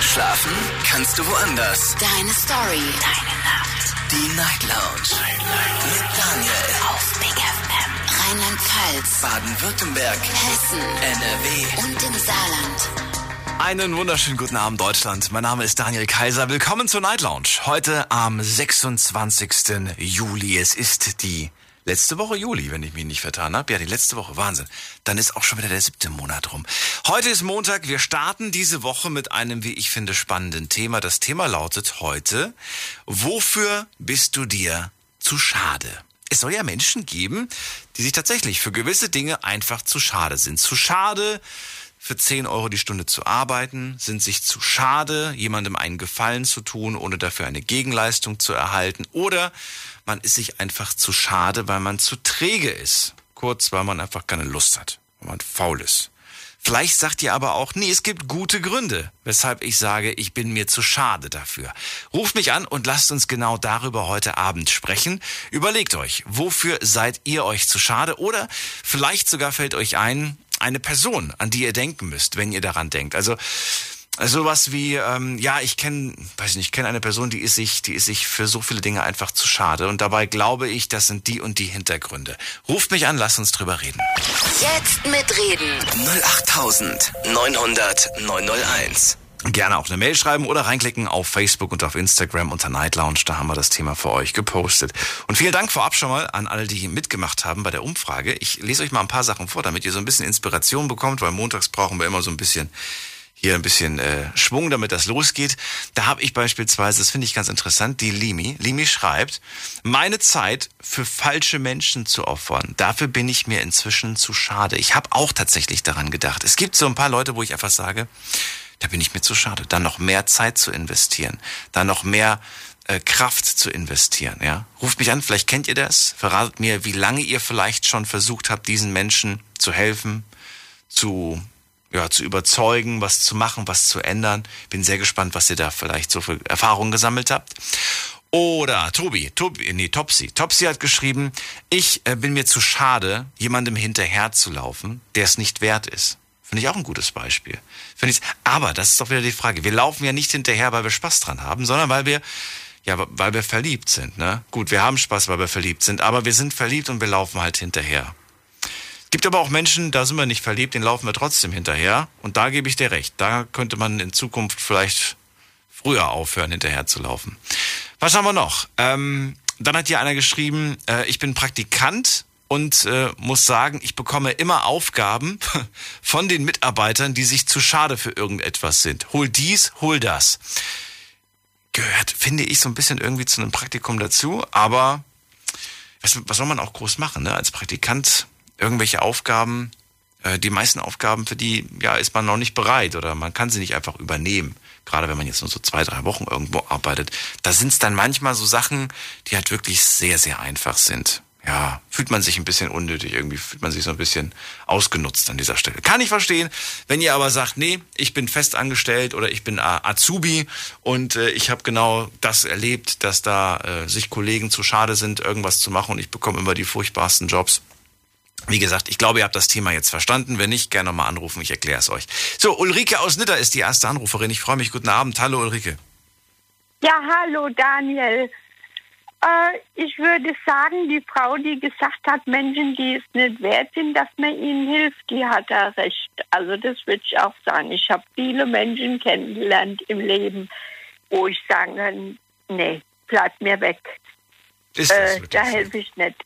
Schlafen kannst du woanders. Deine Story. Deine Nacht. Die Night Lounge. Night, Night. Mit Daniel. Auf Big FM. Rheinland-Pfalz. Baden-Württemberg. Hessen. NRW. Und im Saarland. Einen wunderschönen guten Abend, Deutschland. Mein Name ist Daniel Kaiser. Willkommen zur Night Lounge. Heute am 26. Juli. Es ist die letzte Woche Juli, wenn ich mich nicht vertan habe. Ja, die letzte Woche. Wahnsinn. Dann ist auch schon wieder der siebte Monat rum. Heute ist Montag. Wir starten diese Woche mit einem, wie ich finde, spannenden Thema. Das Thema lautet heute, wofür bist du dir zu schade? Es soll ja Menschen geben, die sich tatsächlich für gewisse Dinge einfach zu schade sind. Zu schade, für 10 Euro die Stunde zu arbeiten, sind sich zu schade, jemandem einen Gefallen zu tun, ohne dafür eine Gegenleistung zu erhalten. Oder man ist sich einfach zu schade, weil man zu träge ist. Kurz, weil man einfach keine Lust hat, weil man faul ist. Vielleicht sagt ihr aber auch, nee, es gibt gute Gründe, weshalb ich sage, ich bin mir zu schade dafür. Ruft mich an und lasst uns genau darüber heute Abend sprechen. Überlegt euch, wofür seid ihr euch zu schade? Oder vielleicht sogar fällt euch ein, eine Person, an die ihr denken müsst, wenn ihr daran denkt. Also sowas wie, ähm, ja, ich kenne, weiß nicht, ich kenne eine Person, die ist sich, die ist sich für so viele Dinge einfach zu schade. Und dabei glaube ich, das sind die und die Hintergründe. Ruft mich an, lasst uns drüber reden. Jetzt mitreden. 08900 901. Gerne auch eine Mail schreiben oder reinklicken auf Facebook und auf Instagram unter Night Lounge. Da haben wir das Thema für euch gepostet. Und vielen Dank vorab schon mal an alle, die mitgemacht haben bei der Umfrage. Ich lese euch mal ein paar Sachen vor, damit ihr so ein bisschen Inspiration bekommt, weil montags brauchen wir immer so ein bisschen hier ein bisschen äh, Schwung, damit das losgeht. Da habe ich beispielsweise, das finde ich ganz interessant, die Limi. Limi schreibt, meine Zeit für falsche Menschen zu opfern, dafür bin ich mir inzwischen zu schade. Ich habe auch tatsächlich daran gedacht. Es gibt so ein paar Leute, wo ich einfach sage, da bin ich mir zu schade, da noch mehr Zeit zu investieren, da noch mehr äh, Kraft zu investieren. Ja, ruft mich an, vielleicht kennt ihr das. Verratet mir, wie lange ihr vielleicht schon versucht habt, diesen Menschen zu helfen, zu ja, zu überzeugen, was zu machen, was zu ändern. Bin sehr gespannt, was ihr da vielleicht so für Erfahrungen gesammelt habt. Oder Tobi, Tobi, nee, Topsy. Topsy hat geschrieben, ich äh, bin mir zu schade, jemandem hinterher zu laufen, der es nicht wert ist. Finde ich auch ein gutes Beispiel. Finde ich, aber das ist doch wieder die Frage. Wir laufen ja nicht hinterher, weil wir Spaß dran haben, sondern weil wir, ja, weil wir verliebt sind, ne? Gut, wir haben Spaß, weil wir verliebt sind, aber wir sind verliebt und wir laufen halt hinterher. Gibt aber auch Menschen, da sind wir nicht verliebt, den laufen wir trotzdem hinterher. Und da gebe ich dir recht. Da könnte man in Zukunft vielleicht früher aufhören, hinterher zu laufen. Was haben wir noch? Ähm, dann hat hier einer geschrieben, äh, ich bin Praktikant und äh, muss sagen, ich bekomme immer Aufgaben von den Mitarbeitern, die sich zu schade für irgendetwas sind. Hol dies, hol das. Gehört, finde ich, so ein bisschen irgendwie zu einem Praktikum dazu, aber was, was soll man auch groß machen, ne? Als Praktikant irgendwelche Aufgaben, äh, die meisten Aufgaben, für die ja ist man noch nicht bereit oder man kann sie nicht einfach übernehmen. Gerade wenn man jetzt nur so zwei, drei Wochen irgendwo arbeitet. Da sind es dann manchmal so Sachen, die halt wirklich sehr, sehr einfach sind. Ja, fühlt man sich ein bisschen unnötig, irgendwie fühlt man sich so ein bisschen ausgenutzt an dieser Stelle. Kann ich verstehen. Wenn ihr aber sagt, nee, ich bin fest angestellt oder ich bin Azubi und äh, ich habe genau das erlebt, dass da äh, sich Kollegen zu schade sind, irgendwas zu machen und ich bekomme immer die furchtbarsten Jobs wie gesagt, ich glaube, ihr habt das Thema jetzt verstanden. Wenn nicht, gerne nochmal anrufen, ich erkläre es euch. So, Ulrike aus Nitter ist die erste Anruferin. Ich freue mich. Guten Abend. Hallo, Ulrike. Ja, hallo, Daniel. Äh, ich würde sagen, die Frau, die gesagt hat, Menschen, die es nicht wert sind, dass man ihnen hilft, die hat da recht. Also das würde ich auch sagen. Ich habe viele Menschen kennengelernt im Leben, wo ich sagen kann, nee, bleib mir weg. Äh, da helfe ich nicht.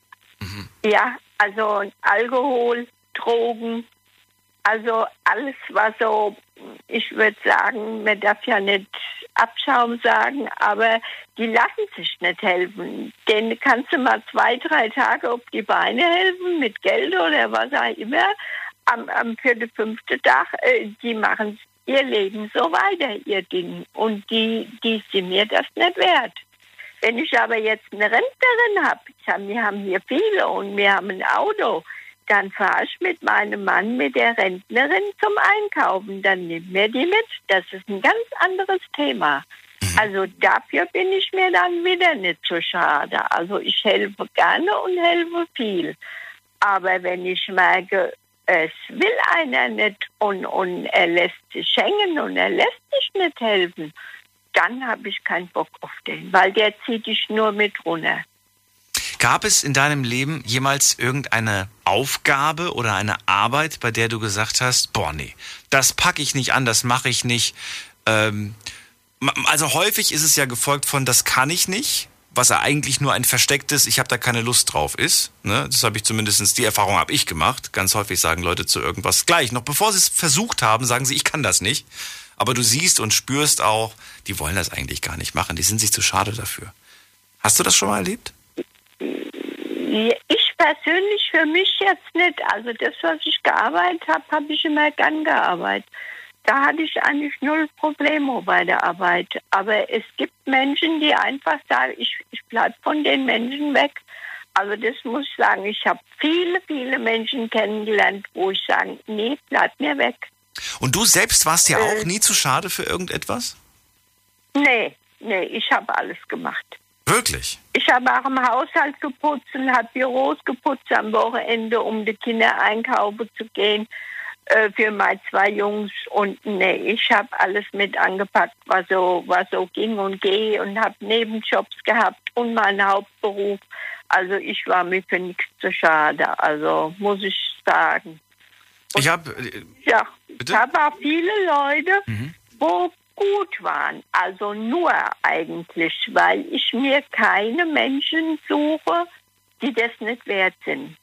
Ja, also Alkohol, Drogen, also alles war so, ich würde sagen, man darf ja nicht Abschaum sagen, aber die lassen sich nicht helfen. Denen kannst du mal zwei, drei Tage auf die Beine helfen mit Geld oder was auch immer. Am, am vierten, fünften Tag, äh, die machen ihr Leben so weiter, ihr Ding. Und die, die sind mir das nicht wert. Wenn ich aber jetzt eine Rentnerin habe, hab, wir haben hier viele und wir haben ein Auto, dann fahre ich mit meinem Mann, mit der Rentnerin zum Einkaufen. Dann nimmt mir die mit. Das ist ein ganz anderes Thema. Also dafür bin ich mir dann wieder nicht so schade. Also ich helfe gerne und helfe viel. Aber wenn ich merke, es will einer nicht und, und er lässt sich hängen und er lässt sich nicht helfen, dann habe ich keinen Bock auf den, weil der zieht dich nur mit runter. Gab es in deinem Leben jemals irgendeine Aufgabe oder eine Arbeit, bei der du gesagt hast, boah, nee, das packe ich nicht an, das mache ich nicht. Ähm, also häufig ist es ja gefolgt von, das kann ich nicht, was ja eigentlich nur ein verstecktes, ich habe da keine Lust drauf ist. Ne? Das habe ich zumindestens die Erfahrung habe ich gemacht. Ganz häufig sagen Leute zu irgendwas gleich. Noch bevor sie es versucht haben, sagen sie, ich kann das nicht. Aber du siehst und spürst auch, die wollen das eigentlich gar nicht machen. Die sind sich zu schade dafür. Hast du das schon mal erlebt? Ich persönlich für mich jetzt nicht. Also das, was ich gearbeitet habe, habe ich immer gern gearbeitet. Da hatte ich eigentlich null Probleme bei der Arbeit. Aber es gibt Menschen, die einfach sagen, ich, ich bleibe von den Menschen weg. Also das muss ich sagen, ich habe viele, viele Menschen kennengelernt, wo ich sage, nee, bleib mir weg. Und du selbst warst ja äh, auch nie zu schade für irgendetwas? Nee, nee, ich habe alles gemacht. Wirklich? Ich habe auch im Haushalt geputzt und habe Büros geputzt am Wochenende, um die Kinder einkaufen zu gehen äh, für meine zwei Jungs. Und nee, ich habe alles mit angepackt, was so, was so ging und gehe und habe Nebenjobs gehabt und meinen Hauptberuf. Also ich war mir für nichts zu schade, also muss ich sagen. Und ich habe... Äh, ja, bitte? ich habe auch viele Leute, mhm. wo gut waren. Also nur eigentlich, weil ich mir keine Menschen suche, die das nicht wert sind.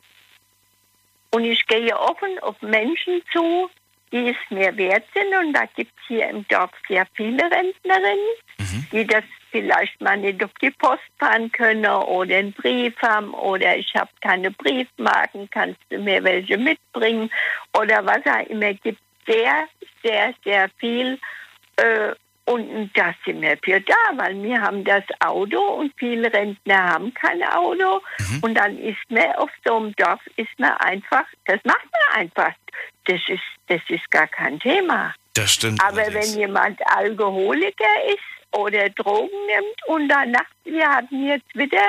Und ich gehe offen auf Menschen zu, die es mir wert sind. Und da gibt es hier im Dorf sehr viele Rentnerinnen, mhm. die das vielleicht mal nicht auf die Post fahren können oder einen Brief haben oder ich habe keine Briefmarken, kannst du mir welche mitbringen oder was auch immer. gibt sehr, sehr, sehr viel. Äh, und da sind wir für da, weil wir haben das Auto und viele Rentner haben kein Auto. Mhm. Und dann ist man auf so einem Dorf, ist man einfach, das macht man einfach. Das ist, das ist gar kein Thema. Das stimmt. Aber allerdings. wenn jemand Alkoholiker ist oder Drogen nimmt und danach, wir hatten jetzt wieder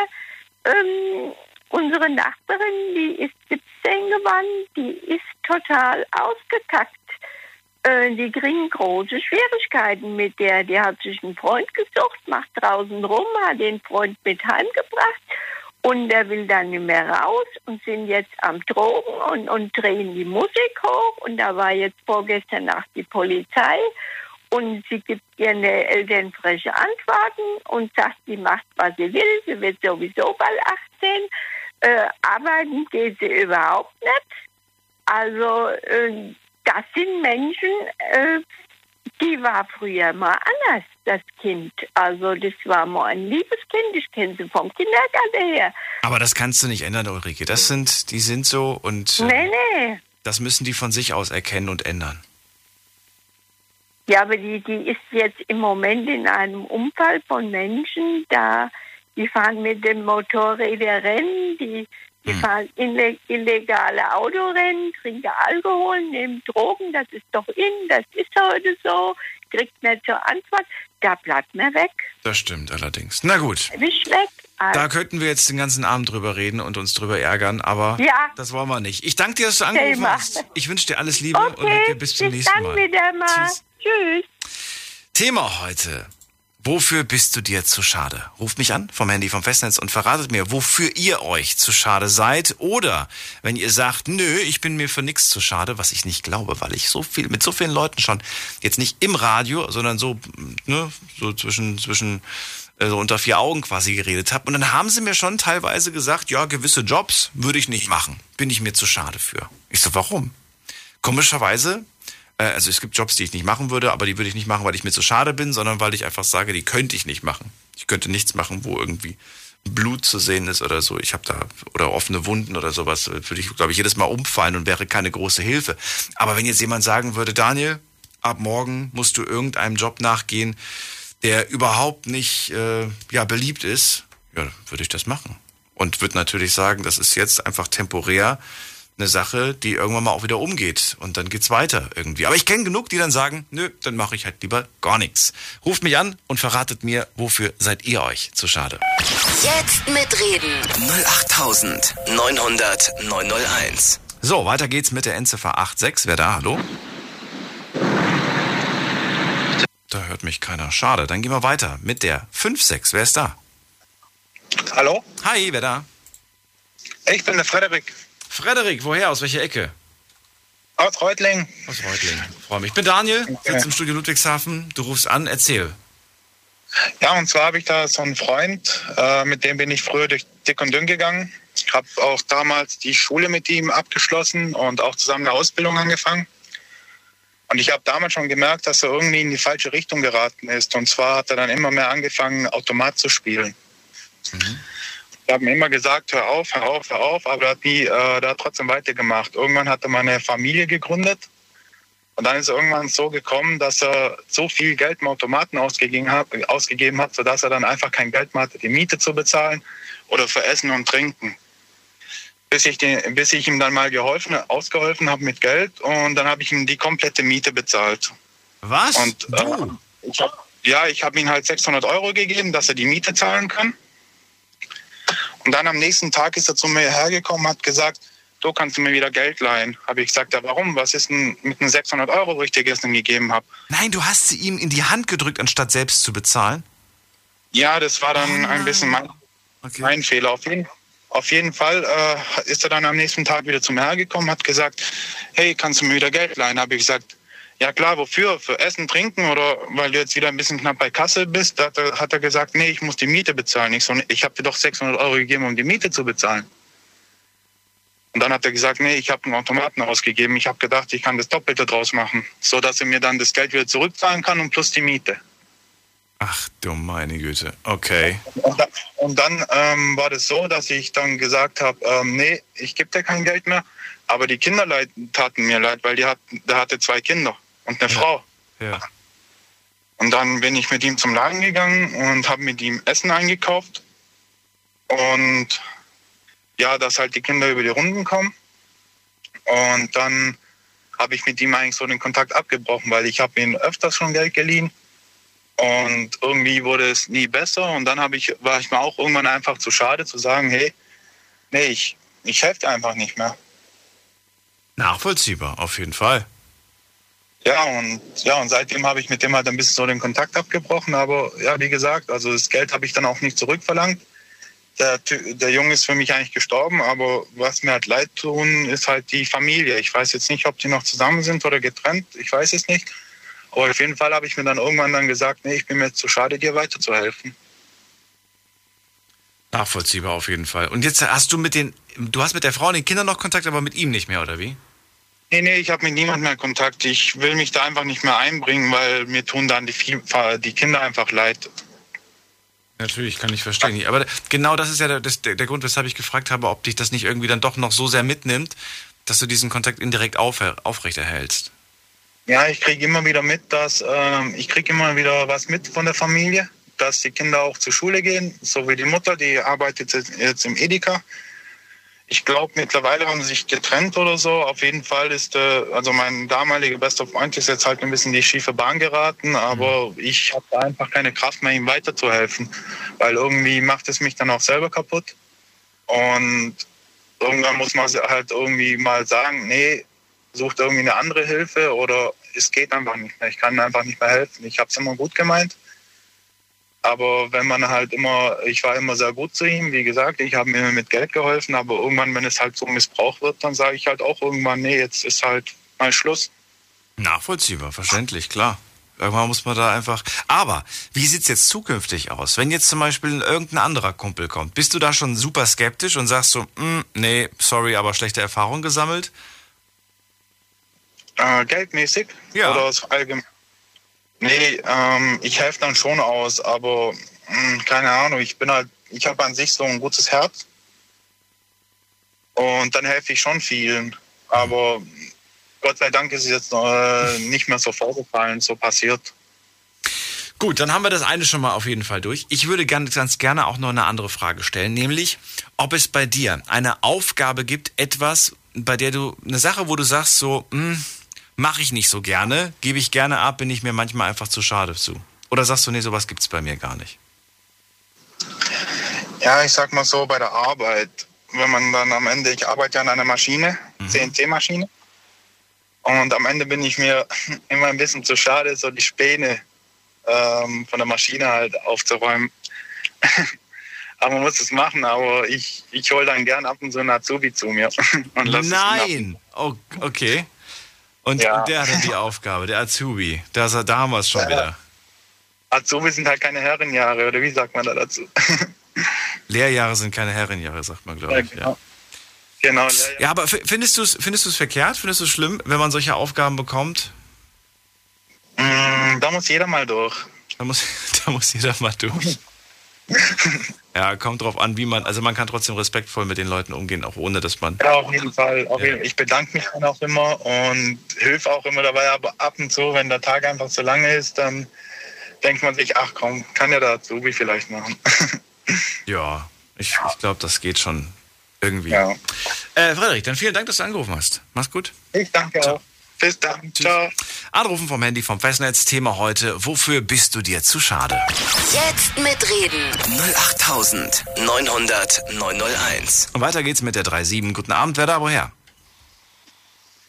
ähm, unsere Nachbarin, die ist 17 geworden, die ist total ausgekackt äh, die kriegen große Schwierigkeiten mit der. Die hat sich einen Freund gesucht, macht draußen rum, hat den Freund mit heimgebracht und der will dann nicht mehr raus und sind jetzt am Drogen und, und drehen die Musik hoch. Und da war jetzt vorgestern Nacht die Polizei und sie gibt ihren Eltern freche Antworten und sagt, sie macht, was sie will. Sie wird sowieso bald 18. Äh, arbeiten geht sie überhaupt nicht. Also äh, das sind Menschen, äh, die war früher mal anders, das Kind. Also das war mal ein liebes Kind, ich kenne sie vom Kindergarten her. Aber das kannst du nicht ändern, Ulrike. Das sind, die sind so und äh, nee, nee. das müssen die von sich aus erkennen und ändern. Ja, aber die, die ist jetzt im Moment in einem Unfall von Menschen, da die fahren mit dem Motorräder rennen, die die hm. fahren illegale Autorennen, trinken Alkohol, nehmen Drogen, das ist doch in, das ist heute so, kriegt nicht zur Antwort, da bleibt man weg. Das stimmt allerdings. Na gut. Wisch weg. Also. Da könnten wir jetzt den ganzen Abend drüber reden und uns drüber ärgern, aber ja. das wollen wir nicht. Ich danke dir, dass du angerufen Thema. hast. Ich wünsche dir alles Liebe okay. und bis zum bis nächsten Mal. Wieder mal. Tschüss. Tschüss. Thema heute. Wofür bist du dir zu schade? Ruft mich an vom Handy vom Festnetz und verratet mir, wofür ihr euch zu schade seid. Oder wenn ihr sagt, nö, ich bin mir für nichts zu schade, was ich nicht glaube, weil ich so viel mit so vielen Leuten schon jetzt nicht im Radio, sondern so ne, so zwischen zwischen äh, so unter vier Augen quasi geredet habe. Und dann haben sie mir schon teilweise gesagt, ja, gewisse Jobs würde ich nicht machen, bin ich mir zu schade für. Ich so, warum? Komischerweise also es gibt Jobs, die ich nicht machen würde, aber die würde ich nicht machen, weil ich mir zu schade bin, sondern weil ich einfach sage, die könnte ich nicht machen. Ich könnte nichts machen, wo irgendwie Blut zu sehen ist oder so. Ich habe da oder offene Wunden oder sowas, würde ich glaube ich jedes Mal umfallen und wäre keine große Hilfe. Aber wenn jetzt jemand sagen würde, Daniel, ab morgen musst du irgendeinem Job nachgehen, der überhaupt nicht äh, ja beliebt ist, ja, würde ich das machen. Und würde natürlich sagen, das ist jetzt einfach temporär eine Sache, die irgendwann mal auch wieder umgeht und dann geht's weiter irgendwie. Aber ich kenne genug, die dann sagen, nö, dann mache ich halt lieber gar nichts. Ruft mich an und verratet mir, wofür seid ihr euch zu schade? Jetzt mitreden. 08900 901. So, weiter geht's mit der Endziffer 86. Wer da? Hallo? Da hört mich keiner. Schade. Dann gehen wir weiter mit der 5-6. Wer ist da? Hallo? Hi, wer da? Ich bin der Frederik. Frederik, woher? Aus welcher Ecke? Aus Reutlingen. Aus Reutlingen. Freue mich. Ich bin Daniel, sitze im Studio Ludwigshafen. Du rufst an, erzähl. Ja, und zwar habe ich da so einen Freund, äh, mit dem bin ich früher durch dick und dünn gegangen. Ich habe auch damals die Schule mit ihm abgeschlossen und auch zusammen eine Ausbildung angefangen. Und ich habe damals schon gemerkt, dass er irgendwie in die falsche Richtung geraten ist. Und zwar hat er dann immer mehr angefangen, Automat zu spielen. Mhm. Ich habe ihm immer gesagt, hör auf, hör auf, hör auf, aber er hat, nie, äh, hat trotzdem weitergemacht. Irgendwann hat er mal eine Familie gegründet. Und dann ist irgendwann so gekommen, dass er so viel Geld im Automaten ausgegeben hat, ausgegeben hat, sodass er dann einfach kein Geld mehr hatte, die Miete zu bezahlen oder für Essen und Trinken bis ich, den, bis ich ihm dann mal geholfen, ausgeholfen habe mit Geld und dann habe ich ihm die komplette Miete bezahlt. Was? Und äh, ich hab, ja, ich habe ihm halt 600 Euro gegeben, dass er die Miete zahlen kann. Und dann am nächsten Tag ist er zu mir hergekommen, hat gesagt, du kannst du mir wieder Geld leihen. Habe ich gesagt, ja warum? Was ist denn mit den 600 Euro, wo ich dir gestern gegeben habe? Nein, du hast sie ihm in die Hand gedrückt, anstatt selbst zu bezahlen? Ja, das war dann oh ein bisschen mein, okay. mein Fehler. Auf jeden Fall auf jeden Fall äh, ist er dann am nächsten Tag wieder zu mir hergekommen, hat gesagt, hey, kannst du mir wieder Geld leihen? Habe ich gesagt, ja klar, wofür? Für Essen, Trinken oder weil du jetzt wieder ein bisschen knapp bei Kasse bist? Da hat er, hat er gesagt, nee, ich muss die Miete bezahlen. Ich, so, ich habe dir doch 600 Euro gegeben, um die Miete zu bezahlen. Und dann hat er gesagt, nee, ich habe einen Automaten ausgegeben. Ich habe gedacht, ich kann das Doppelte draus machen, so dass er mir dann das Geld wieder zurückzahlen kann und plus die Miete. Ach du meine Güte, okay. Und, dann, und dann ähm, war das so, dass ich dann gesagt habe, ähm, nee, ich gebe dir kein Geld mehr. Aber die Kinder leid, taten mir leid, weil die hat, der hatte zwei Kinder und eine ja. Frau. Ja. Und dann bin ich mit ihm zum Laden gegangen und habe mit ihm Essen eingekauft. Und ja, dass halt die Kinder über die Runden kommen. Und dann habe ich mit ihm eigentlich so den Kontakt abgebrochen, weil ich habe ihm öfters schon Geld geliehen und irgendwie wurde es nie besser. Und dann ich, war ich mir auch irgendwann einfach zu schade zu sagen, hey, nee, ich, ich helfe dir einfach nicht mehr. Nachvollziehbar, auf jeden Fall. Ja, und ja, und seitdem habe ich mit dem halt ein bisschen so den Kontakt abgebrochen. Aber ja, wie gesagt, also das Geld habe ich dann auch nicht zurückverlangt. Der, der Junge ist für mich eigentlich gestorben, aber was mir halt leid tun, ist halt die Familie. Ich weiß jetzt nicht, ob die noch zusammen sind oder getrennt. Ich weiß es nicht. Aber auf jeden Fall habe ich mir dann irgendwann dann gesagt, nee, ich bin mir zu schade, dir weiterzuhelfen. Nachvollziehbar auf jeden Fall. Und jetzt hast du mit den, du hast mit der Frau und den Kindern noch Kontakt, aber mit ihm nicht mehr, oder wie? Nee, nee, ich habe mit niemandem mehr Kontakt. Ich will mich da einfach nicht mehr einbringen, weil mir tun dann die, die Kinder einfach leid. Natürlich, kann ich verstehen. Aber genau das ist ja der, das, der Grund, weshalb ich gefragt habe, ob dich das nicht irgendwie dann doch noch so sehr mitnimmt, dass du diesen Kontakt indirekt auf, aufrechterhältst. Ja, ich kriege immer wieder mit, dass ähm, ich kriege immer wieder was mit von der Familie, dass die Kinder auch zur Schule gehen, so wie die Mutter, die arbeitet jetzt im Edeka. Ich glaube, mittlerweile haben sie sich getrennt oder so. Auf jeden Fall ist, äh, also mein damaliger bester Freund ist jetzt halt ein bisschen in die schiefe Bahn geraten, aber mhm. ich habe einfach keine Kraft mehr, ihm weiterzuhelfen, weil irgendwie macht es mich dann auch selber kaputt. Und irgendwann muss man halt irgendwie mal sagen, nee, sucht irgendwie eine andere Hilfe oder es geht einfach nicht mehr. Ich kann einfach nicht mehr helfen. Ich habe es immer gut gemeint. Aber wenn man halt immer, ich war immer sehr gut zu ihm, wie gesagt, ich habe mir mit Geld geholfen, aber irgendwann, wenn es halt so missbraucht wird, dann sage ich halt auch irgendwann, nee, jetzt ist halt mal Schluss. Nachvollziehbar, verständlich, klar. Irgendwann muss man da einfach. Aber wie sieht es jetzt zukünftig aus? Wenn jetzt zum Beispiel irgendein anderer Kumpel kommt, bist du da schon super skeptisch und sagst so, mm, nee, sorry, aber schlechte Erfahrung gesammelt? Äh, geldmäßig? Ja. Oder allgemein? Nee, ähm, ich helfe dann schon aus, aber mh, hm, keine Ahnung, ich bin halt, ich habe an sich so ein gutes Herz. Und dann helfe ich schon vielen. Aber Gott sei Dank ist es jetzt äh, nicht mehr so vorgefallen, so passiert. Gut, dann haben wir das eine schon mal auf jeden Fall durch. Ich würde ganz, ganz gerne auch noch eine andere Frage stellen, nämlich, ob es bei dir eine Aufgabe gibt, etwas, bei der du, eine Sache, wo du sagst so, mh, hm, mache ich nicht so gerne, gebe ich gerne ab, bin ich mir manchmal einfach zu schade zu. Oder sagst du, nee, sowas gibt es bei mir gar nicht? Ja, ich sag mal so, bei der Arbeit, wenn man dann am Ende, ich arbeite ja an einer Maschine, mhm. CNC-Maschine, und am Ende bin ich mir immer ein bisschen zu schade, so die Späne ähm, von der Maschine halt aufzuräumen. aber man muss es machen, aber ich, ich hole dann gern ab und zu einen Azubi zu mir. Nein! Oh, okay. Und, ja. und, der hat dann die Aufgabe, der Azubi. Da, da haben wir es schon ja. wieder. Azubi sind halt keine Herrenjahre, oder wie sagt man da dazu? Lehrjahre sind keine Herrenjahre, sagt man, glaube ich. Ja, genau. Genau, ja, aber findest du es findest verkehrt? Findest du es schlimm, wenn man solche Aufgaben bekommt? Mm, da muss jeder mal durch. Da muss, da muss jeder mal durch. ja, kommt drauf an, wie man, also man kann trotzdem respektvoll mit den Leuten umgehen, auch ohne dass man. Ja, auf jeden Fall. Auf ja. jeden, ich bedanke mich dann auch immer und hilf auch immer dabei, aber ab und zu, wenn der Tag einfach so lange ist, dann denkt man sich, ach komm, kann ja der Azubi vielleicht machen. ja, ich, ich glaube, das geht schon irgendwie. Ja. Äh, Frederik, dann vielen Dank, dass du angerufen hast. Mach's gut. Ich danke Ciao. auch. Bis dann. Tschüss. Ciao. Anrufen vom Handy vom Festnetz. Thema heute. Wofür bist du dir zu schade? Jetzt mitreden. 08900 901. Und weiter geht's mit der 37. Guten Abend. Wer da woher?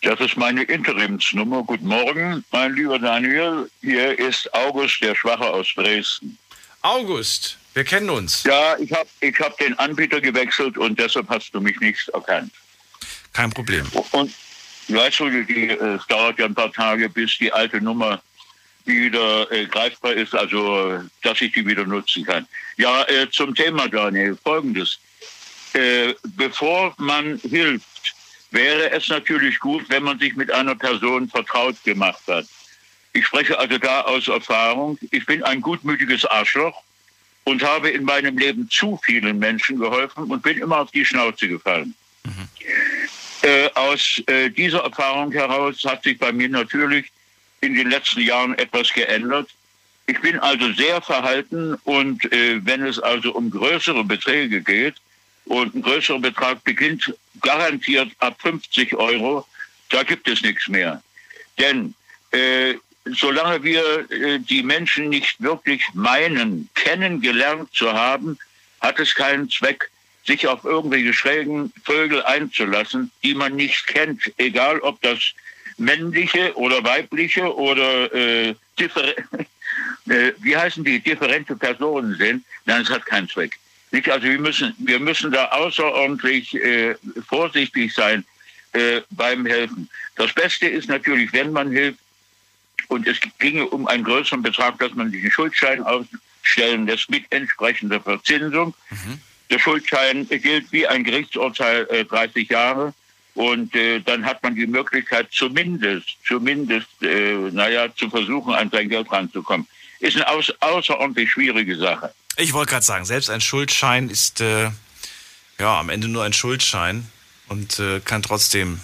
Das ist meine Interimsnummer. Guten Morgen, mein lieber Daniel. Hier ist August, der Schwache aus Dresden. August, wir kennen uns. Ja, ich habe ich hab den Anbieter gewechselt und deshalb hast du mich nicht erkannt. Kein Problem. Und weißt du, die, es dauert ja ein paar Tage, bis die alte Nummer wieder äh, greifbar ist, also dass ich die wieder nutzen kann. Ja, äh, zum Thema, Daniel, folgendes. Äh, bevor man hilft, wäre es natürlich gut, wenn man sich mit einer Person vertraut gemacht hat. Ich spreche also da aus Erfahrung. Ich bin ein gutmütiges Arschloch und habe in meinem Leben zu vielen Menschen geholfen und bin immer auf die Schnauze gefallen. Mhm. Äh, aus äh, dieser Erfahrung heraus hat sich bei mir natürlich in den letzten Jahren etwas geändert. Ich bin also sehr verhalten und äh, wenn es also um größere Beträge geht, und ein größerer Betrag beginnt garantiert ab 50 Euro. Da gibt es nichts mehr. Denn äh, solange wir äh, die Menschen nicht wirklich meinen, kennengelernt zu haben, hat es keinen Zweck, sich auf irgendwelche schrägen Vögel einzulassen, die man nicht kennt, egal ob das männliche oder weibliche oder äh, äh, wie heißen die differente Personen sind. Nein, hat keinen Zweck. Nicht? Also wir müssen, wir müssen da außerordentlich äh, vorsichtig sein äh, beim Helfen. Das Beste ist natürlich, wenn man hilft, und es ginge um einen größeren Betrag, dass man einen Schuldschein aufstellen lässt mit entsprechender Verzinsung. Mhm. Der Schuldschein gilt wie ein Gerichtsurteil äh, 30 Jahre. Und äh, dann hat man die Möglichkeit, zumindest, zumindest, äh, naja, zu versuchen, an sein Geld ranzukommen. Ist eine außer, außerordentlich schwierige Sache. Ich wollte gerade sagen, selbst ein Schuldschein ist äh, ja am Ende nur ein Schuldschein und äh, kann trotzdem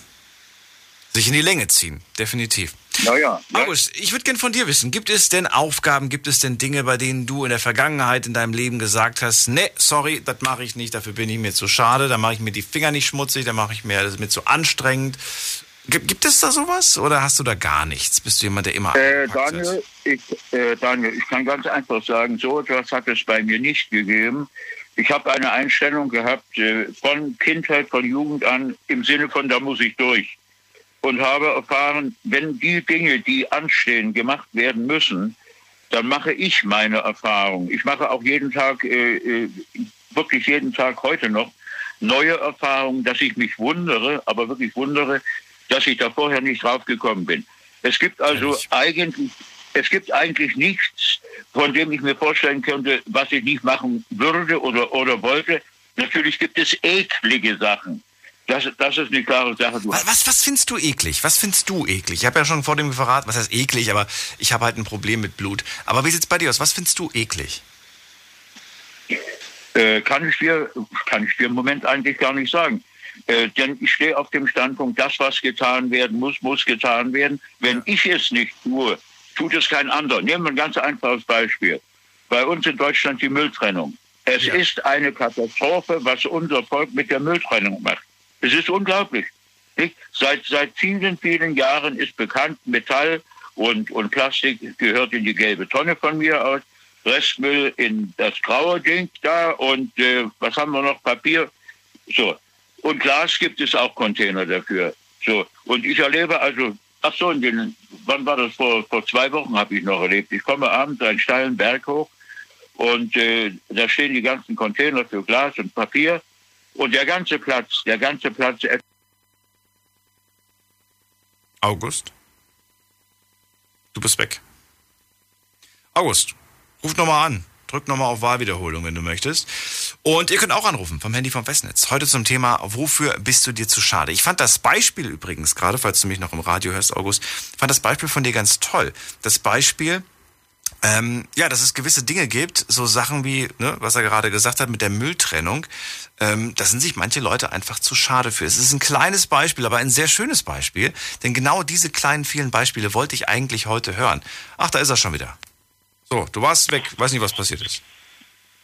sich in die Länge ziehen, definitiv. Naja. Ja. August, ich würde gerne von dir wissen, gibt es denn Aufgaben, gibt es denn Dinge, bei denen du in der Vergangenheit in deinem Leben gesagt hast, nee, sorry, das mache ich nicht, dafür bin ich mir zu schade, da mache ich mir die Finger nicht schmutzig, da mache ich mir, das mir zu anstrengend. Gibt es da sowas oder hast du da gar nichts? Bist du jemand, der immer äh, Daniel, ich, äh, Daniel, ich kann ganz einfach sagen, so etwas hat es bei mir nicht gegeben. Ich habe eine Einstellung gehabt äh, von Kindheit, von Jugend an im Sinne von, da muss ich durch. Und habe erfahren, wenn die Dinge, die anstehen, gemacht werden müssen, dann mache ich meine Erfahrung. Ich mache auch jeden Tag, äh, äh wirklich jeden Tag heute noch, neue Erfahrungen, dass ich mich wundere, aber wirklich wundere, dass ich da vorher nicht drauf gekommen bin. Es gibt also eigentlich, es gibt eigentlich nichts, von dem ich mir vorstellen könnte, was ich nicht machen würde oder, oder wollte. Natürlich gibt es eklige Sachen. Das, das ist eine klare Sache. Was, was, was findest du eklig? Was findest du eklig? Ich habe ja schon vor dem verraten, was heißt eklig, aber ich habe halt ein Problem mit Blut. Aber wie sieht es bei dir aus? Was findest du eklig? Äh, kann, ich dir, kann ich dir im Moment eigentlich gar nicht sagen. Äh, denn ich stehe auf dem Standpunkt, das, was getan werden muss, muss getan werden. Wenn ich es nicht tue, tut es kein anderer. Nehmen wir ein ganz einfaches Beispiel. Bei uns in Deutschland die Mülltrennung. Es ja. ist eine Katastrophe, was unser Volk mit der Mülltrennung macht. Es ist unglaublich. Nicht? Seit, seit vielen, vielen Jahren ist bekannt, Metall und, und Plastik gehört in die gelbe Tonne von mir aus. Restmüll in das graue Ding da und äh, was haben wir noch? Papier. So, und Glas gibt es auch Container dafür. So. Und ich erlebe also, ach so, in den wann war das? Vor, vor zwei Wochen habe ich noch erlebt. Ich komme abends einen steilen Berg hoch und äh, da stehen die ganzen Container für Glas und Papier und der ganze Platz, der ganze Platz. August? Du bist weg. August, ruf nochmal an. Drück nochmal auf Wahlwiederholung, wenn du möchtest. Und ihr könnt auch anrufen vom Handy vom Festnetz. Heute zum Thema, wofür bist du dir zu schade? Ich fand das Beispiel übrigens, gerade falls du mich noch im Radio hörst, August, fand das Beispiel von dir ganz toll. Das Beispiel, ähm, ja, dass es gewisse Dinge gibt, so Sachen wie, ne, was er gerade gesagt hat mit der Mülltrennung, ähm, da sind sich manche Leute einfach zu schade für. Es ist ein kleines Beispiel, aber ein sehr schönes Beispiel, denn genau diese kleinen, vielen Beispiele wollte ich eigentlich heute hören. Ach, da ist er schon wieder. So, du warst weg, weiß nicht, was passiert ist.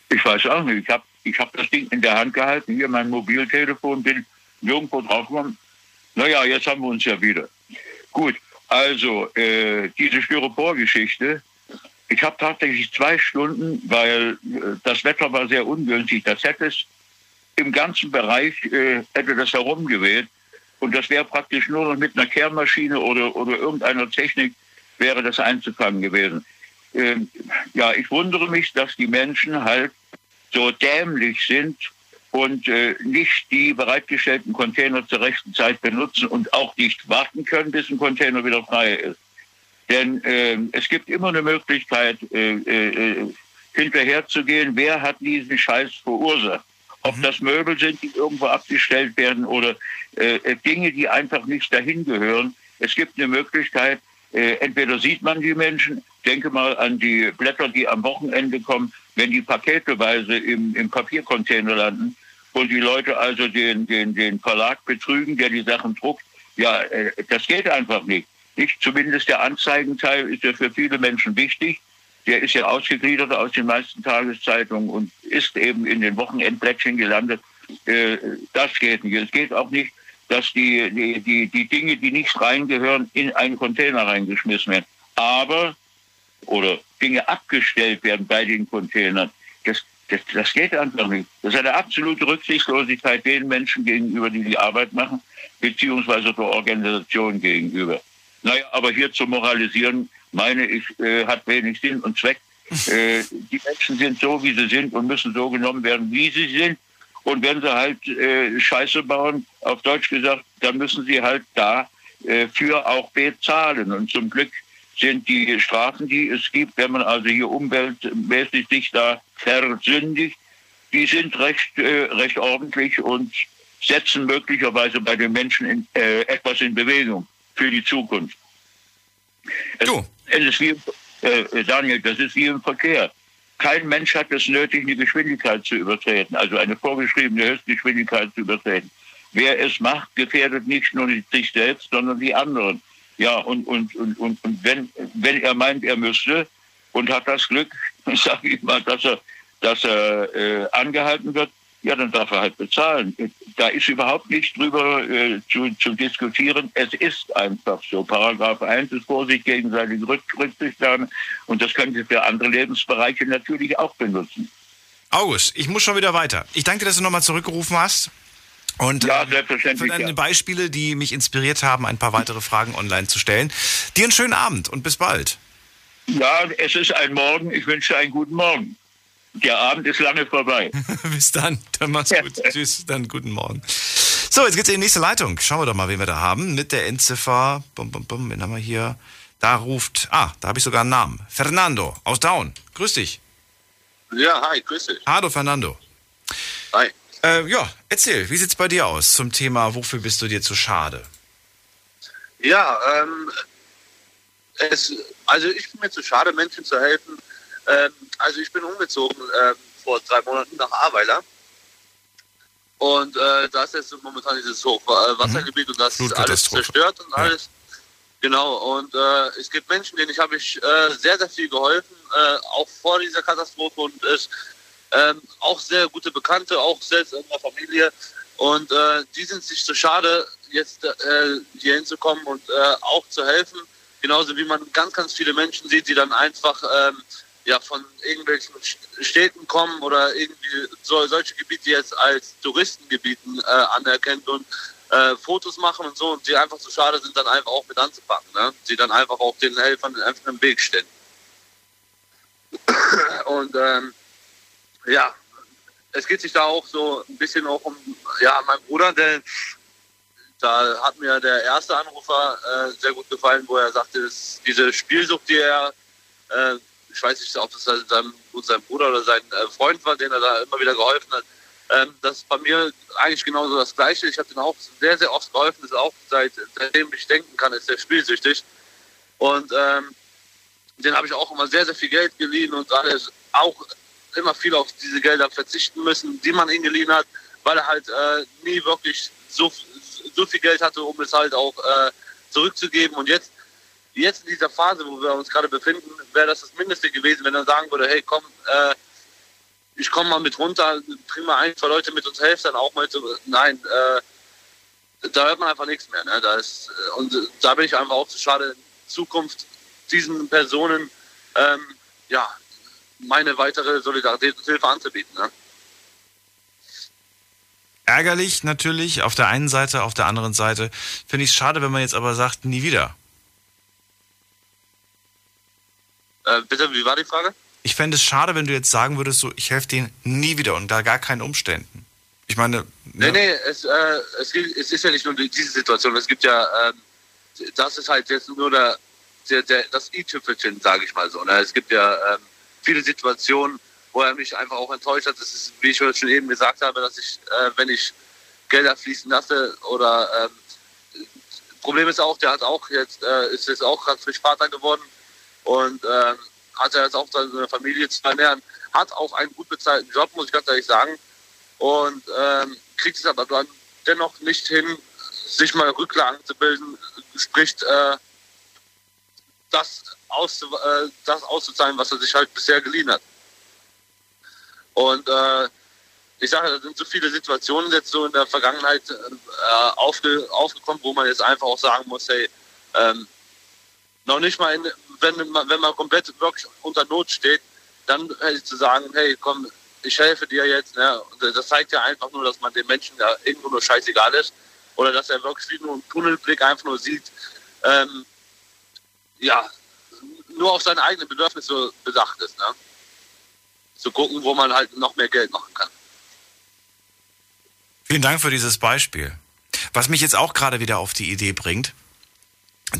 Ich weiß auch nicht. Ich habe ich hab das Ding in der Hand gehalten, hier mein Mobiltelefon, bin nirgendwo draufgekommen. Naja, jetzt haben wir uns ja wieder. Gut, also äh, diese Styropor-Geschichte. Ich habe tatsächlich zwei Stunden, weil äh, das Wetter war sehr ungünstig. Das hätte es im ganzen Bereich, äh, hätte das herumgeweht. Und das wäre praktisch nur noch mit einer Kehrmaschine oder, oder irgendeiner Technik wäre das einzufangen gewesen. Äh, ja, ich wundere mich, dass die Menschen halt so dämlich sind und äh, nicht die bereitgestellten Container zur rechten Zeit benutzen und auch nicht warten können, bis ein Container wieder frei ist. Denn äh, es gibt immer eine Möglichkeit, äh, äh, hinterherzugehen, wer hat diesen Scheiß verursacht. Ob mhm. das Möbel sind, die irgendwo abgestellt werden oder äh, Dinge, die einfach nicht dahin gehören. Es gibt eine Möglichkeit, äh, entweder sieht man die Menschen, denke mal an die Blätter, die am Wochenende kommen, wenn die paketeweise im, im Papiercontainer landen und die Leute also den, den, den Verlag betrügen, der die Sachen druckt. Ja, äh, das geht einfach nicht. Nicht zumindest der Anzeigenteil ist ja für viele Menschen wichtig. Der ist ja ausgegliedert aus den meisten Tageszeitungen und ist eben in den Wochenendblättchen gelandet. Äh, das geht nicht. Es geht auch nicht, dass die, die, die, die Dinge, die nicht reingehören, in einen Container reingeschmissen werden. Aber oder Dinge abgestellt werden bei den Containern. Das, das, das geht einfach nicht. Das ist eine absolute Rücksichtslosigkeit den Menschen gegenüber, die die Arbeit machen, beziehungsweise der Organisation gegenüber. Naja, aber hier zu moralisieren, meine ich, äh, hat wenig Sinn und Zweck. Äh, die Menschen sind so, wie sie sind und müssen so genommen werden, wie sie sind. Und wenn sie halt äh, Scheiße bauen, auf Deutsch gesagt, dann müssen sie halt da äh, auch bezahlen. Und zum Glück sind die Strafen, die es gibt, wenn man also hier umweltmäßig sich da versündigt, die sind recht, äh, recht ordentlich und setzen möglicherweise bei den Menschen in, äh, etwas in Bewegung für die Zukunft. Es, es ist wie, äh, Daniel, das ist wie im Verkehr. Kein Mensch hat es nötig, eine Geschwindigkeit zu übertreten, also eine vorgeschriebene Höchstgeschwindigkeit zu übertreten. Wer es macht, gefährdet nicht nur sich selbst, sondern die anderen. Ja, und, und, und, und, und wenn, wenn er meint, er müsste und hat das Glück, sage ich mal, dass er, dass er äh, angehalten wird, ja, dann darf er halt bezahlen. Da ist überhaupt nichts drüber äh, zu, zu diskutieren. Es ist einfach so. Paragraph 1 ist Vorsicht gegen seine Rücksichtnahme und das können Sie für andere Lebensbereiche natürlich auch benutzen. August, ich muss schon wieder weiter. Ich danke dass du nochmal zurückgerufen hast. Und ja, ähm, für deine ja. Beispiele, die mich inspiriert haben, ein paar weitere Fragen online zu stellen. Dir einen schönen Abend und bis bald. Ja, es ist ein Morgen. Ich wünsche einen guten Morgen. Der Abend ist lange vorbei. bis dann. Dann mach's gut. Tschüss, dann guten Morgen. So, jetzt geht's in die nächste Leitung. Schauen wir doch mal, wen wir da haben. Mit der Endziffer. Bum, bum, bum. Wen haben wir hier? Da ruft. Ah, da habe ich sogar einen Namen. Fernando aus Down. Grüß dich. Ja, hi, grüß dich. Hallo, Fernando. Hi. Äh, ja, erzähl, wie sieht's bei dir aus zum Thema, wofür bist du dir zu schade? Ja, ähm, es, also ich bin mir zu schade, Menschen zu helfen. Ähm, also ich bin umgezogen ähm, vor drei Monaten nach Ahrweiler. Und äh, da ist jetzt momentan dieses Hochwassergebiet mhm. und das ist alles zerstört und alles. Ja. Genau, und äh, es gibt Menschen, denen ich habe ich äh, sehr, sehr viel geholfen, äh, auch vor dieser Katastrophe und es ähm, auch sehr gute Bekannte, auch selbst in der Familie. Und äh, die sind sich so schade, jetzt äh, hier hinzukommen und äh, auch zu helfen. Genauso wie man ganz, ganz viele Menschen sieht, die dann einfach ähm, ja, von irgendwelchen Städten kommen oder irgendwie so, solche Gebiete jetzt als Touristengebieten äh, anerkennt und äh, Fotos machen und so und die einfach zu so schade sind, dann einfach auch mit anzupacken. Ne? Sie dann einfach auch den Helfern einfach im Weg stehen. und ähm, ja, es geht sich da auch so ein bisschen auch um, ja, mein Bruder, der, da hat mir der erste Anrufer äh, sehr gut gefallen, wo er sagte, dass diese Spielsucht, die er, äh, ich weiß nicht, ob das sein, sein Bruder oder sein äh, Freund war, den er da immer wieder geholfen hat, ähm, das ist bei mir eigentlich genauso das Gleiche. Ich habe den auch sehr, sehr oft geholfen. Das ist auch seit, seitdem ich denken kann, ist er spielsüchtig. Und ähm, den habe ich auch immer sehr, sehr viel Geld geliehen und alles auch immer viel auf diese Gelder verzichten müssen, die man ihm geliehen hat, weil er halt äh, nie wirklich so, so viel Geld hatte, um es halt auch äh, zurückzugeben. Und jetzt, jetzt in dieser Phase, wo wir uns gerade befinden, wäre das das Mindeste gewesen, wenn er sagen würde, hey komm, äh, ich komme mal mit runter, bring mal ein, zwei Leute mit uns helfen, dann auch mal zu, nein, äh, da hört man einfach nichts mehr. Ne? Da ist, äh, und da bin ich einfach auch zu schade, in Zukunft diesen Personen ähm, ja, meine weitere Solidaritätshilfe anzubieten. Ne? Ärgerlich natürlich auf der einen Seite, auf der anderen Seite finde ich es schade, wenn man jetzt aber sagt, nie wieder. Äh, bitte, wie war die Frage? Ich fände es schade, wenn du jetzt sagen würdest, so, ich helfe denen nie wieder unter gar keinen Umständen. Ich meine. Ja. Nee, nee, es, äh, es, es, ist ja nicht nur diese Situation. Es gibt ja, ähm, das ist halt jetzt nur der, der, der das i-Tüpfelchen, sage ich mal so. Ne? Es gibt ja ähm, viele Situationen, wo er mich einfach auch enttäuscht hat. Das ist, wie ich schon eben gesagt habe, dass ich, äh, wenn ich Gelder fließen lasse oder ähm, Problem ist auch, der hat auch jetzt, äh, ist jetzt auch gerade frisch Vater geworden und ähm, hat er jetzt auch seine Familie zu ernähren, hat auch einen gut bezahlten Job, muss ich ganz ehrlich sagen. Und ähm, kriegt es aber dann dennoch nicht hin, sich mal Rücklagen zu bilden, sprich äh, das, aus, äh, das auszuzahlen, was er sich halt bisher geliehen hat. Und äh, ich sage, da sind so viele Situationen jetzt so in der Vergangenheit äh, aufge, aufgekommen, wo man jetzt einfach auch sagen muss, hey, ähm, noch nicht mal in, wenn man, wenn man komplett wirklich unter Not steht, dann hätte zu sagen, hey, komm, ich helfe dir jetzt. Ne? Das zeigt ja einfach nur, dass man den Menschen da irgendwo nur scheißegal ist. Oder dass er wirklich nur einen Tunnelblick einfach nur sieht, ähm, ja, nur auf seine eigenen Bedürfnisse bedacht ist. Ne? Zu gucken, wo man halt noch mehr Geld machen kann. Vielen Dank für dieses Beispiel. Was mich jetzt auch gerade wieder auf die Idee bringt,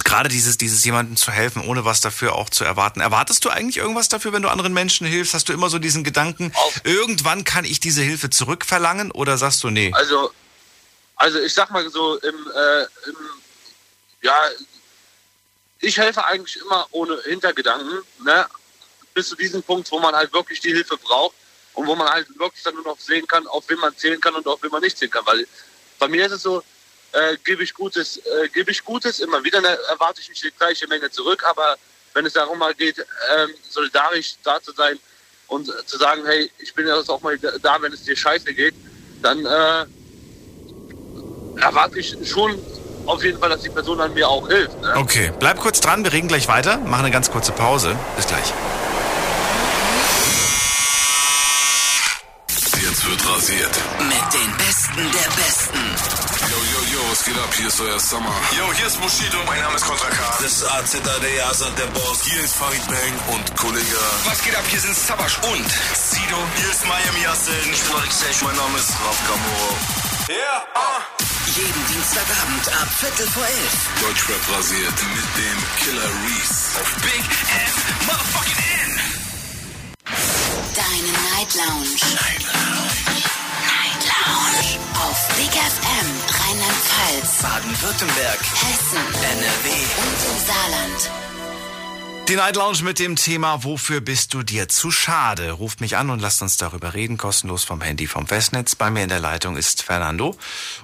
gerade dieses, dieses jemandem zu helfen, ohne was dafür auch zu erwarten. Erwartest du eigentlich irgendwas dafür, wenn du anderen Menschen hilfst? Hast du immer so diesen Gedanken, Auf. irgendwann kann ich diese Hilfe zurückverlangen oder sagst du nee? Also, also ich sag mal so, im, äh, im ja, ich helfe eigentlich immer ohne Hintergedanken, ne? bis zu diesem Punkt, wo man halt wirklich die Hilfe braucht und wo man halt wirklich dann nur noch sehen kann, auf wen man zählen kann und auf wen man nicht zählen kann. Weil bei mir ist es so, äh, gebe ich Gutes, äh, gebe ich Gutes. Immer wieder ne, erwarte ich nicht die gleiche Menge zurück, aber wenn es darum mal geht, ähm, solidarisch da zu sein und äh, zu sagen, hey, ich bin jetzt auch mal da, wenn es dir scheiße geht, dann äh, erwarte ich schon auf jeden Fall, dass die Person an mir auch hilft. Ne? Okay, bleib kurz dran, wir reden gleich weiter, machen eine ganz kurze Pause. Bis gleich. Jetzt wird rasiert. Mit den Besten der Besten. Was geht ab? Hier ist euer Summer. Yo, hier ist Bushido. Mein Name ist Kontra K. Das ist AZAD, Azad der Boss. Hier ist Farid Bang und Kollege. Was geht ab? Hier sind Sabash und Sido. Hier ist Miami Yassin. Ich bin Alexej. Mein Name ist Raf Kamoro. Yeah, uh. Jeden Dienstagabend ab Viertel vor elf. Deutschrap rasiert mit dem Killer Reese. Auf Big F Motherfucking N. Deine Night Lounge. Night Lounge. Lounge. Auf Big FM Rheinland-Pfalz, Baden-Württemberg, Hessen, NRW. und im Saarland. Die Night Lounge mit dem Thema Wofür bist du dir zu schade? Ruft mich an und lasst uns darüber reden, kostenlos vom Handy vom Festnetz. Bei mir in der Leitung ist Fernando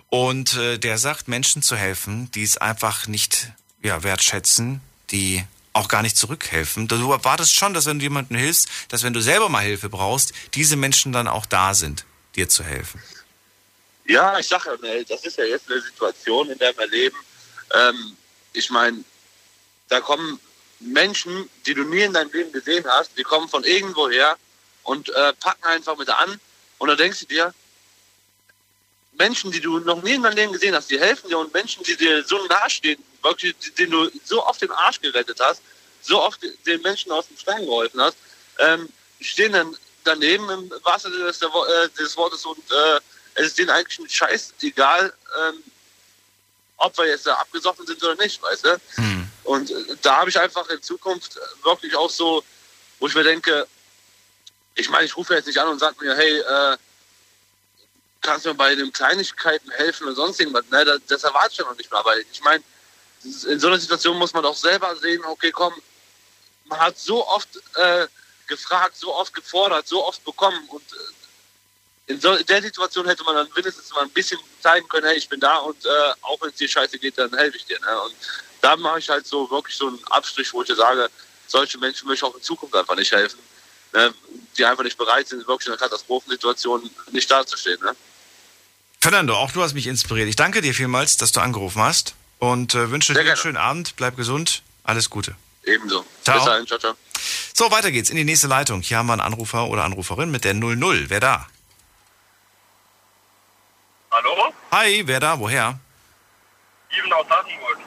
und äh, der sagt, Menschen zu helfen, die es einfach nicht ja, wertschätzen, die auch gar nicht zurückhelfen. Du erwartest schon, dass wenn du jemandem hilfst, dass wenn du selber mal Hilfe brauchst, diese Menschen dann auch da sind, dir zu helfen. Ja, ich sage ja, das ist ja jetzt eine Situation, in der wir leben. Ähm, ich meine, da kommen Menschen, die du nie in deinem Leben gesehen hast, die kommen von irgendwo her und äh, packen einfach mit an. Und da denkst du dir, Menschen, die du noch nie in deinem Leben gesehen hast, die helfen dir und Menschen, die dir so nahestehen, wirklich, den du so oft den Arsch gerettet hast, so oft den Menschen aus dem Stein geholfen hast, ähm, stehen dann daneben im wahrsten Sinne des, äh, des Wortes und äh, es ist denen eigentlich ein Scheiß egal, ähm, ob wir jetzt da abgesoffen sind oder nicht, weißt du? Hm. Und äh, da habe ich einfach in Zukunft wirklich auch so, wo ich mir denke, ich meine, ich rufe jetzt nicht an und sage mir, hey, äh, kannst du mir bei den Kleinigkeiten helfen oder sonst irgendwas? Ne, das, das erwarte ich ja noch nicht mehr. Aber ich meine, in so einer Situation muss man doch selber sehen, okay, komm, man hat so oft äh, gefragt, so oft gefordert, so oft bekommen und äh, in, so, in der Situation hätte man dann mindestens mal ein bisschen zeigen können, hey, ich bin da und äh, auch wenn es dir scheiße geht, dann helfe ich dir. Ne? Und da mache ich halt so wirklich so einen Abstrich, wo ich dir sage, solche Menschen möchte ich auch in Zukunft einfach nicht helfen, ne? die einfach nicht bereit sind, wirklich in einer Katastrophensituation nicht dazustehen. Ne? Fernando, auch du hast mich inspiriert. Ich danke dir vielmals, dass du angerufen hast und äh, wünsche dir einen schönen Abend. Bleib gesund. Alles Gute. Ebenso. Ciao. Bis dahin, ciao, ciao. So, weiter geht's in die nächste Leitung. Hier haben wir einen Anrufer oder Anruferin mit der 00. Wer da? Hallo? Hi, wer da? Woher? Steven aus Hachenburg.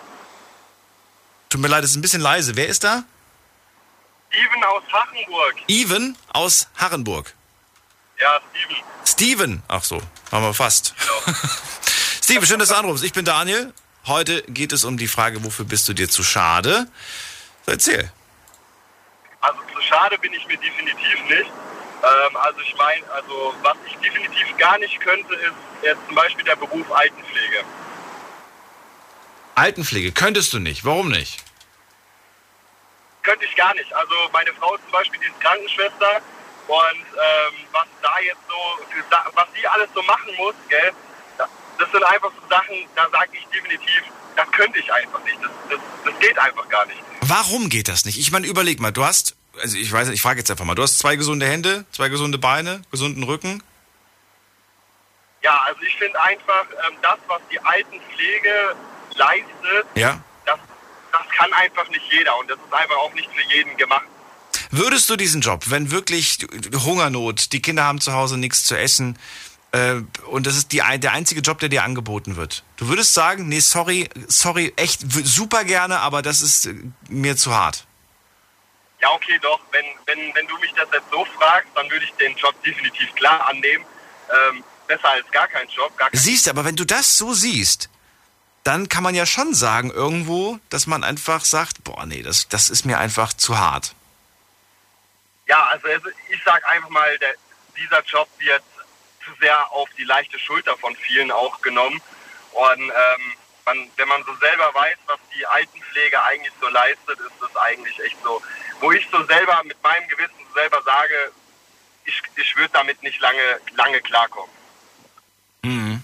Tut mir leid, es ist ein bisschen leise. Wer ist da? Steven aus Hachenburg. Even aus Harrenburg. Ja, Steven. Steven. Ach so, haben wir fast. Steven, schön, dass du anrufst. Ich bin Daniel. Heute geht es um die Frage, wofür bist du dir zu schade? So, erzähl. Also zu schade bin ich mir definitiv nicht. Ähm, also ich meine, also was ich definitiv gar nicht könnte, ist jetzt zum Beispiel der Beruf Altenpflege. Altenpflege könntest du nicht. Warum nicht? Könnte ich gar nicht. Also meine Frau zum Beispiel, die ist Krankenschwester und ähm, was da jetzt so, für, was die alles so machen muss, gell, da- das sind einfach so Sachen, da sage ich definitiv, das könnte ich einfach nicht. Das, das, das geht einfach gar nicht. Warum geht das nicht? Ich meine, überleg mal, du hast, also ich weiß nicht, ich frage jetzt einfach mal, du hast zwei gesunde Hände, zwei gesunde Beine, gesunden Rücken. Ja, also ich finde einfach, ähm, das, was die Altenpflege leistet, Ja. das, das kann einfach nicht jeder und das ist einfach auch nicht für jeden gemacht. Würdest du diesen Job, wenn wirklich Hungernot, die Kinder haben zu Hause nichts zu essen äh, und das ist die, der einzige Job, der dir angeboten wird, du würdest sagen, nee, sorry, sorry, echt super gerne, aber das ist äh, mir zu hart. Ja, okay, doch, wenn, wenn, wenn du mich das jetzt so fragst, dann würde ich den Job definitiv klar annehmen. Ähm, besser als gar kein Job. Gar kein Siehst, aber wenn du das so siehst, dann kann man ja schon sagen irgendwo, dass man einfach sagt, boah, nee, das, das ist mir einfach zu hart. Ja, also ich sag einfach mal, der, dieser Job wird zu sehr auf die leichte Schulter von vielen auch genommen. Und ähm, man, wenn man so selber weiß, was die Altenpflege eigentlich so leistet, ist das eigentlich echt so, wo ich so selber mit meinem Gewissen selber sage, ich, ich würde damit nicht lange, lange klarkommen. Mhm.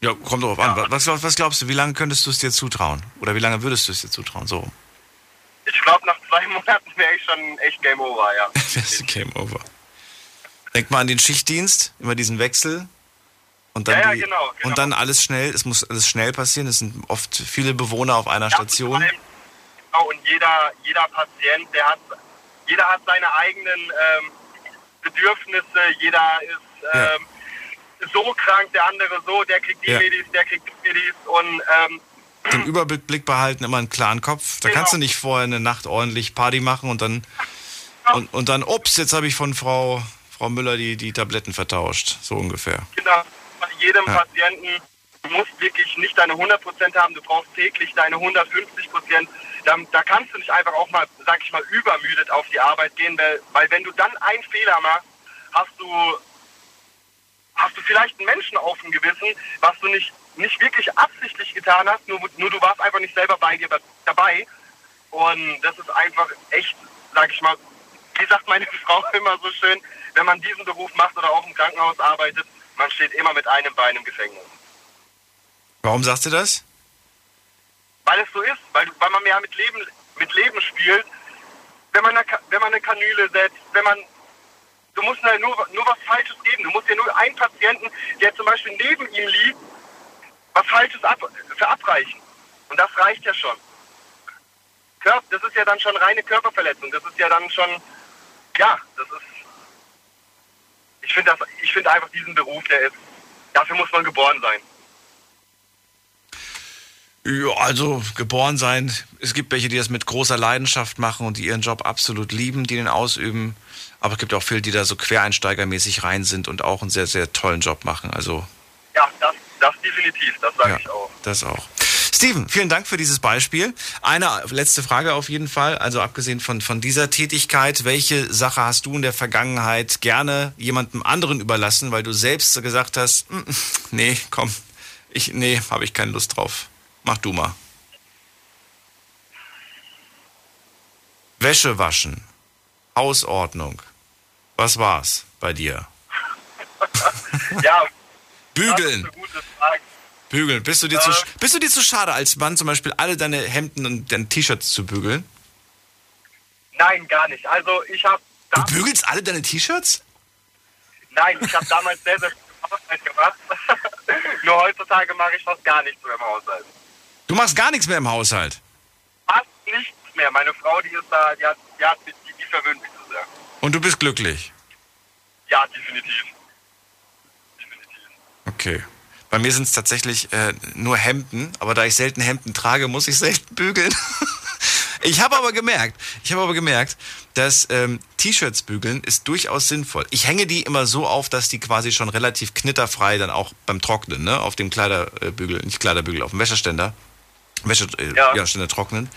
Ja, kommt drauf an. Was, was glaubst du, wie lange könntest du es dir zutrauen? Oder wie lange würdest du es dir zutrauen? So, Ich glaube, nach zwei Monaten wäre ich schon echt Game Over, ja. das ist Game Over. Denk mal an den Schichtdienst, immer diesen Wechsel. Und dann, Ja, ja, die, genau, genau. und dann alles schnell, es muss alles schnell passieren. Es sind oft viele Bewohner auf einer Station. Genau, und jeder, jeder Patient, der hat, jeder hat seine eigenen ähm, Bedürfnisse, jeder ist Ja. ähm, so krank, der andere so, der kriegt die Ja. Medis, der kriegt die Medis und ähm, Den Überblick behalten, immer einen klaren Kopf. Da Genau. kannst du nicht vorher eine Nacht ordentlich Party machen und dann und, und dann, ups, jetzt habe ich von Frau, Frau Müller die, die Tabletten vertauscht. So ungefähr. genau, jedem Ja. Patienten, du musst wirklich nicht deine 100% haben, du brauchst täglich deine 150%. Da, da kannst du nicht einfach auch mal, sag ich mal, übermüdet auf die Arbeit gehen, weil, weil wenn du dann einen Fehler machst, hast du hast du vielleicht einen Menschen auf dem Gewissen, was du nicht, nicht wirklich absichtlich getan hast, nur, nur du warst einfach nicht selber bei dir dabei. Und das ist einfach echt, sag ich mal, wie sagt meine Frau immer so schön, wenn man diesen Beruf macht oder auch im Krankenhaus arbeitet, man steht immer mit einem Bein im Gefängnis. Warum sagst du das? Weil es so ist, weil, weil man ja mit Leben, mit Leben spielt. Wenn man, eine, wenn man eine Kanüle setzt, wenn man, du musst ja nur, nur was Falsches geben. Du musst ja nur einen Patienten, der zum Beispiel neben ihm liegt, was Falsches ab, verabreichen. Und das reicht ja schon. Kör- Das ist ja dann schon reine Körperverletzung. Das ist ja dann schon, ja, das ist, ich finde das, ich finde einfach diesen Beruf, der ist, dafür muss man geboren sein. Ja, also geboren sein. Es gibt welche, die das mit großer Leidenschaft machen und die ihren Job absolut lieben, die den ausüben. Aber es gibt auch viele, die da so quereinsteigermäßig rein sind und auch einen sehr, sehr tollen Job machen. Also Ja, das, das definitiv, das sage Ja. ich auch. das auch. Steven, vielen Dank für dieses Beispiel. Eine letzte Frage auf jeden Fall. Also abgesehen von, von dieser Tätigkeit, welche Sache hast du in der Vergangenheit gerne jemandem anderen überlassen, weil du selbst gesagt hast, "Mm, nee, komm, ich, nee, habe ich keine Lust drauf. Mach du mal. Wäsche waschen, Hausordnung. Was war's bei dir? Ja, Bügeln. das ist eine gute Frage. Bügeln. Bist du dir, zu, bist du dir zu schade, als Mann zum Beispiel alle deine Hemden und deine T-Shirts zu bügeln? Nein, gar nicht. Also ich habe, Du bügelst alle deine T-Shirts? nein, ich habe damals sehr, sehr viel Haushalt gemacht. Nur heutzutage mache ich fast gar nichts mehr im Haushalt. Du machst gar nichts mehr im Haushalt. Fast nichts mehr. Meine Frau, die ist da, die hat, die, hat die, die verwöhnt mich so sehr. Und du bist glücklich. Ja, definitiv. Okay. Bei mir sind es tatsächlich äh, nur Hemden, aber da ich selten Hemden trage, muss ich selten bügeln. ich habe aber gemerkt, ich habe aber gemerkt, dass ähm, T-Shirts bügeln ist durchaus sinnvoll. Ich hänge die immer so auf, dass die quasi schon relativ knitterfrei dann auch beim Trocknen, ne, auf dem Kleiderbügel, nicht Kleiderbügel, auf dem Wäscheständer, Wäscheständer äh, Ja. ja, Ständer trocknen.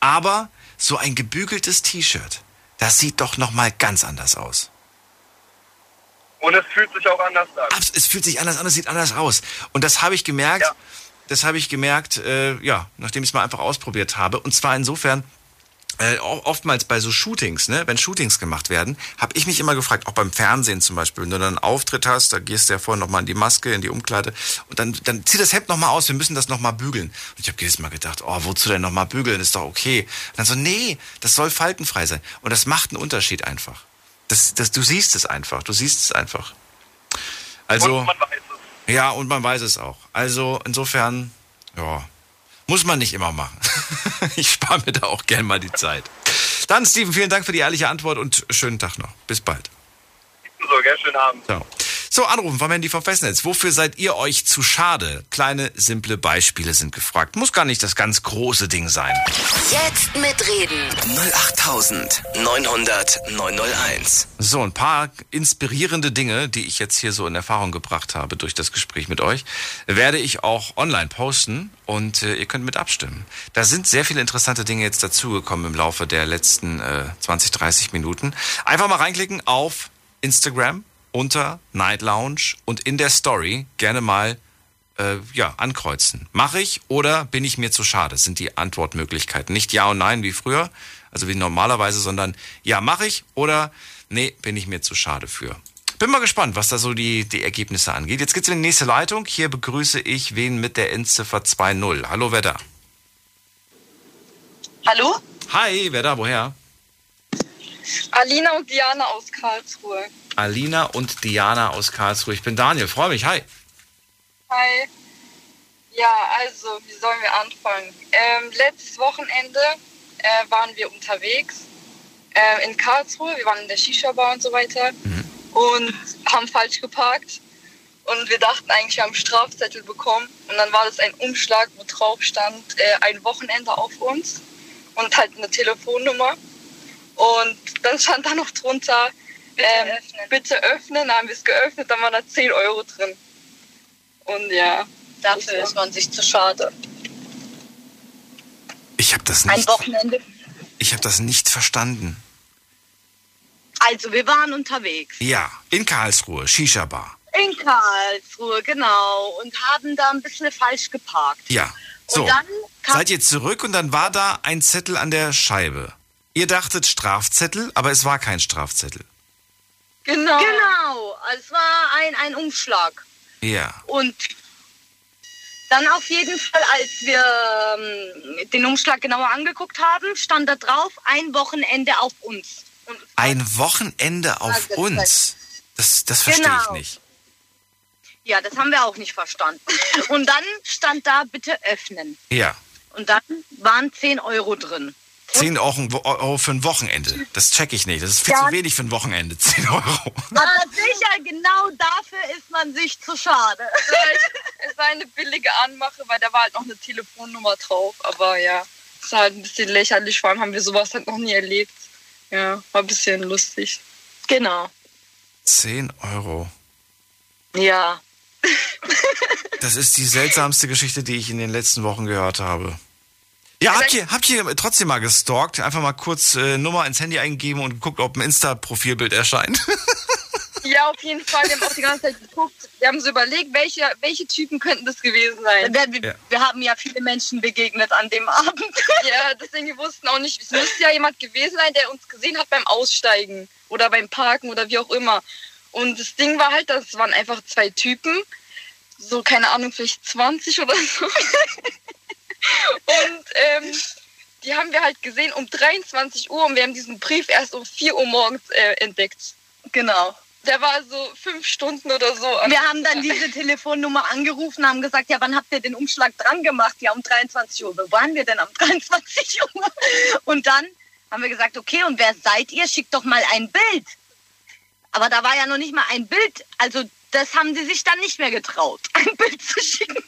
Aber so ein gebügeltes T-Shirt, das sieht doch noch mal ganz anders aus. Und es fühlt sich auch anders an. Abs- es fühlt sich anders an, es sieht anders aus. Und das habe ich gemerkt, das habe ich gemerkt, äh, ja, nachdem ich es mal einfach ausprobiert habe. Und zwar insofern, äh, oftmals bei so Shootings, ne, wenn Shootings gemacht werden, habe ich mich immer gefragt, auch beim Fernsehen zum Beispiel, wenn du dann einen Auftritt hast, da gehst du ja vorher nochmal in die Maske, in die Umkleide und dann, dann zieh das Hemd nochmal aus, wir müssen das nochmal bügeln. Und ich habe jedes Mal gedacht, oh, wozu denn nochmal bügeln, ist doch okay. Und dann so, nee, das soll faltenfrei sein. Und das macht einen Unterschied einfach. Das, das, du siehst es einfach, du siehst es einfach. Also, Und man weiß es. ja, und man weiß es auch. Also insofern, ja, muss man nicht immer machen. ich spare mir da auch gern mal die Zeit. Dann, Steven, vielen Dank für die ehrliche Antwort und schönen Tag noch. Bis bald. So, gell, schönen Abend. Ciao. So, anrufen vom Handy vom Festnetz. Wofür seid ihr euch zu schade? Kleine, simple Beispiele sind gefragt. Muss gar nicht das ganz große Ding sein. Jetzt mitreden. 08900 901. So, ein paar inspirierende Dinge, die ich jetzt hier so in Erfahrung gebracht habe durch das Gespräch mit euch, werde ich auch online posten und äh, ihr könnt mit abstimmen. Da sind sehr viele interessante Dinge jetzt dazugekommen im Laufe der letzten äh, 20, 30 Minuten. Einfach mal reinklicken auf Instagram unter Night Lounge und in der Story gerne mal äh, ja, ankreuzen. Mache ich oder bin ich mir zu schade? Sind die Antwortmöglichkeiten. Nicht Ja und Nein wie früher, also wie normalerweise, sondern Ja, mache ich oder Nee, bin ich mir zu schade für. Bin mal gespannt, was da so die, die Ergebnisse angeht. Jetzt geht's in die nächste Leitung. Hier begrüße ich wen mit der Endziffer 2.0. Hallo, wer da? Hallo? Hi, wer da? Woher? Alina und Diana aus Karlsruhe. Alina und Diana aus Karlsruhe. Ich bin Daniel, freue mich. Hi. Hi. Ja, also, wie sollen wir anfangen? Ähm, letztes Wochenende äh, waren wir unterwegs äh, in Karlsruhe. Wir waren in der Shisha-Bar und so weiter und haben falsch geparkt. Und wir dachten eigentlich, wir haben einen Strafzettel bekommen. Und dann war das ein Umschlag, wo drauf stand, äh, ein Wochenende auf uns und halt eine Telefonnummer. Und dann stand da noch drunter, ähm, bitte öffnen. Dann haben wir es geöffnet, dann waren da 10 Euro drin. Und ja, dafür ist man sich zu schade. Ich habe das Ein nicht, Wochenende. ich habe das nicht verstanden. Also, wir waren unterwegs. Ja, in Karlsruhe, Shisha Bar. In Karlsruhe, genau. Und haben da ein bisschen falsch geparkt. Ja. So. Und dann kam Seid ihr zurück und dann war da ein Zettel an der Scheibe. Ihr dachtet Strafzettel, aber es war kein Strafzettel. Genau. Genau. Es war ein, ein Umschlag. Ja. Und dann auf jeden Fall, als wir ähm, den Umschlag genauer angeguckt haben, stand da drauf, ein Wochenende auf uns. Und Ein Wochenende auf Fragezeichen. uns. Das, das verstehe ich Genau. nicht. ja, das haben wir auch nicht verstanden. Und dann stand da, bitte öffnen. Ja. Und dann waren 10 Euro drin. 10 Euro, für ein Wochenende. Das check ich nicht. Das ist viel Ja. zu wenig für ein Wochenende. 10 Euro. Aber sicher, genau dafür ist man sich zu schade. Es war eine billige Anmache, weil da war halt noch eine Telefonnummer drauf. Aber ja, es war halt ein bisschen lächerlich. Vor allem haben wir sowas halt noch nie erlebt. Ja, war ein bisschen lustig. Genau. 10 Euro. Ja. Das ist die seltsamste Geschichte, die ich in den letzten Wochen gehört habe. Ja, habt ihr, habt ihr trotzdem mal gestalkt? Einfach mal kurz äh, Nummer ins Handy eingegeben und geguckt, ob ein Insta-Profilbild erscheint. Ja, auf jeden Fall. Wir haben auch die ganze Zeit geguckt. Wir haben so überlegt, welche, welche Typen könnten das gewesen sein. Wir, wir, Ja. wir haben ja viele Menschen begegnet an dem Abend. Ja, deswegen wir wussten auch nicht, es müsste ja jemand gewesen sein, der uns gesehen hat beim Aussteigen oder beim Parken oder wie auch immer. Und das Ding war halt, das waren einfach zwei Typen, so keine Ahnung, vielleicht 20 oder so. Und ähm, die haben wir halt gesehen um 23 Uhr und wir haben diesen Brief erst um 4 Uhr morgens äh, entdeckt. Genau. Der war so fünf Stunden oder so. Wir haben dann diese Telefonnummer angerufen, haben gesagt, ja, wann habt ihr den Umschlag dran gemacht? Ja, um 23 Uhr. Wo waren wir denn um 23 Uhr? Und dann haben wir gesagt, okay, und wer seid ihr? Schickt doch mal ein Bild. Aber da war ja noch nicht mal ein Bild. Also das haben sie sich dann nicht mehr getraut, ein Bild zu schicken.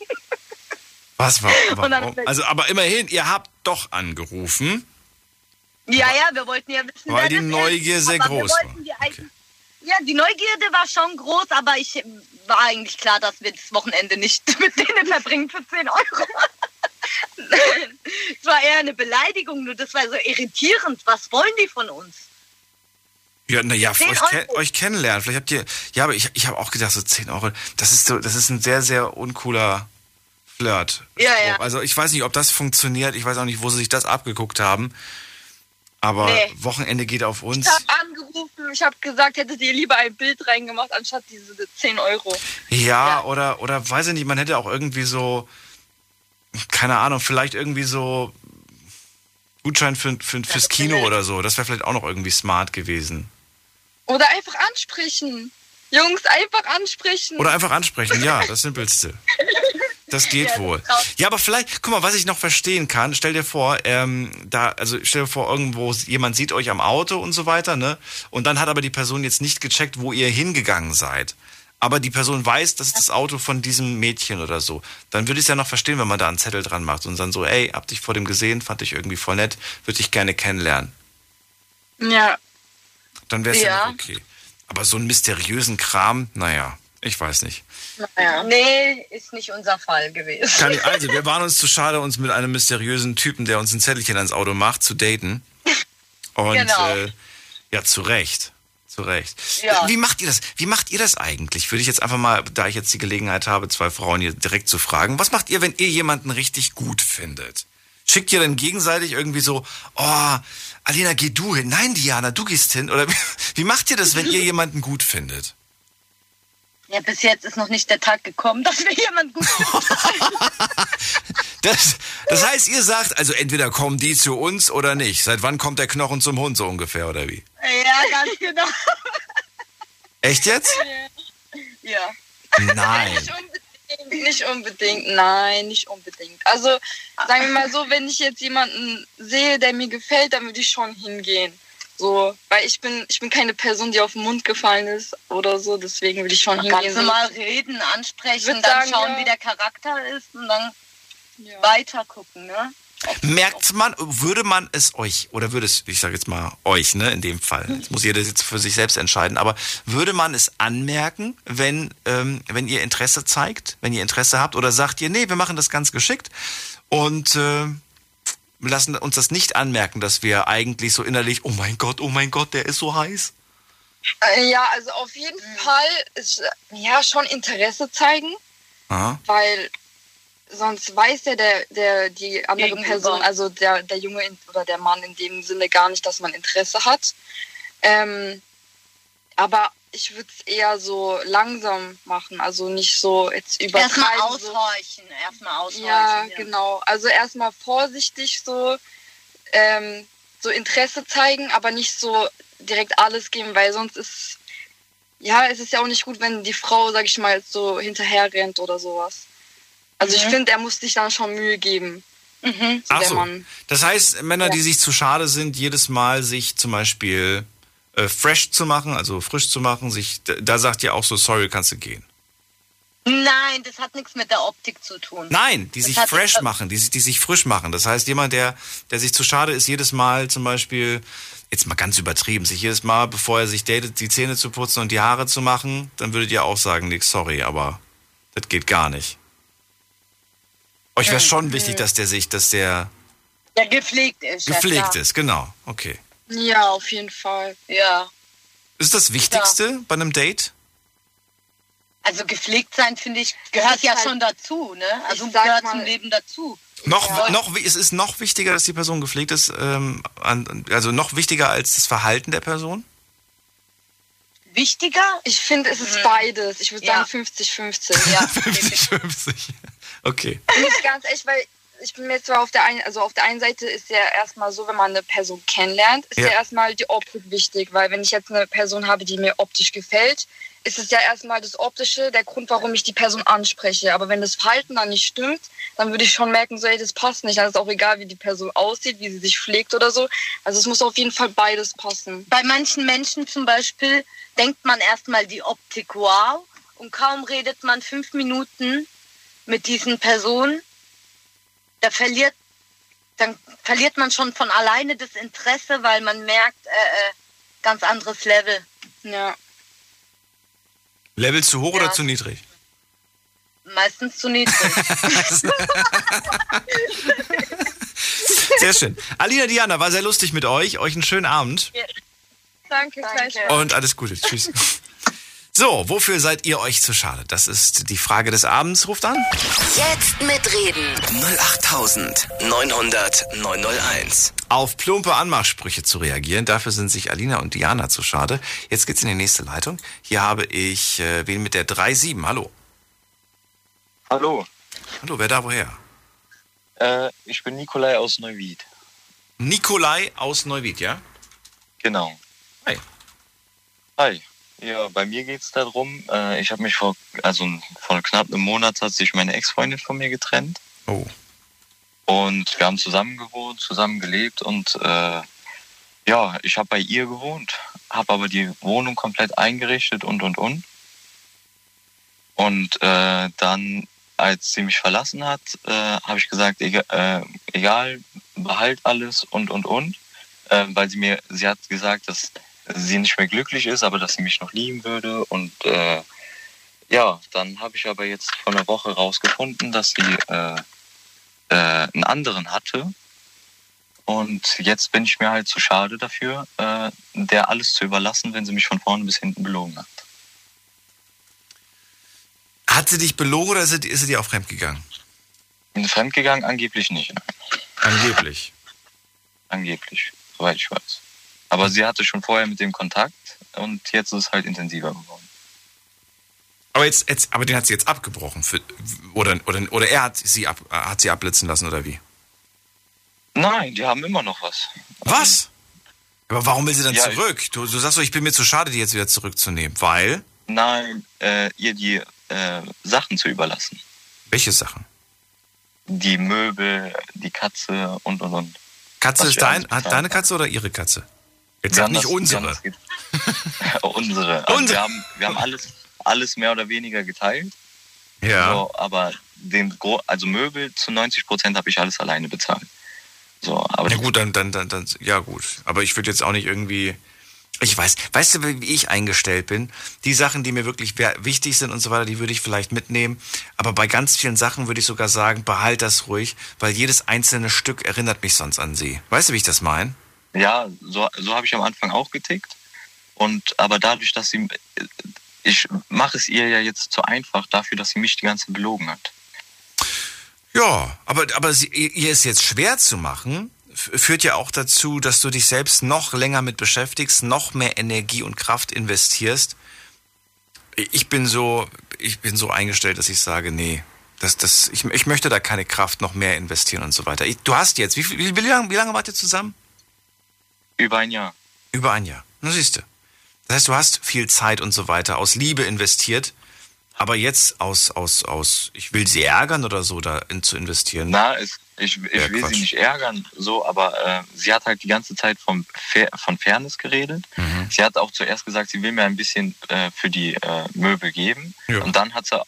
Was war? Warum? Also, aber immerhin, ihr habt doch angerufen. Ja, ja, wir wollten ja wissen, Weil die Neugier ist. sehr groß war. die eigentlich- Ja, die Neugierde war schon groß, aber ich war eigentlich klar, dass wir das Wochenende nicht mit denen verbringen für 10 Euro. Es war eher eine Beleidigung, nur das war so irritierend. Was wollen die von uns? Ja, naja, 10 euch, ken euch kennenlernen. Vielleicht habt ihr. Ja, aber ich, ich habe auch gedacht, so 10 Euro, das ist so, das ist ein sehr, sehr uncooler Flirt. Ja, ja. Also ich weiß nicht, ob das funktioniert. Ich weiß auch nicht, wo sie sich das abgeguckt haben. Aber Nee. Wochenende geht auf uns. Ich habe angerufen, ich habe gesagt, hättet ihr lieber ein Bild reingemacht, anstatt diese 10 Euro. Ja, oder, oder weiß ich nicht, man hätte auch irgendwie so, keine Ahnung, vielleicht irgendwie so Gutschein für, für, fürs Kino oder so. Das wäre vielleicht auch noch irgendwie smart gewesen. Oder einfach ansprechen. Jungs, einfach ansprechen. Oder einfach ansprechen, ja, das Simpelste. Das geht Ja, wohl. Ja, aber vielleicht, guck mal, was ich noch verstehen kann, stell dir vor, ähm, da, also stell dir vor, irgendwo jemand sieht euch am Auto und so weiter, ne? Und dann hat aber die Person jetzt nicht gecheckt, wo ihr hingegangen seid. Aber die Person weiß, das ist das Auto von diesem Mädchen oder so. Dann würde ich es ja noch verstehen, wenn man da einen Zettel dran macht und dann so, ey, hab dich vor dem gesehen, fand ich irgendwie voll nett, würde ich gerne kennenlernen. Ja. Dann wäre es ja. Ja. noch okay. Aber so einen mysteriösen Kram, naja, ich weiß nicht. Naja. Nee, ist nicht unser Fall gewesen. Ich, also, wir waren uns zu schade, uns mit einem mysteriösen Typen, der uns ein Zettelchen ans Auto macht, zu daten. Und Genau. äh, ja, zu Recht. Zu Recht. Ja. Wie macht ihr das? Wie macht ihr das eigentlich? Würde ich jetzt einfach mal, da ich jetzt die Gelegenheit habe, zwei Frauen hier direkt zu fragen, was macht ihr, wenn ihr jemanden richtig gut findet? Schickt ihr dann gegenseitig irgendwie so, oh, Alina, geh du hin. Nein, Diana, du gehst hin. Oder wie macht ihr das, wenn ihr jemanden gut findet? Ja, bis jetzt ist noch nicht der Tag gekommen, dass wir jemand gut Das, das heißt, ihr sagt, also entweder kommen die zu uns oder nicht. Seit wann kommt der Knochen zum Hund so ungefähr, oder wie? Ja, ganz genau. Echt jetzt? Ja. Nein. Nicht unbedingt, nicht unbedingt, nein, nicht unbedingt. Also sagen wir mal so, wenn ich jetzt jemanden sehe, der mir gefällt, dann würde ich schon hingehen. So, weil ich bin, ich bin keine Person, die auf den Mund gefallen ist oder so, deswegen würde ich schon hingehen. Kannst du mal reden, ansprechen, dann sagen, schauen, ja. wie der Charakter ist und dann weiter gucken, ne? Merkt man, würde man es euch, oder würde es, ich sage jetzt mal euch, ne, in dem Fall, jetzt muss jeder jetzt für sich selbst entscheiden, aber würde man es anmerken, wenn, ähm, wenn ihr Interesse zeigt, wenn ihr Interesse habt, oder sagt ihr, nee, wir machen das ganz geschickt und äh, lassen uns das nicht anmerken, dass wir eigentlich so innerlich, oh mein Gott, oh mein Gott, der ist so heiß? Äh, Ja, also auf jeden Fall ist äh, ja schon Interesse zeigen, Aha. weil sonst weiß ja der, der die andere Gegenüber. Person, also der, der Junge in, oder der Mann in dem Sinne gar nicht, dass man Interesse hat. Ähm, aber ich würde es eher so langsam machen, also nicht so jetzt übertreiben. Erstmal so. aushorchen, erstmal aushorchen. Ja, genau. Also erstmal vorsichtig so, ähm, so Interesse zeigen, aber nicht so direkt alles geben, weil sonst ist, ja, es ist ja auch nicht gut, wenn die Frau, sag ich mal, so hinterher rennt oder sowas. Also ich Mhm. finde, er muss sich dann schon Mühe geben. Mhm, Ach so. Das heißt, Männer, die sich zu schade sind, jedes Mal sich zum Beispiel äh, fresh zu machen, also frisch zu machen, sich, da- sagt ihr auch so, sorry, kannst du gehen. Nein, das hat nichts mit der Optik zu tun. Nein, die Das sich fresh machen, die, sich- die sich frisch machen. Das heißt, jemand, der, der sich zu schade ist, jedes Mal zum Beispiel, jetzt mal ganz übertrieben, sich jedes Mal, bevor er sich datet, die Zähne zu putzen und die Haare zu machen, dann würdet ihr auch sagen, nix, sorry, aber das geht gar nicht. Euch wäre schon wichtig, dass der sich, dass der Der gepflegt ist. ja, gepflegt klar. ist, genau. Okay. Ja, auf jeden Fall. Ja. Ist das Wichtigste bei einem Date? Also gepflegt sein, finde ich, gehört ja halt- schon dazu, ne? Also gehört mal- zum Leben dazu. Noch, Ja. noch, es ist noch wichtiger, dass die Person gepflegt ist, ähm, also noch wichtiger als das Verhalten der Person? Wichtiger? Ich finde, es ist Mhm. beides. Ich würde Ja. sagen 50-50. Ja. 50. Okay. Bin ich ganz echt, weil ich bin mir zwar auf der einen, also auf der einen Seite ist ja erstmal so, wenn man eine Person kennenlernt, ist Ja. ja, erstmal die Optik wichtig, weil wenn ich jetzt eine Person habe, die mir optisch gefällt, ist es ja erstmal das Optische der Grund, warum ich die Person anspreche. Aber wenn das Verhalten dann nicht stimmt, dann würde ich schon merken, so, ey, das passt nicht. Dann ist auch egal, wie die Person aussieht, wie sie sich pflegt oder so. Also es muss auf jeden Fall beides passen. Bei manchen Menschen zum Beispiel denkt man erstmal die Optik wow und kaum redet man fünf Minuten mit diesen Personen, da verliert, dann verliert man schon von alleine das Interesse, weil man merkt, äh, äh, ganz anderes Level. Ja. Level zu hoch Ja. oder zu niedrig? Meistens zu niedrig. Sehr schön. Alina Diana, war sehr lustig mit euch. Euch einen schönen Abend Danke, gleichfalls. und alles Gute. Tschüss. So, wofür seid ihr euch zu schade? Das ist die Frage des Abends. Ruft an. Jetzt mitreden. 08900 901. Auf plumpe Anmachsprüche zu reagieren. Dafür sind sich Alina und Diana zu schade. Jetzt geht's in die nächste Leitung. Hier habe ich äh, wen mit der 37. Hallo. Hallo, Hallo, wer da woher? äh, ich bin Nikolai aus Neuwied. Nikolai aus Neuwied, ja? Genau. Hi. Hi. Ja, bei mir geht's darum, äh, ich habe mich vor, also vor knapp einem Monat hat sich meine Ex-Freundin von mir getrennt. Oh. Und wir haben zusammen gewohnt, zusammen gelebt und äh, ja, ich habe bei ihr gewohnt, habe aber die Wohnung komplett eingerichtet und und und. Und äh, dann, als sie mich verlassen hat, äh, habe ich gesagt, egal, äh, egal, behalt alles und und und, äh, weil sie mir, sie hat gesagt, dass sie nicht mehr glücklich ist, aber dass sie mich noch lieben würde und äh, ja, dann habe ich aber jetzt vor einer Woche rausgefunden, dass sie äh, äh, einen anderen hatte. Und jetzt bin ich mir halt zu schade dafür, äh, der alles zu überlassen, wenn sie mich von vorne bis hinten belogen hat. Hat sie dich belogen oder ist sie, ist sie dir auch fremdgegangen? Fremdgegangen angeblich nicht. Angeblich. Angeblich, soweit ich weiß. Aber sie hatte schon vorher mit dem Kontakt und jetzt ist es halt intensiver geworden. Aber jetzt, jetzt aber den hat sie jetzt abgebrochen für, oder oder oder er hat sie ab, hat sie abblitzen lassen oder wie? Nein, die haben immer noch was. Was? Aber warum will sie dann Ja, zurück? Du, du sagst doch, ich bin mir zu schade, die jetzt wieder zurückzunehmen, weil Nein, äh, ihr die äh, Sachen zu überlassen. welche Sachen? Die Möbel, die Katze und und und. Katze Was ist dein, hat deine. Katze oder ihre Katze? Jetzt sag nicht das- unsere. unsere. Also wir haben, wir haben alles, alles mehr oder weniger geteilt. Ja. So, aber den also Möbel zu 90 Prozent habe ich alles alleine bezahlt. So, aber Ja gut, dann, dann, dann, dann, ja gut. Aber ich würde jetzt auch nicht irgendwie, ich weiß, weißt du, wie ich eingestellt bin? Die Sachen, die mir wirklich wichtig sind und so weiter, die würde ich vielleicht mitnehmen. Aber bei ganz vielen Sachen würde ich sogar sagen, behalt das ruhig, weil jedes einzelne Stück erinnert mich sonst an sie. Weißt du, wie ich das meine? Ja, so, so habe ich am Anfang auch getickt. Und aber dadurch, dass sie, ich mache es ihr ja jetzt zu einfach dafür, dass sie mich die ganze belogen hat. Ja, aber, aber sie, ihr es jetzt schwer zu machen, führt ja auch dazu, dass du dich selbst noch länger mit beschäftigst, noch mehr Energie und Kraft investierst. Ich bin so, ich bin so eingestellt, dass ich sage, nee, das, das, ich, ich möchte da keine Kraft noch mehr investieren und so weiter. Ich, du hast jetzt, wie, wie, wie, lange, wie lange wart ihr zusammen? Über ein Jahr. Über ein Jahr. Na siehst du. Das heißt, du hast viel Zeit und so weiter aus Liebe investiert, aber jetzt aus, aus, aus, ich will sie ärgern oder so da in, zu investieren. Na, es, Ich, ich Ja, will Quatsch. sie nicht ärgern, so, aber äh, sie hat halt die ganze Zeit vom von Fairness geredet. Mhm. Sie hat auch zuerst gesagt, sie will mir ein bisschen äh, für die äh, Möbel geben. Ja. Und dann hat sie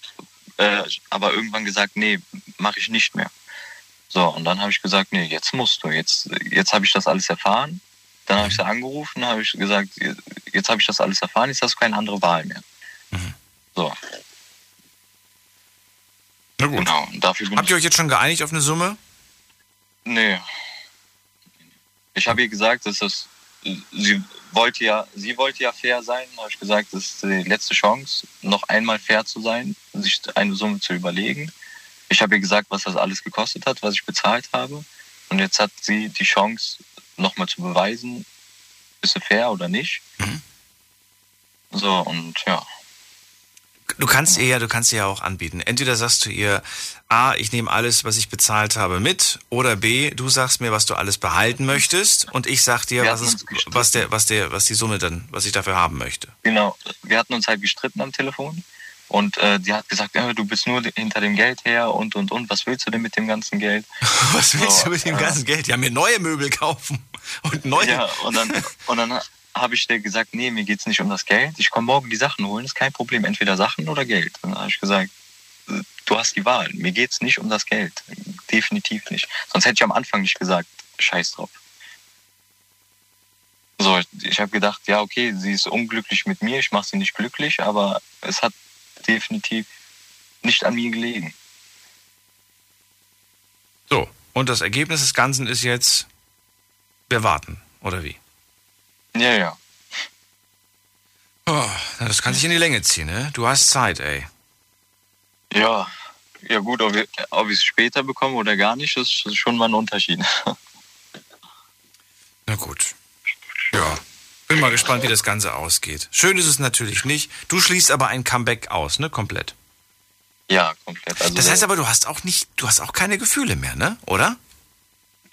äh, aber irgendwann gesagt, nee, mache ich nicht mehr. So, und dann habe ich gesagt, nee, jetzt musst du. Jetzt, jetzt habe ich das alles erfahren. Dann habe ich sie angerufen, habe ich gesagt, jetzt habe ich das alles erfahren, jetzt hast du keine andere Wahl mehr. Mhm. So, Na gut. genau. Dafür Habt ihr euch jetzt schon geeinigt auf eine Summe? Nee. Ich habe ihr gesagt, dass das, sie wollte ja, sie wollte ja fair sein. Da habe ich gesagt, das ist die letzte Chance, noch einmal fair zu sein, sich eine Summe zu überlegen. Ich habe ihr gesagt, was das alles gekostet hat, was ich bezahlt habe. Und jetzt hat sie die Chance, nochmal zu beweisen, ist sie fair oder nicht. So, und ja. Du kannst ihr ja, du kannst ihr ja auch anbieten. Entweder sagst du ihr, A, ich nehme alles, was ich bezahlt habe, mit, oder B, du sagst mir, was du alles behalten möchtest, und ich sag dir, Wir was, gestritten. was der, was der, was die Summe dann, was ich dafür haben möchte. Genau, wir hatten uns halt gestritten am Telefon und äh, die hat gesagt, äh, du bist nur hinter dem Geld her und und und, was willst du denn mit dem ganzen Geld? Was willst So, du mit dem äh, ganzen Geld? Ja, mir neue Möbel kaufen und neue. Ja, und dann, und dann habe ich dir gesagt, nee, mir geht's nicht um das Geld, ich komme morgen die Sachen holen, ist kein Problem, entweder Sachen oder Geld. Und dann habe ich gesagt, du hast die Wahl, mir geht's nicht um das Geld, definitiv nicht. Sonst hätte ich am Anfang nicht gesagt, scheiß drauf. So, ich, ich habe gedacht, ja, okay, sie ist unglücklich mit mir, ich mache sie nicht glücklich, aber es hat definitiv nicht an mir gelegen. So, und das Ergebnis des Ganzen ist jetzt, wir warten, oder wie? Ja, ja. Oh, das kann sich in die Länge ziehen, ne? Du hast Zeit, ey. Ja, ja gut, ob ich es später bekomme oder gar nicht, ist ist schon mal ein Unterschied. Na gut. Ja. Bin mal gespannt, wie das Ganze ausgeht. Schön ist es natürlich nicht. Du schließt aber ein Comeback aus, ne? Komplett. Ja, komplett. Also Das heißt aber, du hast auch nicht, du hast auch keine Gefühle mehr, ne? Oder?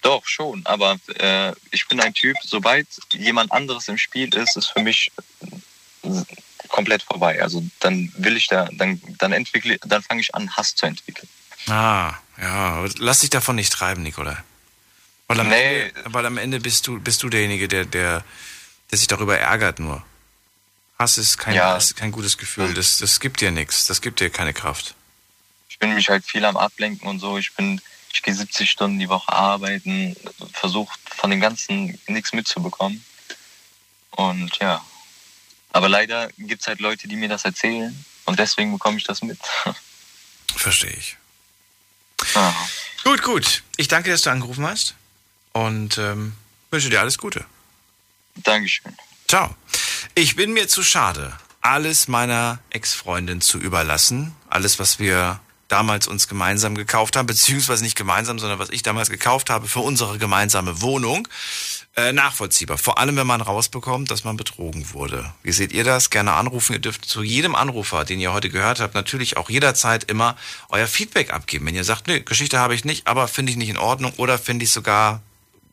Doch, schon. Aber äh, ich bin ein Typ, sobald jemand anderes im Spiel ist, ist für mich äh, komplett vorbei. Also dann will ich da, dann, dann entwickle, dann fange ich an, Hass zu entwickeln. Ah, ja. Lass dich davon nicht treiben, Nikolai. Weil am, Nee. Ende, weil am Ende bist du, bist du derjenige, der, der, der sich darüber ärgert nur. Hass ist kein, Ja. ist kein gutes Gefühl. Das, das gibt dir nichts. Das gibt dir keine Kraft. Ich bin mich halt viel am Ablenken und so. Ich bin, ich gehe 70 Stunden die Woche arbeiten, versuche von dem Ganzen nichts mitzubekommen. Und ja. Aber leider gibt's halt Leute, die mir das erzählen und deswegen bekomme ich das mit. Verstehe ich. Ja. Gut, gut. Ich danke, dass du angerufen hast. Und ähm, wünsche dir alles Gute. Dankeschön. Ciao. Ich bin mir zu schade, alles meiner Ex-Freundin zu überlassen. Alles, was wir damals uns gemeinsam gekauft haben, beziehungsweise nicht gemeinsam, sondern was ich damals gekauft habe für unsere gemeinsame Wohnung, äh, nachvollziehbar. Vor allem, wenn man rausbekommt, dass man betrogen wurde. Wie seht ihr das? Gerne anrufen. Ihr dürft zu jedem Anrufer, den ihr heute gehört habt, natürlich auch jederzeit immer euer Feedback abgeben. Wenn ihr sagt, nö, Geschichte habe ich nicht, aber finde ich nicht in Ordnung oder finde ich sogar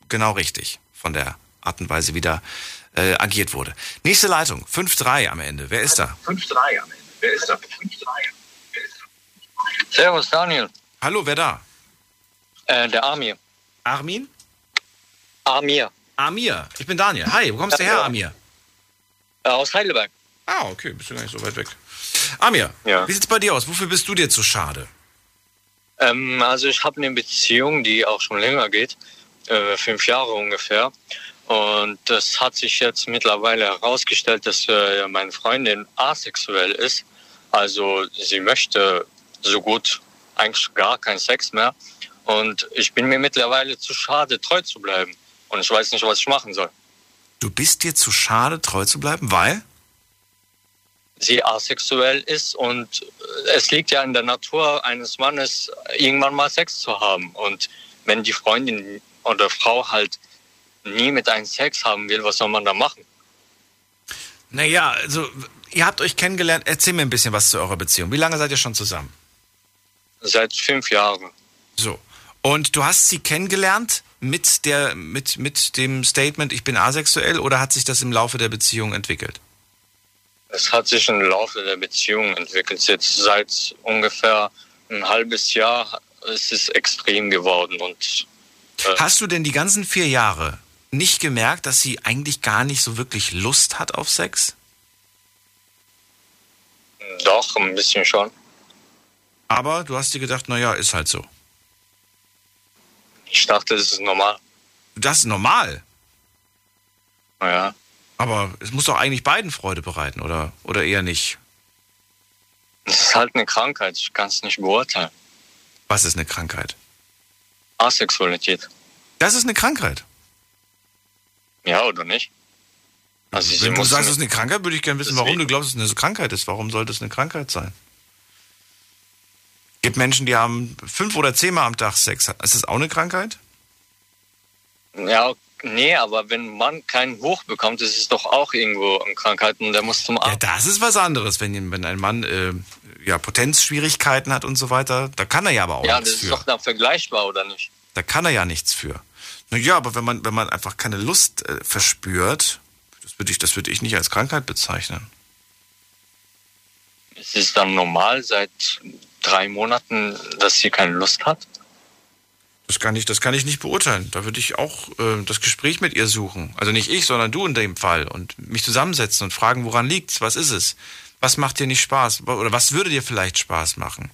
genau richtig von der Art und Weise, wie da äh, agiert wurde. Nächste Leitung, 5-3 am Ende. Wer ist da? 5-3 am Ende. Wer ist da? 5-3. Servus, Daniel. Hallo, wer da? Äh, der Amir. Armin? Amir. Amir. Ich bin Daniel. Hi, wo kommst du her, Ja. Amir? Äh, aus Heidelberg. Ah, okay, bist du gar nicht so weit weg. Amir, Ja. wie sieht's bei dir aus? Wofür bist du dir zu schade? Ähm, also ich habe eine Beziehung, die auch schon länger geht, äh, fünf Jahre ungefähr. Und das hat sich jetzt mittlerweile herausgestellt, dass äh, meine Freundin asexuell ist. Also sie möchte so gut eigentlich gar keinen Sex mehr. Und ich bin mir mittlerweile zu schade, treu zu bleiben. Und ich weiß nicht, was ich machen soll. Du bist dir zu schade, treu zu bleiben, weil? sie asexuell ist und es liegt ja in der Natur eines Mannes, irgendwann mal Sex zu haben. Und wenn die Freundin oder Frau halt nie mit einem Sex haben will, was soll man da machen? Naja, also, ihr habt euch kennengelernt. Erzähl mir ein bisschen was zu eurer Beziehung. Wie lange seid ihr schon zusammen? Seit fünf Jahren. So. Und du hast sie kennengelernt mit, der, mit, mit dem Statement, ich bin asexuell, oder hat sich das im Laufe der Beziehung entwickelt? Es hat sich im Laufe der Beziehung entwickelt. Jetzt seit ungefähr ein halbes Jahr es ist extrem geworden und äh, Hast du denn die ganzen vier Jahre nicht gemerkt, dass sie eigentlich gar nicht so wirklich Lust hat auf Sex? doch ein bisschen schon. Aber du hast dir gedacht, naja, ist halt so. Ich dachte, das ist normal. Das ist normal. Naja. Aber es muss doch eigentlich beiden Freude bereiten, oder, oder eher nicht? Es ist halt eine Krankheit, ich kann es nicht beurteilen. Was ist eine Krankheit? Asexualität. Das ist eine Krankheit. Ja, oder nicht? Also Wenn du sagst, es ist eine Krankheit, würde ich gerne wissen, warum du glaubst, dass es eine Krankheit ist. Warum sollte es eine Krankheit sein? gibt Menschen, die haben fünf oder zehnmal am Tag Sex. Ist das auch eine Krankheit? Ja, nee, aber wenn man keinen Hoch bekommt, ist es doch auch irgendwo eine Krankheit und der muss zum Ja, Arzt. das ist was anderes. Wenn, wenn ein Mann äh, ja, Potenzschwierigkeiten hat und so weiter, da kann er ja aber auch Ja, das nichts ist für. doch dann vergleichbar, oder nicht? Da kann er ja nichts für. Ja, aber wenn man, wenn man einfach keine Lust äh, verspürt, das würde ich, das würde ich nicht als Krankheit bezeichnen. Es ist dann normal seit drei Monaten, dass sie keine Lust hat. Das kann ich, das kann ich nicht beurteilen. Da würde ich auch äh, das Gespräch mit ihr suchen. Also nicht ich, sondern du in dem Fall. Und mich zusammensetzen und fragen, woran liegt's? Was ist es? Was macht dir nicht Spaß? Oder was würde dir vielleicht Spaß machen?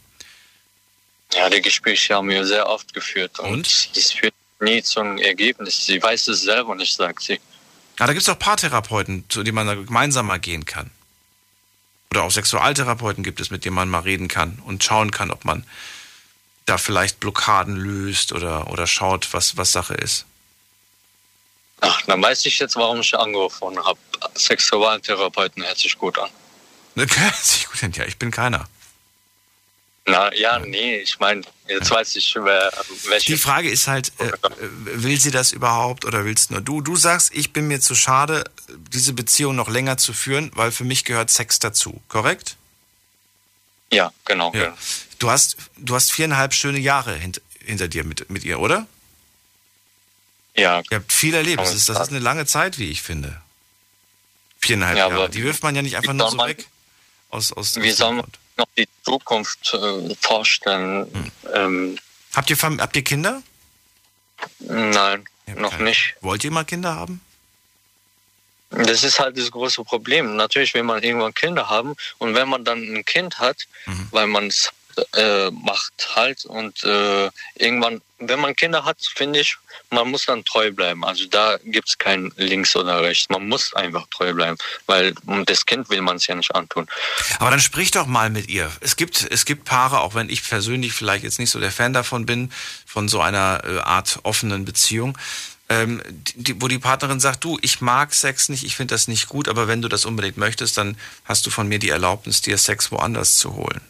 Ja, die Gespräche haben wir sehr oft geführt und, das führt nie zu einem Ergebnis. Sie weiß es selber nicht, sagt sie. Ah, da gibt's auch Paartherapeuten, zu denen man da gemeinsam mal gehen kann. Oder auch Sexualtherapeuten gibt es, mit denen man mal reden kann und schauen kann, ob man da vielleicht Blockaden löst oder, oder schaut, was, was Sache ist. Ach, dann weiß ich jetzt, warum ich angerufen habe. Sexualtherapeuten hört sich gut an. Hört sich gut an. Ja, ich bin keiner. Na ja, nee, ich meine, jetzt weiß ich, wer, welche. Die Frage ist halt, äh, will sie das überhaupt oder willst nur du? Du sagst, ich bin mir zu schade, diese Beziehung noch länger zu führen, weil für mich gehört Sex dazu, korrekt? Ja, genau. Ja. Du hast, du hast viereinhalb schöne Jahre hint, hinter dir mit, mit ihr, oder? Ja. Ihr habt viel erlebt. Das ist, das ist eine lange Zeit, wie ich finde. Viereinhalb Ja, Jahre. Die wirft man ja nicht einfach nur so man- weg. Aus, aus, Wie soll man noch die Zukunft äh, vorstellen? Hm. Ähm, habt, ihr, habt ihr Kinder? nein, noch nicht. Wollt ihr mal Kinder haben? Das ist halt das große Problem. Natürlich will man irgendwann Kinder haben und wenn man dann ein Kind hat, Mhm. weil man es äh, macht halt und äh, irgendwann, wenn man Kinder hat, finde ich, man muss dann treu bleiben. Also da gibt es kein links oder rechts. Man muss einfach treu bleiben, weil das Kind will man es ja nicht antun. Aber dann sprich doch mal mit ihr. Es gibt, es gibt Paare, auch wenn ich persönlich vielleicht jetzt nicht so der Fan davon bin, von so einer äh, Art offenen Beziehung, ähm, die, wo die Partnerin sagt, du, ich mag Sex nicht, ich finde das nicht gut, aber wenn du das unbedingt möchtest, dann hast du von mir die Erlaubnis, dir Sex woanders zu holen.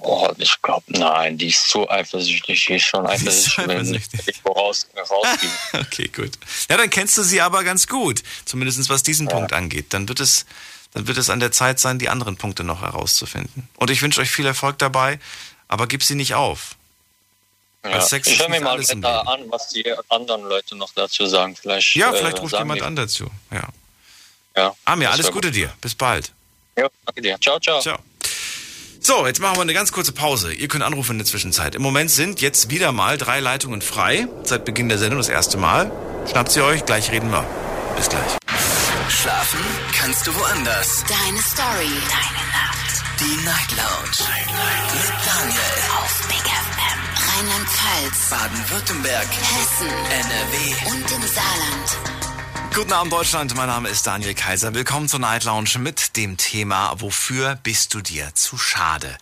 Oh, ich glaube, nein, die ist so eifersüchtig, die ist schon eifersüchtig, wenn ich irgendwo raus, rausgehe. Okay, gut. Ja, dann kennst du sie aber ganz gut, zumindest was diesen Punkt angeht. Dann wird es, dann wird es an der Zeit sein, die anderen Punkte noch herauszufinden. Und ich wünsche euch viel Erfolg dabei, aber gib sie nicht auf. Ja. Ich ist höre mir mal weiter an, was die anderen Leute noch dazu sagen. Vielleicht, Ja, vielleicht äh, ruft jemand die- an dazu. Ja. Ja, Amir, alles Gute gut. dir. Bis bald. Ja, danke dir. Ciao, ciao. Ciao. So, jetzt machen wir eine ganz kurze Pause. Ihr könnt anrufen in der Zwischenzeit. Im Moment sind jetzt wieder mal drei Leitungen frei. Seit Beginn der Sendung das erste Mal. Schnappt sie euch, gleich reden wir. Bis gleich. Schlafen kannst du woanders. Deine Story. Deine Nacht. Die Night Lounge. Mit Daniel. Auf Big FM. Rheinland-Pfalz. Baden-Württemberg. Hessen. NRW. Und im Saarland. Guten Abend Deutschland, mein Name ist Daniel Kaiser. Willkommen zur Night Lounge mit dem Thema Wofür bist du dir zu schade?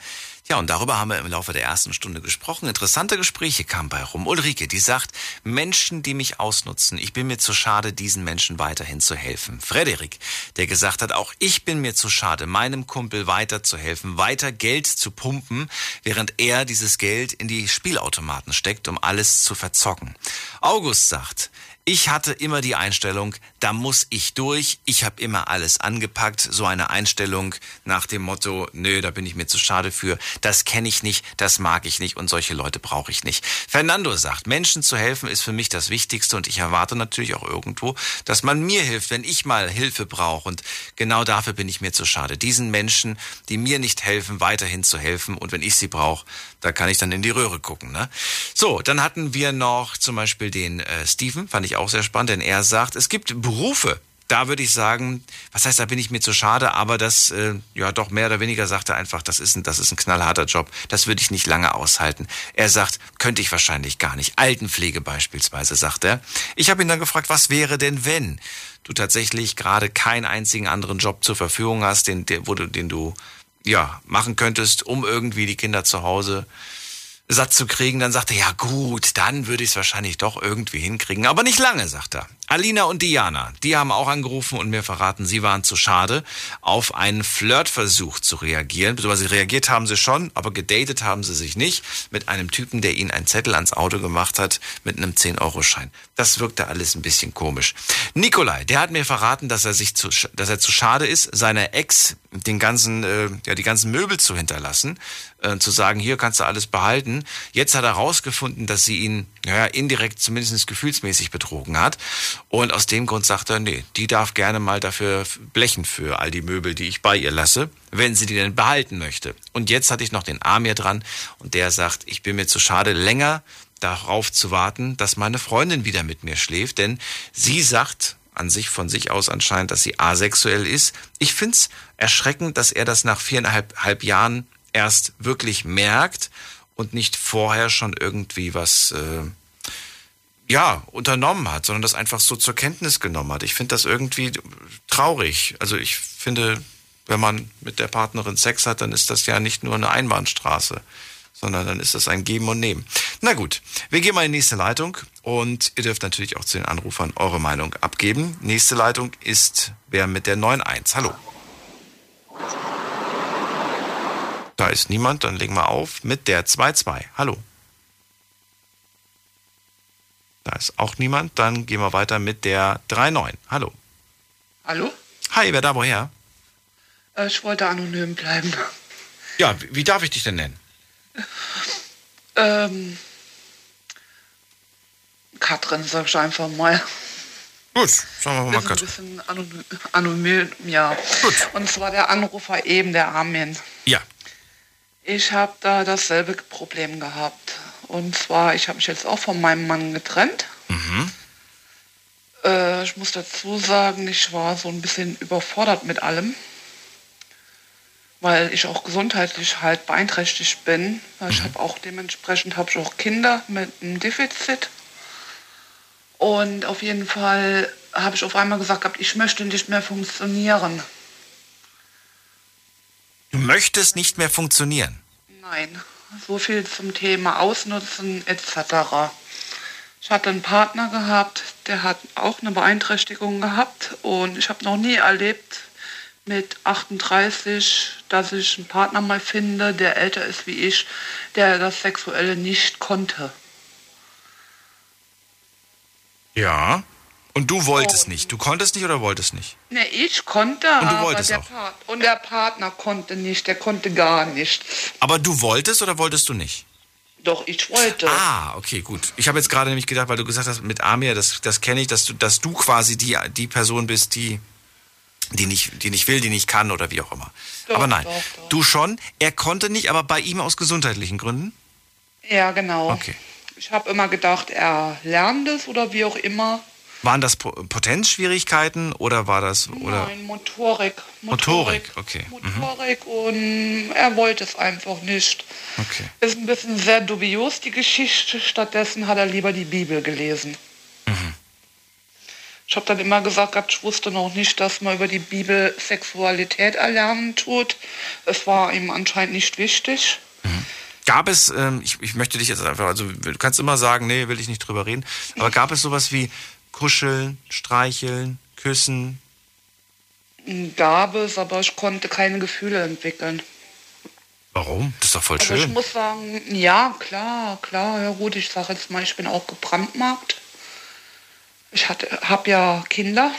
Ja, und darüber haben wir im Laufe der ersten Stunde gesprochen. Interessante Gespräche kamen bei rum. Ulrike, die sagt, Menschen, die mich ausnutzen, ich bin mir zu schade, diesen Menschen weiterhin zu helfen. Frederik, der gesagt hat, auch ich bin mir zu schade, meinem Kumpel weiterzuhelfen, weiter Geld zu pumpen, während er dieses Geld in die Spielautomaten steckt, um alles zu verzocken. August sagt, Ich hatte immer die Einstellung, da muss ich durch. Ich habe immer alles angepackt. So eine Einstellung nach dem Motto, nö, da bin ich mir zu schade für. Das kenne ich nicht, das mag ich nicht und solche Leute brauche ich nicht. Fernando sagt, Menschen zu helfen ist für mich das Wichtigste und ich erwarte natürlich auch irgendwo, dass man mir hilft, wenn ich mal Hilfe brauche. Und genau dafür bin ich mir zu schade. Diesen Menschen, die mir nicht helfen, weiterhin zu helfen. Und wenn ich sie brauche, da kann ich dann in die Röhre gucken. Ne? So, dann hatten wir noch zum Beispiel den äh, Steven, fand ich auch sehr spannend, denn er sagt, es gibt Berufe, da würde ich sagen, was heißt, da bin ich mir zu schade, aber das, äh, ja doch mehr oder weniger sagt er einfach, das ist, ein, das ist ein knallharter Job, das würde ich nicht lange aushalten. Er sagt, könnte ich wahrscheinlich gar nicht. Altenpflege beispielsweise, sagt er. Ich habe ihn dann gefragt, was wäre denn, wenn du tatsächlich gerade keinen einzigen anderen Job zur Verfügung hast, den, den, wo du, den du ja, machen könntest, um irgendwie die Kinder zu Hause satt zu kriegen, dann sagt er, ja gut, dann würde ich es wahrscheinlich doch irgendwie hinkriegen. Aber nicht lange, sagt er. Alina und Diana, die haben auch angerufen und mir verraten, sie waren zu schade, auf einen Flirtversuch zu reagieren. Beziehungsweise reagiert haben sie schon, aber gedatet haben sie sich nicht mit einem Typen, der ihnen einen Zettel ans Auto gemacht hat mit einem 10-Euro-Schein. Das wirkte alles ein bisschen komisch. Nikolai, der hat mir verraten, dass er sich zu, dass er zu schade ist, seiner Ex den ganzen, äh, ja, die ganzen Möbel zu hinterlassen, äh, zu sagen, hier kannst du alles behalten. Jetzt hat er herausgefunden, dass sie ihn, ja, indirekt zumindest gefühlsmäßig betrogen hat. Und aus dem Grund sagt er, nee, die darf gerne mal dafür blechen für all die Möbel, die ich bei ihr lasse, wenn sie die denn behalten möchte. Und jetzt hatte ich noch den Amir dran und der sagt, ich bin mir zu schade, länger darauf zu warten, dass meine Freundin wieder mit mir schläft, denn sie sagt, an sich von sich aus anscheinend, dass sie asexuell ist. Ich find's erschreckend, dass er das nach viereinhalb Jahren erst wirklich merkt und nicht vorher schon irgendwie was äh, ja unternommen hat, sondern das einfach so zur Kenntnis genommen hat. Ich finde das irgendwie traurig. Also ich finde, wenn man mit der Partnerin Sex hat, dann ist das ja nicht nur eine Einbahnstraße sondern dann ist das ein Geben und Nehmen. Na gut, wir gehen mal in die nächste Leitung und ihr dürft natürlich auch zu den Anrufern eure Meinung abgeben. Nächste Leitung ist wer mit der 9.1. Hallo. Da ist niemand, dann legen wir auf mit der 2.2. Hallo. Da ist auch niemand, dann gehen wir weiter mit der 3.9. Hallo. Hallo? Hi, wer da woher? Äh, ich wollte anonym bleiben. Ja, wie darf ich dich denn nennen? Ähm, Katrin, sag ich einfach mal. Gut, sagen wir mal Katrin. Ein bisschen anonym, anonym, ja. Gut. Und zwar der Anrufer eben, der Armin. Ja. Ich habe da dasselbe Problem gehabt. Und zwar, ich habe mich jetzt auch von meinem Mann getrennt. Mhm. Äh, ich muss dazu sagen, ich war so ein bisschen überfordert mit allem weil ich auch gesundheitlich halt beeinträchtigt bin. Ich mhm. habe auch dementsprechend habe ich auch Kinder mit einem Defizit. Und auf jeden Fall habe ich auf einmal gesagt gehabt, ich möchte nicht mehr funktionieren. Du möchtest nicht mehr funktionieren? Nein. So viel zum Thema Ausnutzen etc. Ich hatte einen Partner gehabt, der hat auch eine Beeinträchtigung gehabt und ich habe noch nie erlebt, mit 38, dass ich einen Partner mal finde, der älter ist wie ich, der das Sexuelle nicht konnte. Ja. Und du wolltest und, nicht. Du konntest nicht oder wolltest nicht? Ne, ich konnte, und du wolltest der auch. Part und der Partner konnte nicht, der konnte gar nichts. Aber du wolltest oder wolltest du nicht? Doch, ich wollte. Ah, okay, gut. Ich habe jetzt gerade nämlich gedacht, weil du gesagt hast, mit Amir, das, das kenne ich, dass du, dass du quasi die, die Person bist, die die nicht, die nicht will, die nicht kann oder wie auch immer. Doch, aber nein, doch, doch. du schon. Er konnte nicht, aber bei ihm aus gesundheitlichen Gründen? Ja, genau. Okay. Ich habe immer gedacht, er lernt es oder wie auch immer. Waren das Potenzschwierigkeiten oder war das oder? Nein, Motorik. Motorik, Motorik okay. Motorik mhm. und er wollte es einfach nicht. Okay. Ist ein bisschen sehr dubios die Geschichte. Stattdessen hat er lieber die Bibel gelesen. Mhm. Ich habe dann immer gesagt, ich wusste noch nicht, dass man über die Bibel Sexualität erlernen tut. Es war ihm anscheinend nicht wichtig. Mhm. Gab es, ähm, ich, ich möchte dich jetzt einfach, also du kannst immer sagen, nee, will ich nicht drüber reden, aber gab es sowas wie Kuscheln, Streicheln, Küssen? Gab es, aber ich konnte keine Gefühle entwickeln. Warum? Das ist doch voll also schön. Ich muss sagen, ja, klar, klar, ja gut, ich sage jetzt mal, ich bin auch gebrandmarkt. ich habe ja Kinder,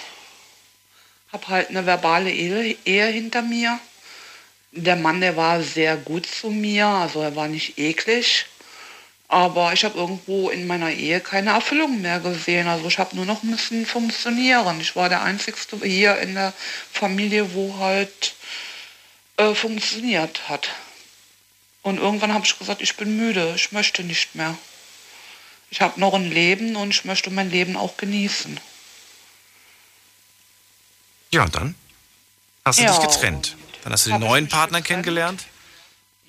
habe halt eine verbale Ehe, Ehe hinter mir. Der Mann, der war sehr gut zu mir, also er war nicht eklig. Aber ich habe irgendwo in meiner Ehe keine Erfüllung mehr gesehen. Also ich habe nur noch müssen funktionieren. Ich war der Einzige hier in der Familie, wo halt äh, funktioniert hat. Und irgendwann habe ich gesagt, ich bin müde, ich möchte nicht mehr. Ich habe noch ein Leben und ich möchte mein Leben auch genießen. Ja, und dann hast du ja, dich getrennt. Dann hast du den neuen Partner kennengelernt.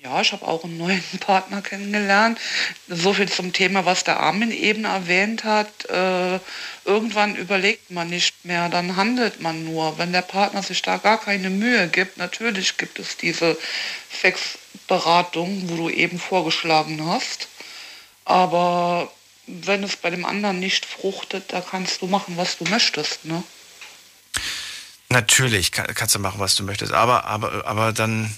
Ja, ich habe auch einen neuen Partner kennengelernt. So viel zum Thema, was der Armin eben erwähnt hat. Äh, irgendwann überlegt man nicht mehr, dann handelt man nur. Wenn der Partner sich da gar keine Mühe gibt, natürlich gibt es diese Sexberatung, wo du eben vorgeschlagen hast. Aber wenn es bei dem anderen nicht fruchtet, da kannst du machen, was du möchtest, ne? Natürlich kann, kannst du machen, was du möchtest, aber, aber, aber dann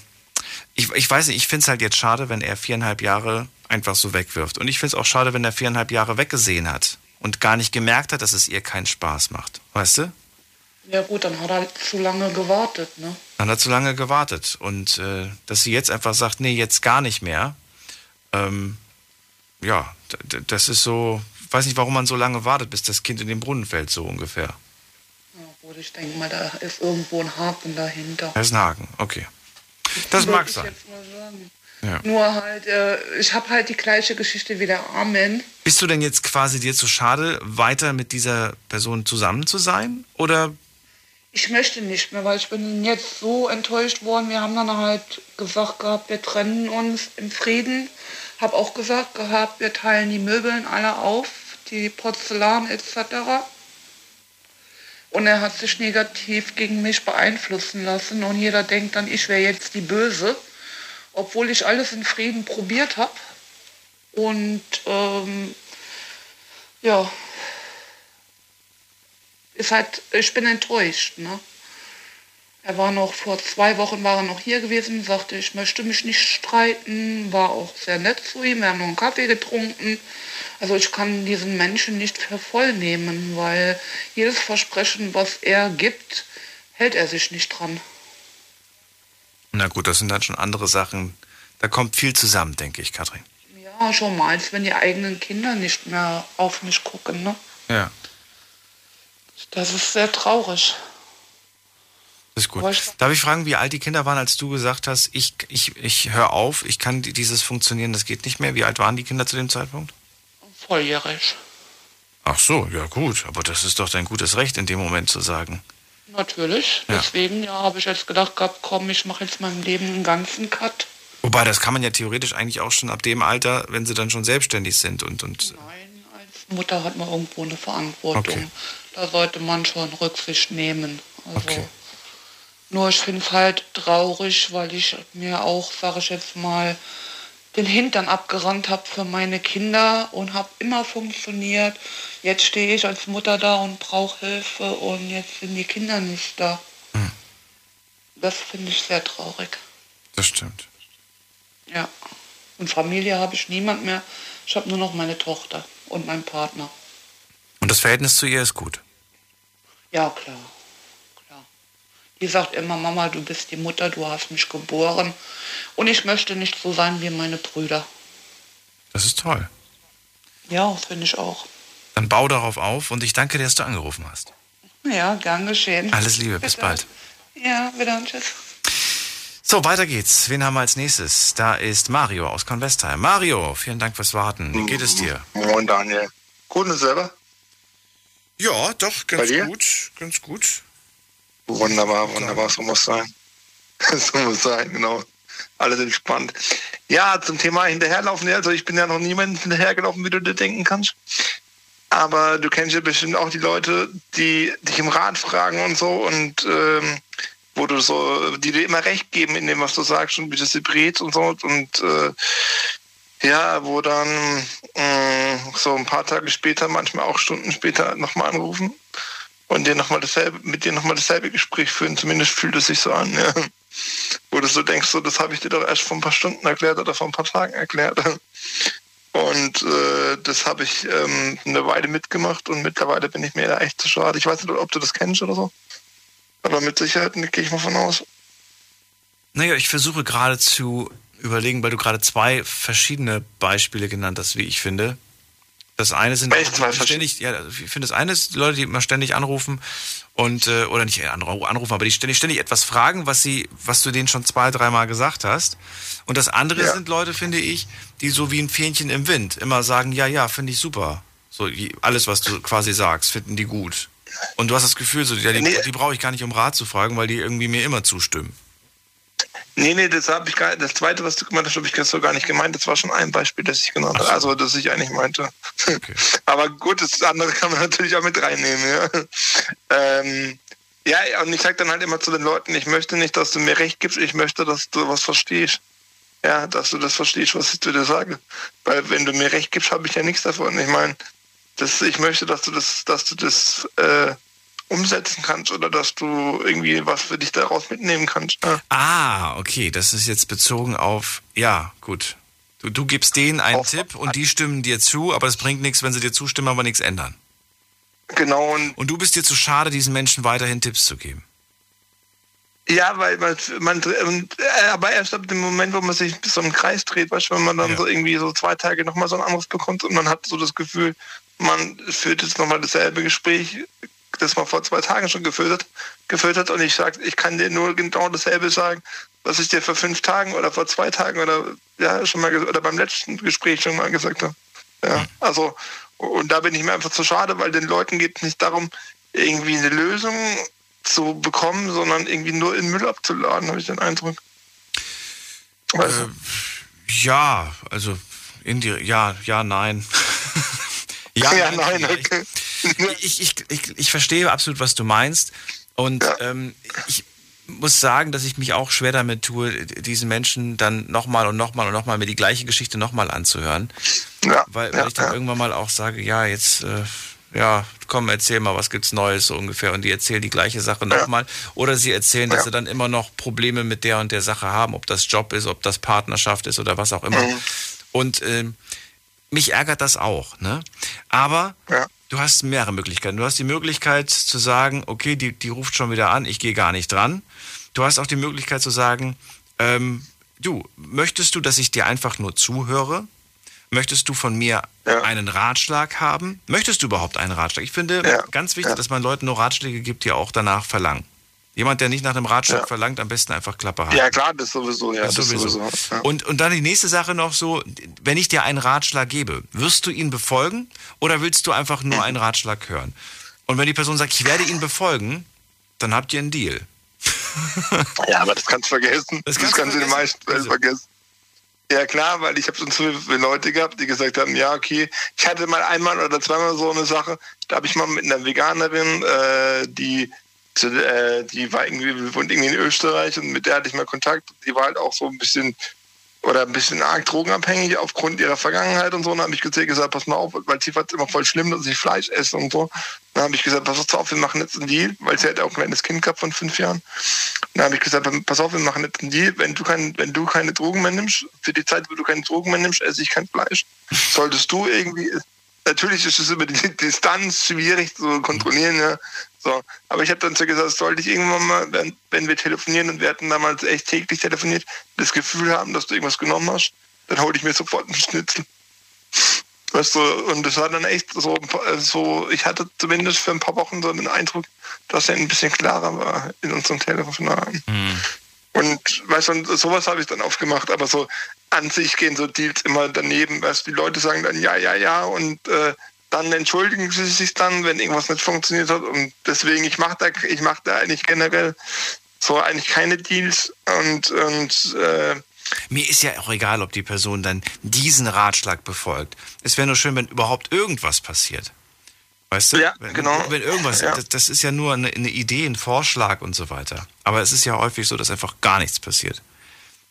ich, ich weiß nicht, ich finde es halt jetzt schade, wenn er viereinhalb Jahre einfach so wegwirft. Und ich finde es auch schade, wenn er viereinhalb Jahre weggesehen hat und gar nicht gemerkt hat, dass es ihr keinen Spaß macht. Weißt du? Ja gut, dann hat er zu lange gewartet, ne? Dann hat er zu lange gewartet. Und äh, dass sie jetzt einfach sagt, nee, jetzt gar nicht mehr. Ähm, ja, das ist so, ich weiß nicht, warum man so lange wartet, bis das Kind in den Brunnen fällt, so ungefähr. Ja, gut, ich denke mal, da ist irgendwo ein Haken dahinter. Da ist ein Haken, okay. Das mag sein. Ja. Nur halt, äh, ich habe halt die gleiche Geschichte wie der Armin. Bist du denn jetzt quasi dir zu schade, weiter mit dieser Person zusammen zu sein? Oder? Ich möchte nicht mehr, weil ich bin jetzt so enttäuscht worden. Wir haben dann halt gesagt gehabt, wir trennen uns im Frieden. Hab auch gesagt gehabt, wir teilen die Möbeln alle auf, die Porzellan etc. Und er hat sich negativ gegen mich beeinflussen lassen und jeder denkt dann, ich wäre jetzt die Böse, obwohl ich alles in Frieden probiert habe. Und ähm, ja, ist halt, ich bin enttäuscht. Ne? Er war noch vor zwei Wochen war er noch hier gewesen, sagte, ich möchte mich nicht streiten, war auch sehr nett zu ihm, wir haben noch einen Kaffee getrunken. Also ich kann diesen Menschen nicht für voll nehmen, weil jedes Versprechen, was er gibt, hält er sich nicht dran. Na gut, das sind dann schon andere Sachen. Da kommt viel zusammen, denke ich, Kathrin. Ja, schon mal, als wenn die eigenen Kinder nicht mehr auf mich gucken, ne? Ja. Das ist sehr traurig. Das ist gut. Darf ich fragen, wie alt die Kinder waren, als du gesagt hast, ich, ich, ich höre auf, ich kann dieses funktionieren, das geht nicht mehr? Wie alt waren die Kinder zu dem Zeitpunkt? Volljährig. Ach so, ja gut, aber das ist doch dein gutes Recht in dem Moment zu sagen. Natürlich. Ja. Deswegen ja, habe ich jetzt gedacht gehabt, komm, ich mache jetzt meinem Leben einen ganzen Cut. Wobei, das kann man ja theoretisch eigentlich auch schon ab dem Alter, wenn sie dann schon selbstständig sind und. und Nein, als Mutter hat man irgendwo eine Verantwortung. Okay. Da sollte man schon Rücksicht nehmen. Also okay. Nur ich finde es halt traurig, weil ich mir auch, sage ich jetzt mal, den Hintern abgerannt habe für meine Kinder und habe immer funktioniert. Jetzt stehe ich als Mutter da und brauche Hilfe und jetzt sind die Kinder nicht da. Hm. Das finde ich sehr traurig. Das stimmt. Ja. Und Familie habe ich niemand mehr. Ich habe nur noch meine Tochter und meinen Partner. Und das Verhältnis zu ihr ist gut? Ja, klar. Die sagt immer, Mama, du bist die Mutter, du hast mich geboren. Und ich möchte nicht so sein wie meine Brüder. Das ist toll. Ja, finde ich auch. Dann bau darauf auf und ich danke dir, dass du angerufen hast. Ja, gern geschehen. Alles Liebe, bis Bitte. bald. Ja, wieder und tschüss. So, weiter geht's. Wen haben wir als nächstes? Da ist Mario aus Convestheim. Mario, vielen Dank fürs Warten. Wie geht es dir? Moin, Daniel. Gut und selber? Ja, doch, ganz gut. Ganz gut. Wunderbar, wunderbar, so muss sein. so muss sein, genau. Alles entspannt. Ja, zum Thema hinterherlaufen, also ich bin ja noch niemand hinterhergelaufen, wie du dir denken kannst. Aber du kennst ja bestimmt auch die Leute, die dich im Rat fragen und so und ähm, wo du so, die dir immer recht geben in dem, was du sagst und wie du sie brätst und so und äh, ja, wo dann äh, so ein paar Tage später, manchmal auch Stunden später nochmal anrufen und dir noch mal dasselbe, mit dir nochmal dasselbe Gespräch führen. Zumindest fühlt es sich so an, ja. Wo du so denkst, so, das habe ich dir doch erst vor ein paar Stunden erklärt oder vor ein paar Tagen erklärt. Und äh, das habe ich ähm, eine Weile mitgemacht und mittlerweile bin ich mir da echt zu schade. Ich weiß nicht, ob du das kennst oder so. Aber mit Sicherheit gehe ich mal von aus. Naja, ich versuche gerade zu überlegen, weil du gerade zwei verschiedene Beispiele genannt hast, wie ich finde. Das eine sind ständig, ja, ich finde das eine ist die Leute, die immer ständig anrufen und äh, oder nicht anrufen, aber die ständig ständig etwas fragen, was sie, was du denen schon zwei, dreimal gesagt hast. Und das andere Ja. sind Leute, finde ich, die so wie ein Fähnchen im Wind immer sagen, ja, ja, finde ich super. So alles, was du quasi sagst, finden die gut. Und du hast das Gefühl, so, die, Nee. die brauche ich gar nicht um Rat zu fragen, weil die irgendwie mir immer zustimmen. Nee, nee, das habe ich gar Das zweite, was du gemeint hast, habe ich so gar nicht gemeint. Das war schon ein Beispiel, das ich genannt habe. Also, das ich eigentlich meinte. Aber gut, das andere kann man natürlich auch mit reinnehmen, ja. Ähm, ja, und ich sage dann halt immer zu den Leuten, ich möchte nicht, dass du mir recht gibst, ich möchte, dass du was verstehst. Ja, dass du das verstehst, was ich zu dir sage. Weil wenn du mir recht gibst, habe ich ja nichts davon. Ich meine, das, ich möchte, dass du das, dass du das äh, umsetzen kannst oder dass du irgendwie was für dich daraus mitnehmen kannst. Ja. Ah, okay, das ist jetzt bezogen auf, ja, gut. Du, du gibst denen einen Tipp und die stimmen dir zu, aber es bringt nichts, wenn sie dir zustimmen, aber nichts ändern. Genau. Und, und du bist dir zu schade, diesen Menschen weiterhin Tipps zu geben. Ja, weil man, man äh, aber erst ab dem Moment, wo man sich so im Kreis dreht, weißt du, wenn man dann so irgendwie so zwei Tage nochmal so einen Anruf bekommt und man hat so das Gefühl, man führt jetzt nochmal dasselbe Gespräch, das man vor zwei Tagen schon geführt hat, geführt hat und ich sag, ich kann dir nur genau dasselbe sagen, was ich dir vor fünf Tagen oder vor zwei Tagen oder ja schon mal oder beim letzten Gespräch schon mal gesagt habe. Ja, also und da bin ich mir einfach zu schade, weil den Leuten geht es nicht darum, irgendwie eine Lösung zu bekommen, sondern irgendwie nur in Müll abzuladen, habe ich den Eindruck. Weißt du? Äh, ja, also indirekt, ja, ja, nein. ja, Ja, nein, okay. Ich, ich, ich, ich verstehe absolut, was du meinst. Und ähm, ich muss sagen, dass ich mich auch schwer damit tue, diesen Menschen dann nochmal und nochmal und nochmal mir die gleiche Geschichte nochmal anzuhören. weil weil ich dann irgendwann mal auch sage, ja, jetzt, äh, ja, komm, erzähl mal, was gibt's Neues so ungefähr. Und die erzählen die gleiche Sache nochmal. Oder sie erzählen, dass sie dann immer noch Probleme mit der und der Sache haben, ob das Job ist, ob das Partnerschaft ist oder was auch immer. Und ähm, mich ärgert das auch, ne? Aber du hast mehrere Möglichkeiten. Du hast die Möglichkeit zu sagen, okay, die, die ruft schon wieder an, ich gehe gar nicht dran. Du hast auch die Möglichkeit zu sagen, ähm, du, möchtest du, dass ich dir einfach nur zuhöre? Möchtest du von mir einen Ratschlag haben? Möchtest du überhaupt einen Ratschlag? Ich finde ganz wichtig, dass man Leuten nur Ratschläge gibt, die auch danach verlangen. Jemand, der nicht nach einem Ratschlag Ja. verlangt, am besten einfach Klappe halten. Ja, klar, das sowieso, ja, Das das sowieso. sowieso. Ja. Und, und dann die nächste Sache noch so, wenn ich dir einen Ratschlag gebe, wirst du ihn befolgen oder willst du einfach nur einen Ratschlag hören? Und wenn die Person sagt, ich werde ihn befolgen, dann habt ihr einen Deal. Ja, aber das kannst du vergessen. Das, kannst kannst du du in den meisten Fällen vergessen. Ja klar, weil ich habe schon zu viele Leute gehabt, die gesagt haben, ja okay, ich hatte mal einmal oder zweimal so eine Sache, da habe ich mal mit einer Veganerin, äh, die zu- äh, die war irgendwie wohnt irgendwie in Österreich und mit der hatte ich mal Kontakt. Die war halt auch so ein bisschen oder ein bisschen arg drogenabhängig aufgrund ihrer Vergangenheit und so. Und dann habe ich gesagt, pass mal auf, weil sie fand es immer voll schlimm, dass ich Fleisch esse und so. Dann habe ich gesagt, pass auf, wir machen jetzt einen Deal, weil sie hat auch ein kleines Kind gehabt von fünf Jahren. Dann habe ich gesagt, pass auf, wir machen jetzt einen Deal, wenn du, kein, wenn du keine Drogen mehr nimmst, für die Zeit, wo du keine Drogen mehr nimmst, esse ich kein Fleisch. Solltest du irgendwie, natürlich ist es über die Distanz schwierig zu kontrollieren, ja. So, aber ich habe dann so gesagt, sollte ich irgendwann mal, wenn, wir telefonieren und wir hatten damals echt täglich telefoniert, das Gefühl haben, dass du irgendwas genommen hast, dann hole ich mir sofort einen Schnitzel. Weißt du, und das war dann echt so, so, ich hatte zumindest für ein paar Wochen so den Eindruck, dass er ein bisschen klarer war in unseren Telefonaten. Und weißt du, sowas habe ich dann aufgemacht, aber so an sich gehen so Deals immer daneben. Weißt die Leute sagen dann ja, ja, ja und äh, dann entschuldigen sie sich dann, wenn irgendwas nicht funktioniert hat. Und deswegen, ich mache da, ich mache da eigentlich generell so eigentlich keine Deals und, und äh, Mir ist ja auch egal, ob die Person dann diesen Ratschlag befolgt. Es wäre nur schön, wenn überhaupt irgendwas passiert. Weißt du? Ja, wenn, genau. Wenn irgendwas, Ja. das, das ist ja nur eine, eine Idee, ein Vorschlag und so weiter. Aber es ist ja häufig so, dass einfach gar nichts passiert.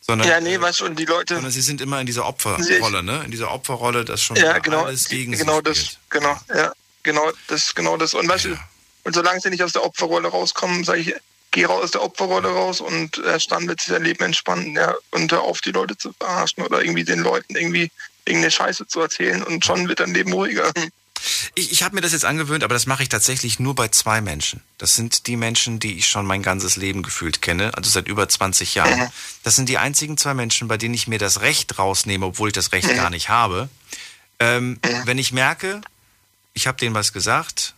Sondern, ja, nee, weißt du, und die Leute. sondern sie sind immer in dieser Opferrolle, ne? In dieser Opferrolle, das schon ja, genau, alles gegen genau sie das, spielt. genau, ja, genau das, genau das. Und weißt du, und solange sie nicht aus der Opferrolle rauskommen, sage ich, geh raus aus der Opferrolle raus und erst dann wird sich dein Leben entspannen, ja, und hör auf, die Leute zu verarschen oder irgendwie den Leuten irgendwie irgendeine Scheiße zu erzählen und schon wird dein Leben ruhiger. Ich, ich habe mir das jetzt angewöhnt, aber das mache ich tatsächlich nur bei zwei Menschen. Das sind die Menschen, die ich schon mein ganzes Leben gefühlt kenne, also seit über 20 Jahren. Das sind die einzigen zwei Menschen, bei denen ich mir das Recht rausnehme, obwohl ich das Recht mhm. gar nicht habe. Ähm. Wenn ich merke, ich habe denen was gesagt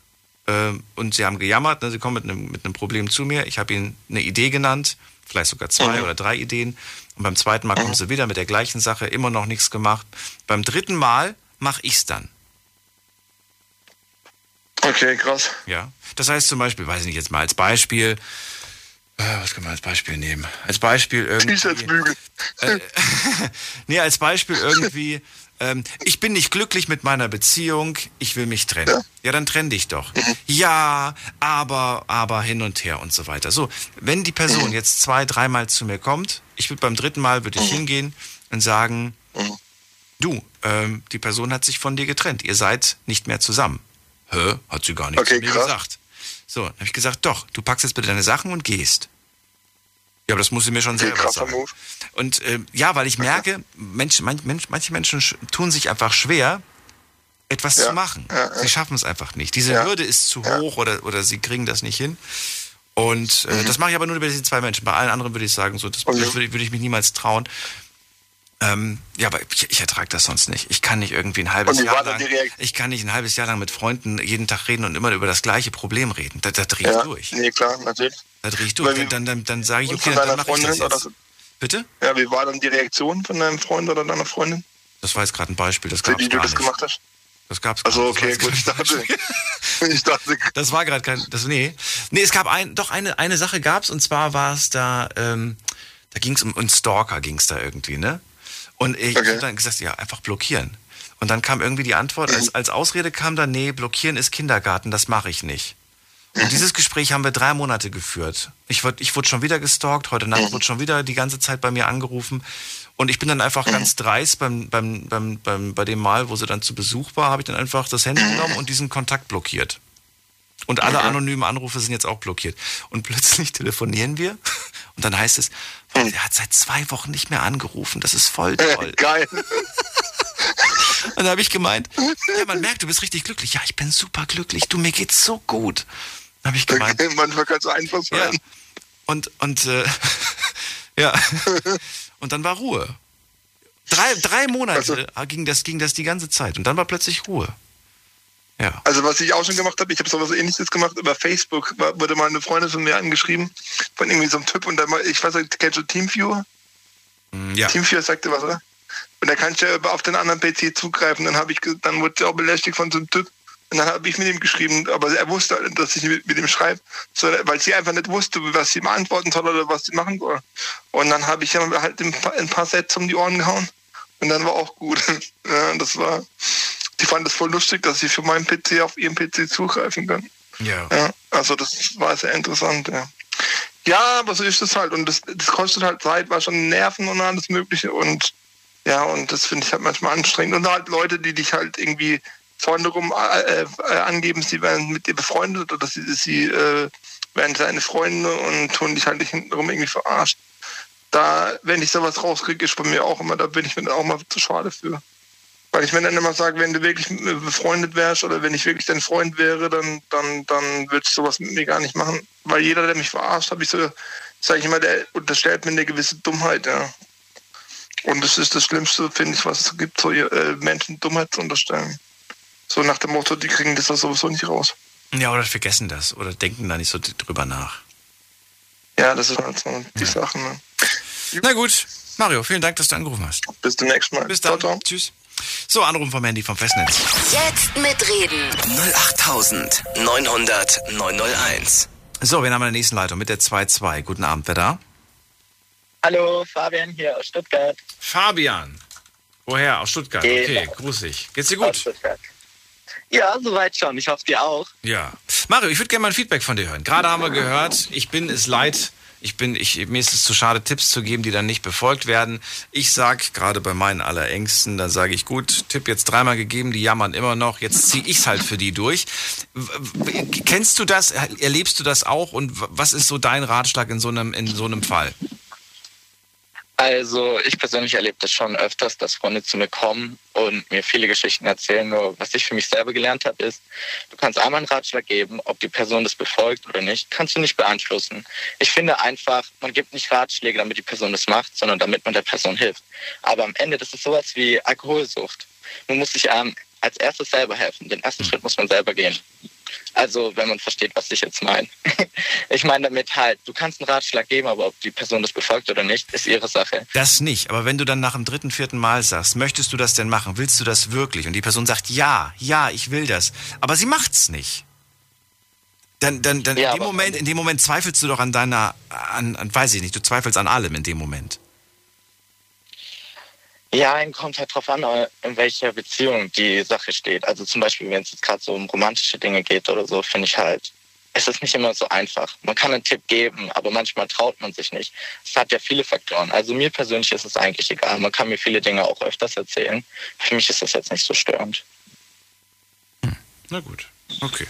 ähm, und sie haben gejammert, ne, sie kommen mit einem, mit einem Problem zu mir, ich habe ihnen eine Idee genannt, vielleicht sogar zwei mhm. oder drei Ideen. Und beim zweiten Mal kommen sie wieder mit der gleichen Sache, immer noch nichts gemacht. Beim dritten Mal mache ich es dann. Okay, krass. Ja. Das heißt zum Beispiel, weiß ich nicht, jetzt mal als Beispiel, äh, was kann man als Beispiel nehmen? Als Beispiel irgendwie. T-Shirts äh, nee, als Beispiel irgendwie, ähm, ich bin nicht glücklich mit meiner Beziehung, ich will mich trennen. Ja, ja dann trenn dich doch. Mhm. Ja, aber, aber hin und her und so weiter. So, wenn die Person mhm. jetzt zwei, dreimal zu mir kommt, ich würde beim dritten Mal würde ich mhm. hingehen und sagen, du, ähm, die Person hat sich von dir getrennt, ihr seid nicht mehr zusammen. Hä? Hat sie gar nicht okay, zu mir krass. gesagt. So, dann habe ich gesagt, doch, du packst jetzt bitte deine Sachen und gehst. Ja, aber das muss sie mir schon okay, selber sagen. Move. Und äh, ja, weil ich merke, Mensch, man, Mensch, manche Menschen tun sich einfach schwer, etwas ja, zu machen. Ja, ja. Sie schaffen es einfach nicht. Diese Hürde ist zu hoch oder, oder sie kriegen das nicht hin. Und äh, mhm. das mache ich aber nur über diese zwei Menschen. Bei allen anderen würde ich sagen, so, das, okay. das würde, würde ich mich niemals trauen. Ähm, ja, aber ich, ich ertrage das sonst nicht. Ich kann nicht irgendwie ein halbes Jahr lang, ich kann nicht ein halbes Jahr lang mit Freunden jeden Tag reden und immer über das gleiche Problem reden. Da, da drehe ich ja, durch. Nee, klar, natürlich. Da drehe ich durch. Wie, dann, dann, dann sage ich, okay, dann mache ich das jetzt. Bitte? Ja, wie war dann die Reaktion von deinem Freund oder deiner Freundin? Das war jetzt gerade ein Beispiel. Das Für die du das nicht. gemacht hast? Das gab's Also okay, gut, ich dachte, ich dachte. Das war gerade kein, das nee, nee, es gab ein, doch eine eine Sache gab's und zwar war es da, ähm, da ging es um, um Stalker, ging es da irgendwie, ne? Und ich okay. habe dann gesagt, ja, einfach blockieren. Und dann kam irgendwie die Antwort, als, mhm. als Ausrede kam dann, nee, blockieren ist Kindergarten, das mache ich nicht. Und mhm. dieses Gespräch haben wir drei Monate geführt. Ich, wurde, ich wurde schon wieder gestalkt, heute Nacht mhm. wurde schon wieder die ganze Zeit bei mir angerufen. Und ich bin dann einfach ganz dreist beim, beim, beim, beim, bei dem Mal, wo sie dann zu Besuch war, habe ich dann einfach das Handy genommen und diesen Kontakt blockiert. Und alle anonymen Anrufe sind jetzt auch blockiert. Und plötzlich telefonieren wir und dann heißt es, boah, der hat seit zwei Wochen nicht mehr angerufen. Das ist voll toll. Geil. und dann habe ich gemeint, ja, man merkt, du bist richtig glücklich. Ja, ich bin super glücklich. Du, mir geht's so gut. Habe ich gemeint. Okay, manchmal kann es einfach sein. Ja. Und, und, äh, ja. Und dann war Ruhe. Drei, drei Monate also, ging, das, ging das die ganze Zeit. Und dann war plötzlich Ruhe. Ja. Also was ich auch schon gemacht habe, ich habe sowas ähnliches gemacht über Facebook, wurde mal eine Freundin von mir angeschrieben, von irgendwie so einem Typ und dann mal, ich weiß nicht, kennst du Teamviewer? Mm, ja. Teamviewer sagte was, oder? Und da kannst du ja auf den anderen PC zugreifen. Dann habe ich, dann wurde sie auch belästigt von so einem Typ. Und dann habe ich mit ihm geschrieben, aber er wusste, halt, dass ich mit, mit ihm schreibe, weil sie einfach nicht wusste, was sie ihm antworten soll oder was sie machen soll. Und dann habe ich halt ein paar, ein paar Sätze um die Ohren gehauen. Und dann war auch gut. ja, das war, die fand es voll lustig, dass sie für meinen PC auf ihren PC zugreifen kann. Ja. ja. Also das war sehr interessant, ja. Ja, aber so ist es halt. Und das, das kostet halt Zeit, war schon Nerven und alles Mögliche. Und ja, und das finde ich halt manchmal anstrengend. Und halt Leute, die dich halt irgendwie vorne rum äh, äh, angeben, sie wären mit dir befreundet oder sie, sie äh, wären seine Freunde und tun dich halt nicht hintenrum irgendwie verarscht. Da, wenn ich sowas rauskriege, ist bei mir auch immer, da bin ich mir auch mal zu schade für. Weil ich mir dann immer sage, wenn du wirklich befreundet wärst oder wenn ich wirklich dein Freund wäre, dann, dann, dann würde ich sowas mit mir gar nicht machen. Weil jeder, der mich verarscht, habe ich so, sage ich immer, der unterstellt mir eine gewisse Dummheit, ja. Und das ist das Schlimmste, finde ich, was es gibt, so äh, Menschen Dummheit zu unterstellen. So nach dem Motto, die kriegen das sowieso nicht raus. Ja, oder vergessen das oder denken da nicht so drüber nach. Ja, das ist halt so die ja. Sache. Ne? Na gut, Mario, vielen Dank, dass du angerufen hast. Bis zum nächsten Mal. Bis dann. Ciao, ciao. Tschüss. So, Anruf vom Handy vom Festnetz. Jetzt mitreden. 08900 901. So, wir haben in der nächsten Leitung mit der 2-2. Guten Abend, wer da? Hallo, Fabian hier aus Stuttgart. Fabian. Woher? Aus Stuttgart. Okay, grüß dich. Geht's dir gut? Ja, soweit schon. Ich hoffe dir auch. Ja. Mario, ich würde gerne mal ein Feedback von dir hören. Gerade haben wir gehört, ich bin es leid, ich bin, ich, mir ist es zu schade, Tipps zu geben, die dann nicht befolgt werden. Ich sag, gerade bei meinen Allerängsten, dann sage ich, gut, Tipp jetzt dreimal gegeben, die jammern immer noch, jetzt ziehe ich es halt für die durch. Kennst du das? Erlebst du das auch? Und was ist so dein Ratschlag in so einem, in so einem Fall? Also ich persönlich erlebe das schon öfters, dass Freunde zu mir kommen und mir viele Geschichten erzählen. Nur was ich für mich selber gelernt habe, ist, du kannst einmal einen Ratschlag geben, ob die Person das befolgt oder nicht, kannst du nicht beeinflussen. Ich finde einfach, man gibt nicht Ratschläge, damit die Person das macht, sondern damit man der Person hilft. Aber am Ende, das ist sowas wie Alkoholsucht. Man muss sich ähm, als erstes selber helfen. Den ersten Schritt muss man selber gehen. Also, wenn man versteht, was ich jetzt meine. Ich meine damit halt, du kannst einen Ratschlag geben, aber ob die Person das befolgt oder nicht, ist ihre Sache. Das nicht, aber wenn du dann nach dem dritten, vierten Mal sagst, möchtest du das denn machen? Willst du das wirklich? Und die Person sagt, ja, ja, ich will das. Aber sie macht's nicht. Dann, dann, dann Ja, in, dem Moment, in dem Moment zweifelst du doch an deiner, an, an, weiß ich nicht, du zweifelst an allem in dem Moment. Ja, kommt halt drauf an, in welcher Beziehung die Sache steht. Also zum Beispiel, wenn es jetzt gerade so um romantische Dinge geht oder so, finde ich halt, es ist nicht immer so einfach. Man kann einen Tipp geben, aber manchmal traut man sich nicht. Es hat ja viele Faktoren. Also mir persönlich ist es eigentlich egal. Man kann mir viele Dinge auch öfters erzählen. Für mich ist das jetzt nicht so störend. Na gut, okay.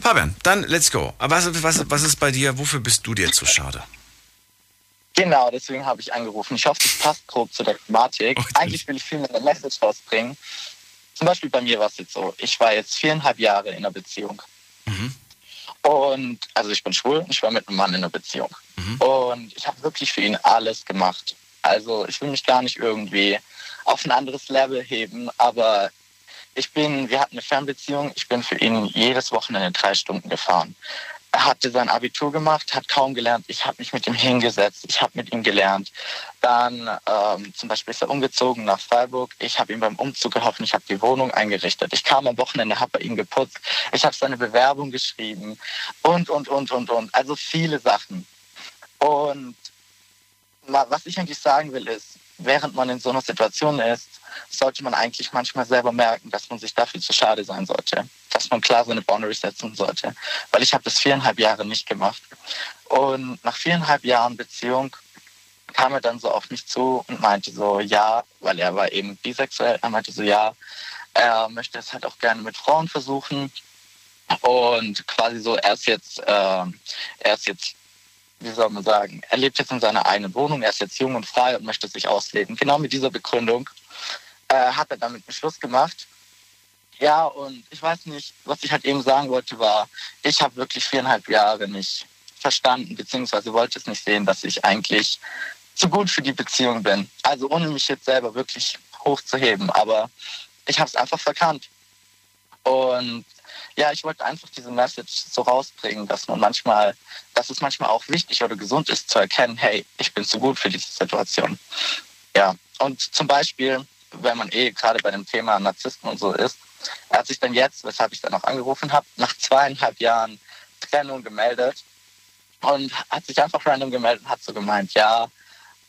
Fabian, dann let's go. Was, was, was ist bei dir, wofür bist du dir zu schade? Genau, deswegen habe ich angerufen. Ich hoffe, das passt grob zu der Thematik. Eigentlich will ich viel mit der Message rausbringen. Zum Beispiel bei mir war es jetzt so, ich war jetzt viereinhalb Jahre in einer Beziehung. Und also ich bin schwul und ich war mit einem Mann in einer Beziehung. Und ich habe wirklich für ihn alles gemacht. Also ich will mich gar nicht irgendwie auf ein anderes Level heben, aber ich bin, wir hatten eine Fernbeziehung, ich bin für ihn jedes Wochenende drei Stunden gefahren. Hatte sein Abitur gemacht, hat kaum gelernt. Ich habe mich mit ihm hingesetzt, ich habe mit ihm gelernt. Dann ähm, zum Beispiel ist er umgezogen nach Freiburg. Ich habe ihm beim Umzug geholfen, ich habe die Wohnung eingerichtet. Ich kam am Wochenende, habe bei ihm geputzt. Ich habe seine Bewerbung geschrieben und, und, und, und, und. Also viele Sachen. Und was ich eigentlich sagen will ist, während man in so einer Situation ist, sollte man eigentlich manchmal selber merken, dass man sich dafür zu schade sein sollte. Dass man klar seine Boundaries setzen sollte. Weil ich habe das viereinhalb Jahre nicht gemacht. Und nach viereinhalb Jahren Beziehung kam er dann so auf mich zu und meinte so, ja, weil er war eben bisexuell, er meinte so, ja, er möchte es halt auch gerne mit Frauen versuchen. Und quasi so, er ist jetzt, ähm, er ist jetzt wie soll man sagen, er lebt jetzt in seiner eigenen Wohnung, er ist jetzt jung und frei und möchte sich ausleben. Genau mit dieser Begründung äh, hat er damit einen Schluss gemacht. Ja, und ich weiß nicht, was ich halt eben sagen wollte, war, ich habe wirklich viereinhalb Jahre nicht verstanden, beziehungsweise wollte es nicht sehen, dass ich eigentlich zu gut für die Beziehung bin. Also ohne mich jetzt selber wirklich hochzuheben, aber ich habe es einfach verkannt. Und ja, ich wollte einfach diese Message so rausbringen, dass man manchmal, dass es manchmal auch wichtig oder gesund ist zu erkennen, hey, ich bin zu gut für diese Situation. Ja, und zum Beispiel, wenn man eh gerade bei dem Thema Narzissten und so ist, er hat sich dann jetzt, weshalb ich dann auch angerufen habe, nach zweieinhalb Jahren Trennung gemeldet und hat sich einfach random gemeldet und hat so gemeint, ja,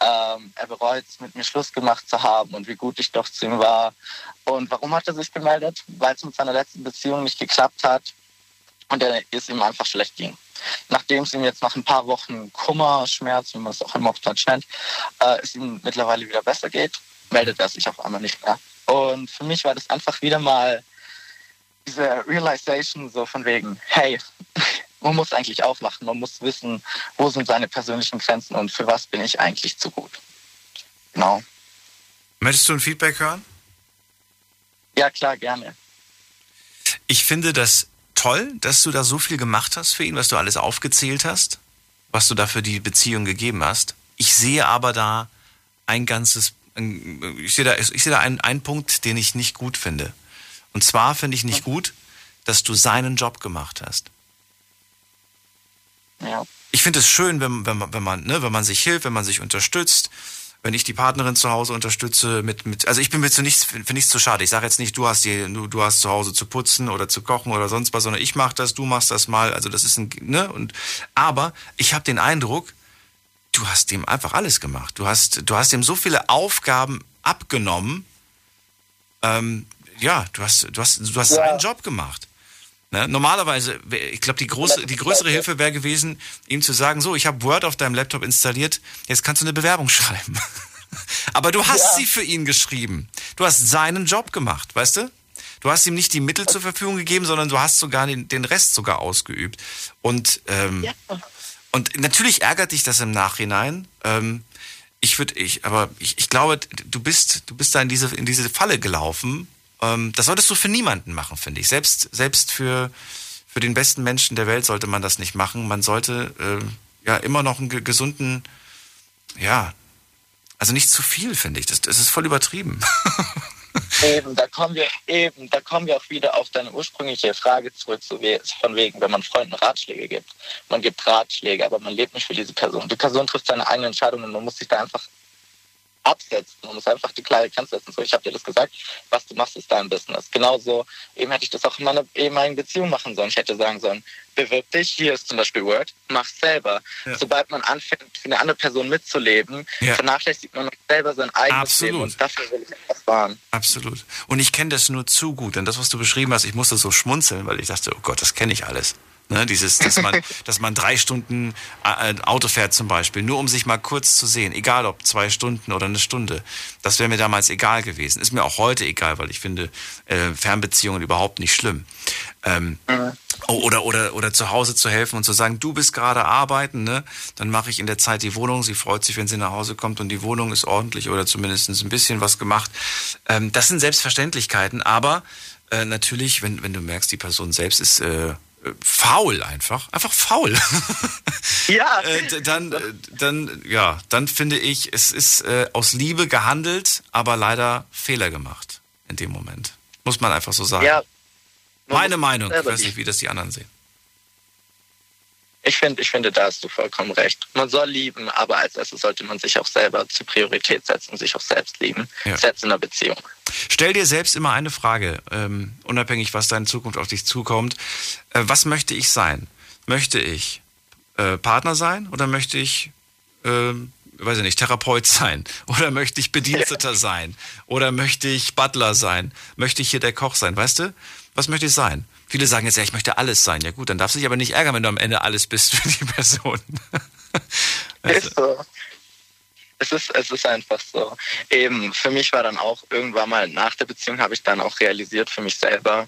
ähm, er bereut es, mit mir Schluss gemacht zu haben und wie gut ich doch zu ihm war. Und warum hat er sich gemeldet? Weil es mit seiner letzten Beziehung nicht geklappt hat und er es ihm einfach schlecht ging. Nachdem es ihm jetzt nach ein paar Wochen Kummer, Schmerz, wie man es auch immer auf Deutsch nennt, äh, es ihm mittlerweile wieder besser geht, meldet er sich auf einmal nicht mehr. Und für mich war das einfach wieder mal diese Realization so von wegen, hey, man muss eigentlich aufwachen, man muss wissen, wo sind seine persönlichen Grenzen und für was bin ich eigentlich zu gut. Genau. Möchtest du ein Feedback hören? Ja, klar, gerne. Ich finde das toll, dass du da so viel gemacht hast für ihn, was du alles aufgezählt hast, was du da für die Beziehung gegeben hast. Ich sehe aber da ein ganzes, ich sehe da, ich sehe da einen, einen Punkt, den ich nicht gut finde. Und zwar finde ich nicht gut, dass du seinen Job gemacht hast. Ja. Ich finde es schön, wenn, wenn, man, wenn, man, ne, wenn man sich hilft, wenn man sich unterstützt. Wenn ich die Partnerin zu Hause unterstütze mit, mit also ich bin mir zu nichts, für nichts zu schade. Ich sage jetzt nicht, du hast die, du, du hast zu Hause zu putzen oder zu kochen oder sonst was, sondern ich mache das, du machst das mal. Also das ist ein, ne und aber ich habe den Eindruck, du hast dem einfach alles gemacht. Du hast, du hast ihm so viele Aufgaben abgenommen. Ähm, ja, du hast, du hast, du hast Ja. seinen Job gemacht. Ne? Normalerweise, ich glaube, die, große, die größere Hilfe wäre gewesen, ihm zu sagen, so, ich habe Word auf deinem Laptop installiert, jetzt kannst du eine Bewerbung schreiben. Aber du hast Ja. sie für ihn geschrieben. Du hast seinen Job gemacht, weißt du? Du hast ihm nicht die Mittel zur Verfügung gegeben, sondern du hast sogar den, den Rest sogar ausgeübt. Und, ähm, und natürlich ärgert dich das im Nachhinein. Ähm, ich würde, ich, aber ich, ich glaube, du bist, du bist da in diese, in diese Falle gelaufen. Ähm, das solltest du für niemanden machen, finde ich. Selbst, selbst für, für den besten Menschen der Welt sollte man das nicht machen. Man sollte äh, ja immer noch einen gesunden, ja, also nicht zu viel, finde ich. Das, das ist voll übertrieben. Eben, da kommen wir eben, da kommen wir auch wieder auf deine ursprüngliche Frage zurück, so wie von wegen, wenn man Freunden Ratschläge gibt. Man gibt Ratschläge, aber man lebt nicht für diese Person. Die Person trifft seine eigene Entscheidung und man muss sich da einfach absetzen. Man muss einfach die klare Grenze setzen. So, ich habe dir das gesagt, was du machst, ist dein Business. Genauso, eben hätte ich das auch in meiner ehemaligen Beziehung machen sollen. Ich hätte sagen sollen, bewirb dich, hier ist zum Beispiel Word, mach's selber. Ja. Sobald man anfängt, für eine andere Person mitzuleben, ja. vernachlässigt man selber sein eigenes Absolut. Leben und dafür will ich etwas wahren. Absolut. Und ich kenne das nur zu gut, denn das, was du beschrieben hast, ich musste so schmunzeln, weil ich dachte, oh Gott, das kenne ich alles. Ne, dieses, dass man, dass man drei Stunden äh, Auto fährt zum Beispiel, nur um sich mal kurz zu sehen, egal ob zwei Stunden oder eine Stunde. Das wäre mir damals egal gewesen. Ist mir auch heute egal, weil ich finde äh, Fernbeziehungen überhaupt nicht schlimm. Ähm, mhm. Oder, oder, oder zu Hause zu helfen und zu sagen, du bist gerade arbeiten, ne? Dann mache ich in der Zeit die Wohnung. Sie freut sich, wenn sie nach Hause kommt und die Wohnung ist ordentlich oder zumindest ein bisschen was gemacht. Ähm, das sind Selbstverständlichkeiten, aber äh, natürlich, wenn, wenn du merkst, die Person selbst ist äh, faul einfach, einfach faul. Ja. äh, dann, äh, dann, ja, dann finde ich, es ist äh, aus Liebe gehandelt, aber leider Fehler gemacht in dem Moment. Muss man einfach so sagen. Ja. Meine Meinung. Ich weiß nicht, wie das die anderen sehen. Ich finde, ich finde, da hast du vollkommen recht. Man soll lieben, aber als erstes sollte man sich auch selber zur Priorität setzen, sich auch selbst lieben, ja. selbst in einer Beziehung. Stell dir selbst immer eine Frage, ähm, unabhängig, was da in Zukunft auf dich zukommt. Äh, was möchte ich sein? Möchte ich äh, Partner sein oder möchte ich, äh, weiß ich nicht, Therapeut sein? Oder möchte ich Bediensteter ja. sein? Oder möchte ich Butler sein? Möchte ich hier der Koch sein? Weißt du? Was möchte ich sein? Viele sagen jetzt, ja, ich möchte alles sein. Ja gut, dann darfst du dich aber nicht ärgern, wenn du am Ende alles bist für die Person. ist so. Es ist, es ist einfach so. Eben, für mich war dann auch irgendwann mal nach der Beziehung, habe ich dann auch realisiert für mich selber,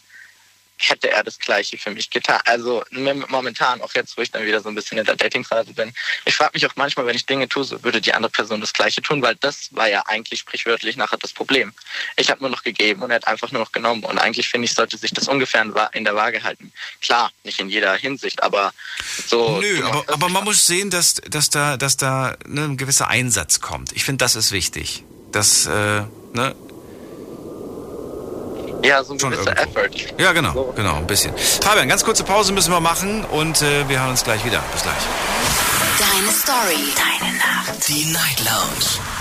hätte er das Gleiche für mich getan. Also momentan, auch jetzt, wo ich dann wieder so ein bisschen in der Datingphase bin, ich frage mich auch manchmal, wenn ich Dinge tue, so würde die andere Person das Gleiche tun, weil das war ja eigentlich sprichwörtlich nachher das Problem. Ich habe nur noch gegeben und er hat einfach nur noch genommen. Und eigentlich finde ich, sollte sich das ungefähr in der Waage halten. Klar, nicht in jeder Hinsicht, aber so. Nö, aber, aber man muss sehen, dass, dass da, dass da ne, ein gewisser Einsatz kommt. Ich finde, das ist wichtig. Das, äh, ne, ja, so ein gewisser Effort. Ja, genau, so. genau, ein bisschen. Fabian, ganz kurze Pause müssen wir machen und äh, wir hören uns gleich wieder. Bis gleich. Deine Story, deine Nacht. Die Night Lounge.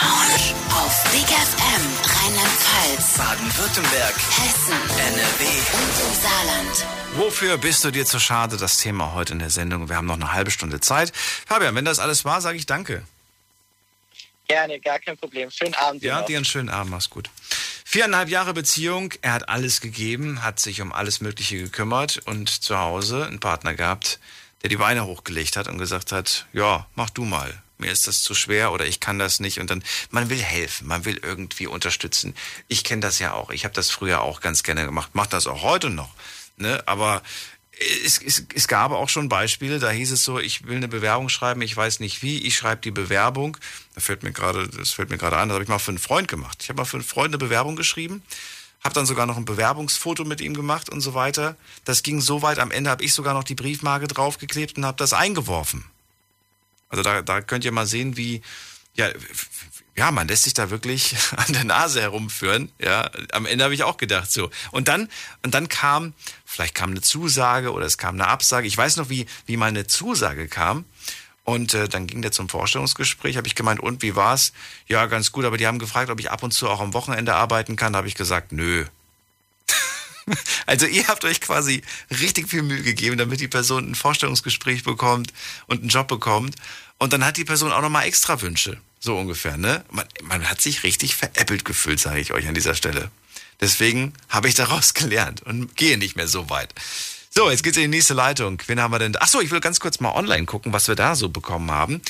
Lounge. Auf Big FM Rheinland-Pfalz, Baden-Württemberg, Hessen, NRW und im Saarland. Wofür bist du dir zu schade? Das Thema heute in der Sendung. Wir haben noch eine halbe Stunde Zeit. Fabian, wenn das alles war, sage ich danke. Gerne, gar kein Problem. Schönen Abend. Ja, dir einen schönen Abend. Mach's gut. Viereinhalb Jahre Beziehung, er hat alles gegeben, hat sich um alles Mögliche gekümmert und zu Hause einen Partner gehabt, der die Beine hochgelegt hat und gesagt hat, ja, mach du mal. Mir ist das zu schwer oder ich kann das nicht. Und dann, man will helfen, man will irgendwie unterstützen. Ich kenne das ja auch. Ich habe das früher auch ganz gerne gemacht, mach das auch heute noch. Ne? Aber es, es, es gab auch schon Beispiele, da hieß es so, ich will eine Bewerbung schreiben, ich weiß nicht wie, ich schreibe die Bewerbung. Da fällt mir gerade, das fällt mir gerade an, das habe ich mal für einen Freund gemacht. Ich habe mal für einen Freund eine Bewerbung geschrieben, habe dann sogar noch ein Bewerbungsfoto mit ihm gemacht und so weiter. Das ging so weit, am Ende habe ich sogar noch die Briefmarke draufgeklebt und habe das eingeworfen. Also da, da könnt ihr mal sehen, wie, ja, ja, man lässt sich da wirklich an der Nase herumführen. Ja, am Ende habe ich auch gedacht so. Und dann und dann kam, vielleicht kam eine Zusage oder es kam eine Absage. Ich weiß noch, wie wie meine Zusage kam. Und äh, dann ging der zum Vorstellungsgespräch. Habe ich gemeint, und wie war's? Ja, ganz gut. Aber die haben gefragt, ob ich ab und zu auch am Wochenende arbeiten kann. Da habe ich gesagt, nö. also ihr habt euch quasi richtig viel Mühe gegeben, damit die Person ein Vorstellungsgespräch bekommt und einen Job bekommt. Und dann hat die Person auch nochmal extra Wünsche. So ungefähr, ne? Man, man hat sich richtig veräppelt gefühlt, sage ich euch an dieser Stelle. Deswegen habe ich daraus gelernt und gehe nicht mehr so weit. So, jetzt geht's in die nächste Leitung. Wen haben wir denn? Ach so, ich will ganz kurz mal online gucken, was wir da so bekommen haben.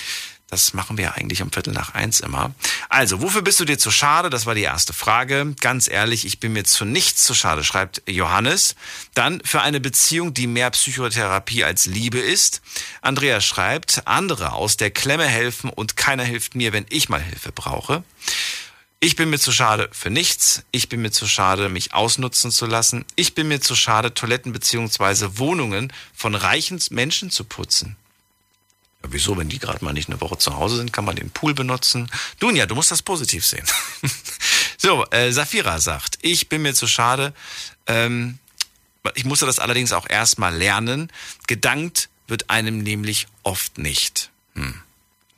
Das machen wir eigentlich um Viertel nach eins immer. Also, wofür bist du dir zu schade? Das war die erste Frage. Ganz ehrlich, ich bin mir zu nichts zu schade, schreibt Johannes. Dann für eine Beziehung, die mehr Psychotherapie als Liebe ist. Andrea schreibt, andere aus der Klemme helfen und keiner hilft mir, wenn ich mal Hilfe brauche. Ich bin mir zu schade für nichts. Ich bin mir zu schade, mich ausnutzen zu lassen. Ich bin mir zu schade, Toiletten beziehungsweise Wohnungen von reichen Menschen zu putzen. Ja, wieso, wenn die gerade mal nicht eine Woche zu Hause sind, kann man den Pool benutzen. Dunja, du musst das positiv sehen. so, äh, Safira sagt, ich bin mir zu schade. Ähm, ich musste das allerdings auch erstmal lernen. Gedankt wird einem nämlich oft nicht. Hm.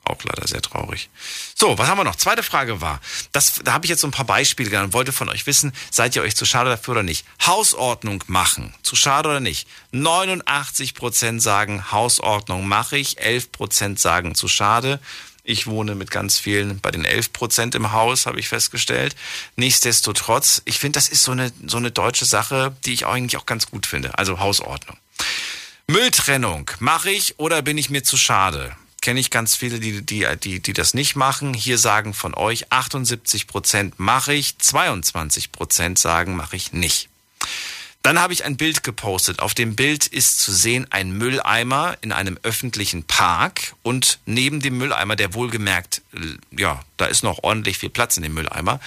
Auch leider sehr traurig. So, was haben wir noch? Zweite Frage war, das, da habe ich jetzt so ein paar Beispiele genannt und wollte von euch wissen, seid ihr euch zu schade dafür oder nicht? Hausordnung machen, zu schade oder nicht? 89 Prozent sagen, Hausordnung mache ich, 11 Prozent sagen, zu schade. Ich wohne mit ganz vielen bei den 11 Prozent im Haus, habe ich festgestellt. Nichtsdestotrotz, ich finde, das ist so eine, so eine deutsche Sache, die ich eigentlich auch ganz gut finde. Also Hausordnung. Mülltrennung, mache ich oder bin ich mir zu schade? Kenne ich ganz viele, die, die, die, die das nicht machen. Hier sagen von euch 78 Prozent mache ich, 22 Prozent sagen mache ich nicht. Dann habe ich ein Bild gepostet. Auf dem Bild ist zu sehen ein Mülleimer in einem öffentlichen Park und neben dem Mülleimer, der wohlgemerkt, ja, da ist noch ordentlich viel Platz in dem Mülleimer.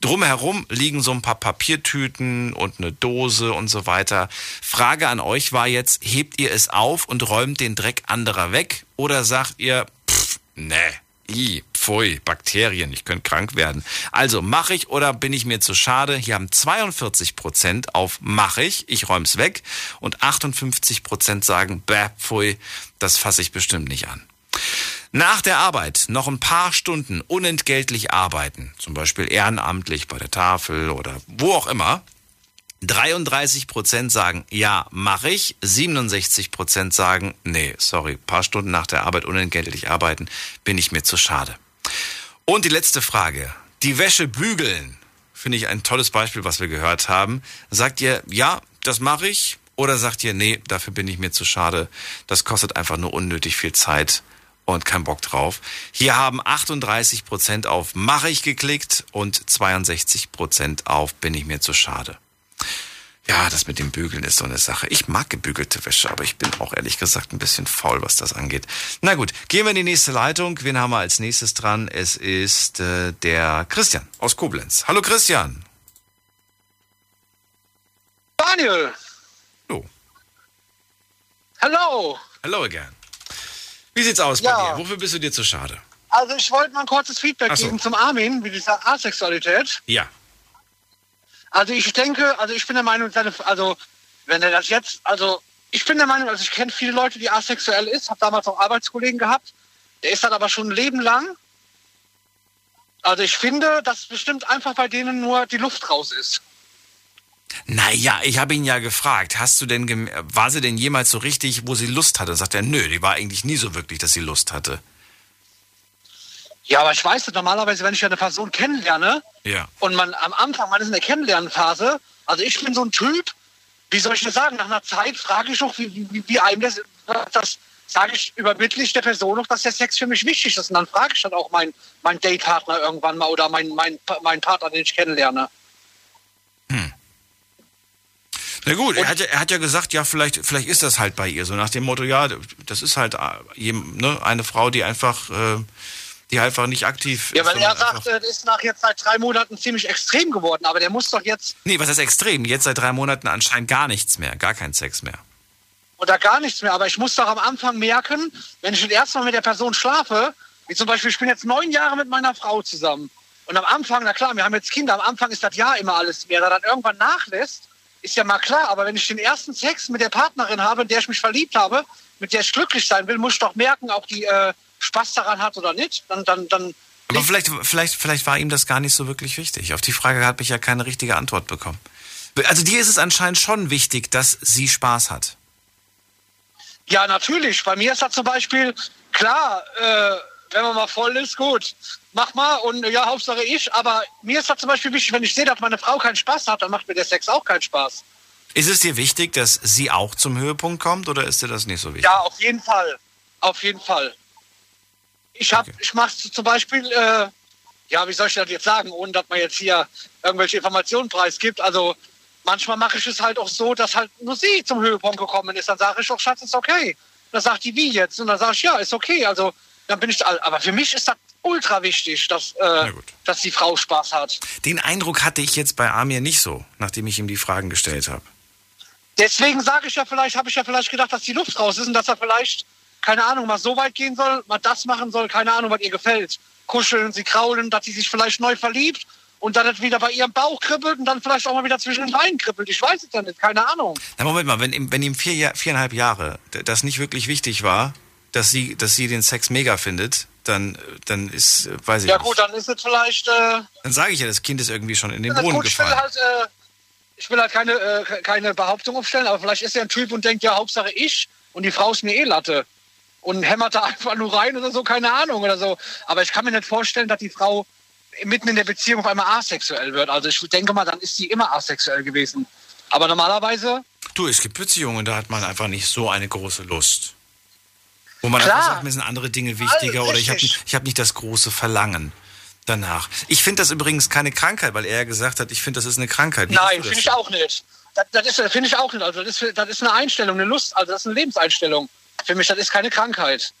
Drumherum liegen so ein paar Papiertüten und eine Dose und so weiter. Frage an euch war jetzt, hebt ihr es auf und räumt den Dreck anderer weg oder sagt ihr, pff, nee, I, pfui, Bakterien, ich könnte krank werden. Also mache ich oder bin ich mir zu schade? Hier haben 42 Prozent auf mache ich, ich räum's weg und 58 Prozent sagen, bäh, pfui, das fasse ich bestimmt nicht an. Nach der Arbeit noch ein paar Stunden unentgeltlich arbeiten, zum Beispiel ehrenamtlich bei der Tafel oder wo auch immer, 33 Prozent sagen, ja, mache ich. 67 Prozent sagen, nee, sorry, paar Stunden nach der Arbeit unentgeltlich arbeiten, bin ich mir zu schade. Und die letzte Frage. Die Wäsche bügeln. Finde ich ein tolles Beispiel, was wir gehört haben. Sagt ihr, ja, das mache ich? Oder sagt ihr, nee, dafür bin ich mir zu schade. Das kostet einfach nur unnötig viel Zeit und kein Bock drauf. Hier haben 38 Prozent auf mache ich geklickt und 62 Prozent auf bin ich mir zu schade. Ja, das mit dem Bügeln ist so eine Sache. Ich mag gebügelte Wäsche, aber ich bin auch ehrlich gesagt ein bisschen faul, was das angeht. Na gut, gehen wir in die nächste Leitung. Wen haben wir als nächstes dran? Es ist äh, der Christian aus Koblenz. Hallo Christian. Daniel. Hallo. Hallo. Hallo again. Wie sieht's aus Ja. bei dir? Wofür bist du dir zu schade? Also ich wollte mal ein kurzes Feedback so. geben zum Armin, wie dieser Asexualität. Ja. Also ich denke, also ich bin der Meinung, seine, also wenn er das jetzt, also ich bin der Meinung, also ich kenne viele Leute, die asexuell ist, habe damals auch Arbeitskollegen gehabt. Der ist dann aber schon ein Leben lang. Also ich finde, dass bestimmt einfach bei denen nur die Luft raus ist. Naja, ich habe ihn ja gefragt, hast du denn, war sie denn jemals so richtig, wo sie Lust hatte? Sagt er, nö, die war eigentlich nie so wirklich, dass sie Lust hatte. Ja, aber ich weiß nicht, normalerweise, wenn ich eine Person kennenlerne Ja. und man am Anfang, man ist in der Kennenlernphase, also ich bin so ein Typ, wie soll ich das sagen, nach einer Zeit frage ich doch, wie, wie, wie einem das, das sage ich übermittlich der Person noch, dass der Sex für mich wichtig ist. Und dann frage ich dann auch meinen mein Datepartner irgendwann mal oder meinen mein, mein Partner, den ich kennenlerne. Na gut, er hat, ja, er hat ja gesagt, ja, vielleicht, vielleicht ist das halt bei ihr so nach dem Motto, ja, das ist halt äh, ne, eine Frau, die einfach, äh, die einfach nicht aktiv Ja, ist. weil er sagt, das ist nach jetzt seit drei Monaten ziemlich extrem geworden, aber der muss doch jetzt Nee, was ist extrem? Jetzt seit drei Monaten anscheinend gar nichts mehr, gar kein Sex mehr. oder gar nichts mehr. Aber ich muss doch am Anfang merken, wenn ich das erste Mal mit der Person schlafe, wie zum Beispiel, ich bin jetzt neun Jahre mit meiner Frau zusammen. Und am Anfang, na klar, wir haben jetzt Kinder, am Anfang ist das ja immer alles mehr. Da dann irgendwann nachlässt, ist ja mal klar. Aber wenn ich den ersten Sex mit der Partnerin habe, in der ich mich verliebt habe, mit der ich glücklich sein will, muss ich doch merken, ob die äh, Spaß daran hat oder nicht. Dann, dann, dann Aber vielleicht, vielleicht, vielleicht war ihm das gar nicht so wirklich wichtig. Auf die Frage hat mich ja keine richtige Antwort bekommen. Also dir ist es anscheinend schon wichtig, dass sie Spaß hat. Ja, natürlich. Bei mir ist das zum Beispiel, klar, äh, wenn man mal voll ist, gut, mach mal und ja, Hauptsache ich. Aber mir ist das zum Beispiel wichtig, wenn ich sehe, dass meine Frau keinen Spaß hat, dann macht mir der Sex auch keinen Spaß. Ist es dir wichtig, dass sie auch zum Höhepunkt kommt oder ist dir das nicht so wichtig? Ja, auf jeden Fall. Auf jeden Fall. Ich hab, ich mache zum Beispiel, äh, ja, wie soll ich das jetzt sagen, ohne dass man jetzt hier irgendwelche Informationen preisgibt. Also manchmal mache ich es halt auch so, dass halt nur sie zum Höhepunkt gekommen ist. Dann sage ich auch, Schatz, ist okay. Dann sagt die, wie jetzt? Und dann sage ich, ja, ist okay. Also dann bin ich, aber für mich ist das ultra wichtig, dass, äh, dass die Frau Spaß hat. Den Eindruck hatte ich jetzt bei Amir nicht so, nachdem ich ihm die Fragen gestellt habe. Deswegen sage ich ja vielleicht, habe ich ja vielleicht gedacht, dass die Luft raus ist und dass er vielleicht, keine Ahnung, mal so weit gehen soll, mal das machen soll, keine Ahnung, was ihr gefällt. Kuscheln, sie kraulen, dass sie sich vielleicht neu verliebt und dann wieder bei ihrem Bauch kribbelt und dann vielleicht auch mal wieder zwischen den Beinen kribbelt. Ich weiß es ja nicht, keine Ahnung. Na Moment mal, wenn, ihm- wenn ihm vier, viereinhalb Jahre das nicht wirklich wichtig war, dass sie, dass sie den Sex mega findet, dann, dann ist, weiß ich Ja nicht. gut, dann ist es vielleicht, äh, Dann sage ich ja, das Kind ist irgendwie schon in den Brunnen gut, ich will gefallen. halt, äh, ich will halt keine, äh, keine Behauptung aufstellen, aber vielleicht ist er ein Typ und denkt, ja, Hauptsache ich und die Frau ist mir eh Latte. Und hämmert da einfach nur rein oder so, keine Ahnung oder so. Aber ich kann mir nicht vorstellen, dass die Frau mitten in der Beziehung auf einmal asexuell wird. Also ich denke mal, dann ist sie immer asexuell gewesen. Aber normalerweise, Du, es gibt Beziehungen, da hat man einfach nicht so eine große Lust. Wo man Klar. einfach sagt, mir sind andere Dinge wichtiger oder ich habe ich hab nicht das große Verlangen danach. Ich finde das übrigens keine Krankheit, weil er ja gesagt hat, ich finde, das ist eine Krankheit. Wie nein, finde ich auch nicht. Das, das ist, finde ich auch nicht. Also das ist, das ist eine Einstellung, eine Lust, also das ist eine Lebenseinstellung. Für mich, das ist keine Krankheit.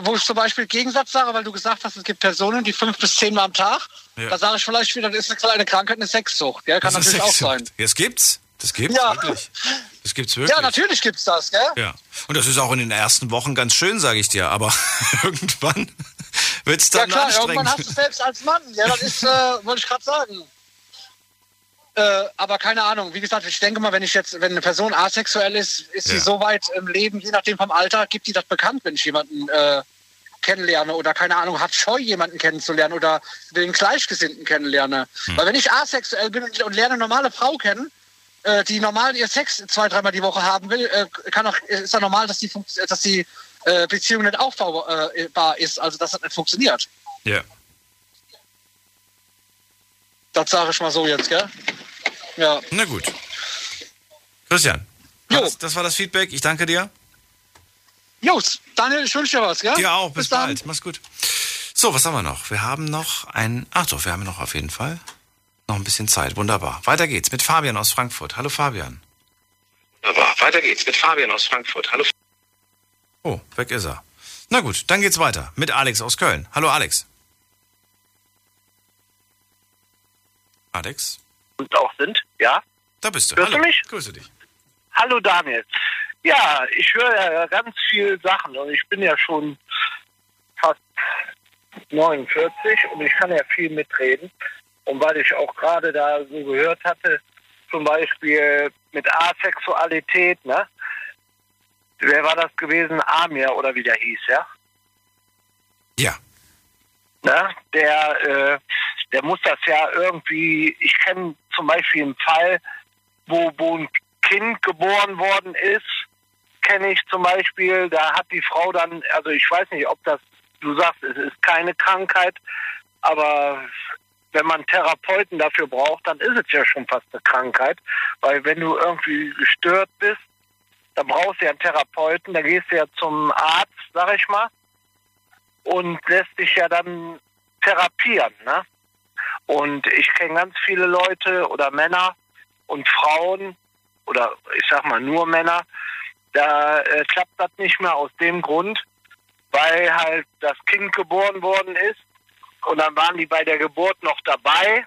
Wo ich zum Beispiel Gegensatz sage, weil du gesagt hast, es gibt Personen, die fünf bis zehn Mal am Tag. Ja. Da sage ich vielleicht wieder, das ist eine kleine Krankheit, eine Sexsucht. Gell? Kann Das natürlich auch sein. Ja, Das gibt's. Das gibt's Ja. wirklich. Das gibt's wirklich. Ja, natürlich gibt's das, gell? Ja. Und das ist auch in den ersten Wochen ganz schön, sage ich dir. Aber irgendwann wird's Ja dann klar, anstrengend. irgendwann hast du es selbst als Mann. Ja, das ist, äh, wollte ich gerade sagen. Äh, aber keine Ahnung, wie gesagt, ich denke mal, wenn ich jetzt, wenn eine Person asexuell ist, ist sie Ja. so weit im Leben, je nachdem vom Alter, gibt die das bekannt, wenn ich jemanden äh, kennenlerne oder keine Ahnung, hat Scheu, jemanden kennenzulernen oder den Gleichgesinnten kennenlerne. Hm. Weil wenn ich asexuell bin und, und lerne eine normale Frau kennen, äh, die normal ihr Sex zwei, dreimal die Woche haben will, äh, kann auch, ist ja normal, dass die, funkt- dass die äh, Beziehung nicht aufbaubar ist, also dass das nicht funktioniert. Ja. Das sage ich mal so jetzt, gell? Ja. Na gut. Christian, das, das war das Feedback. Ich danke dir. Jungs, Daniel, ich wünsche dir was, gell? Dir auch. Bis, Bis dann. bald. Mach's gut. So, was haben wir noch? Wir haben noch ein. Ach doch, wir haben noch auf jeden Fall noch ein bisschen Zeit. Wunderbar. Weiter geht's mit Fabian aus Frankfurt. Hallo Fabian. Wunderbar. Weiter geht's mit Fabian aus Frankfurt. Hallo. Oh, weg ist er. Na gut, dann geht's weiter mit Alex aus Köln. Hallo Alex. Alex? und auch sind, ja? Da bist du. Hörst Hallo. du mich? Grüße dich. Hallo Daniel. Ja, ich höre ja ganz viel Sachen und ich bin ja schon fast 49 und ich kann ja viel mitreden. Und weil ich auch gerade da so gehört hatte, zum Beispiel mit Asexualität, ne? Wer war das gewesen? Amir oder wie der hieß, ja? Ja. Ne? Der, äh, der muss das ja irgendwie, ich kenne zum Beispiel einen Fall, wo, wo ein Kind geboren worden ist, kenne ich zum Beispiel, da hat die Frau dann, also ich weiß nicht, ob das, du sagst, es ist keine Krankheit, aber wenn man Therapeuten dafür braucht, dann ist es ja schon fast eine Krankheit, weil wenn du irgendwie gestört bist, dann brauchst du ja einen Therapeuten, da gehst du ja zum Arzt, sag ich mal, und lässt dich ja dann therapieren, ne? Und ich kenne ganz viele Leute oder Männer und Frauen oder ich sag mal nur Männer, da äh, klappt das nicht mehr aus dem Grund, weil halt das Kind geboren worden ist und dann waren die bei der Geburt noch dabei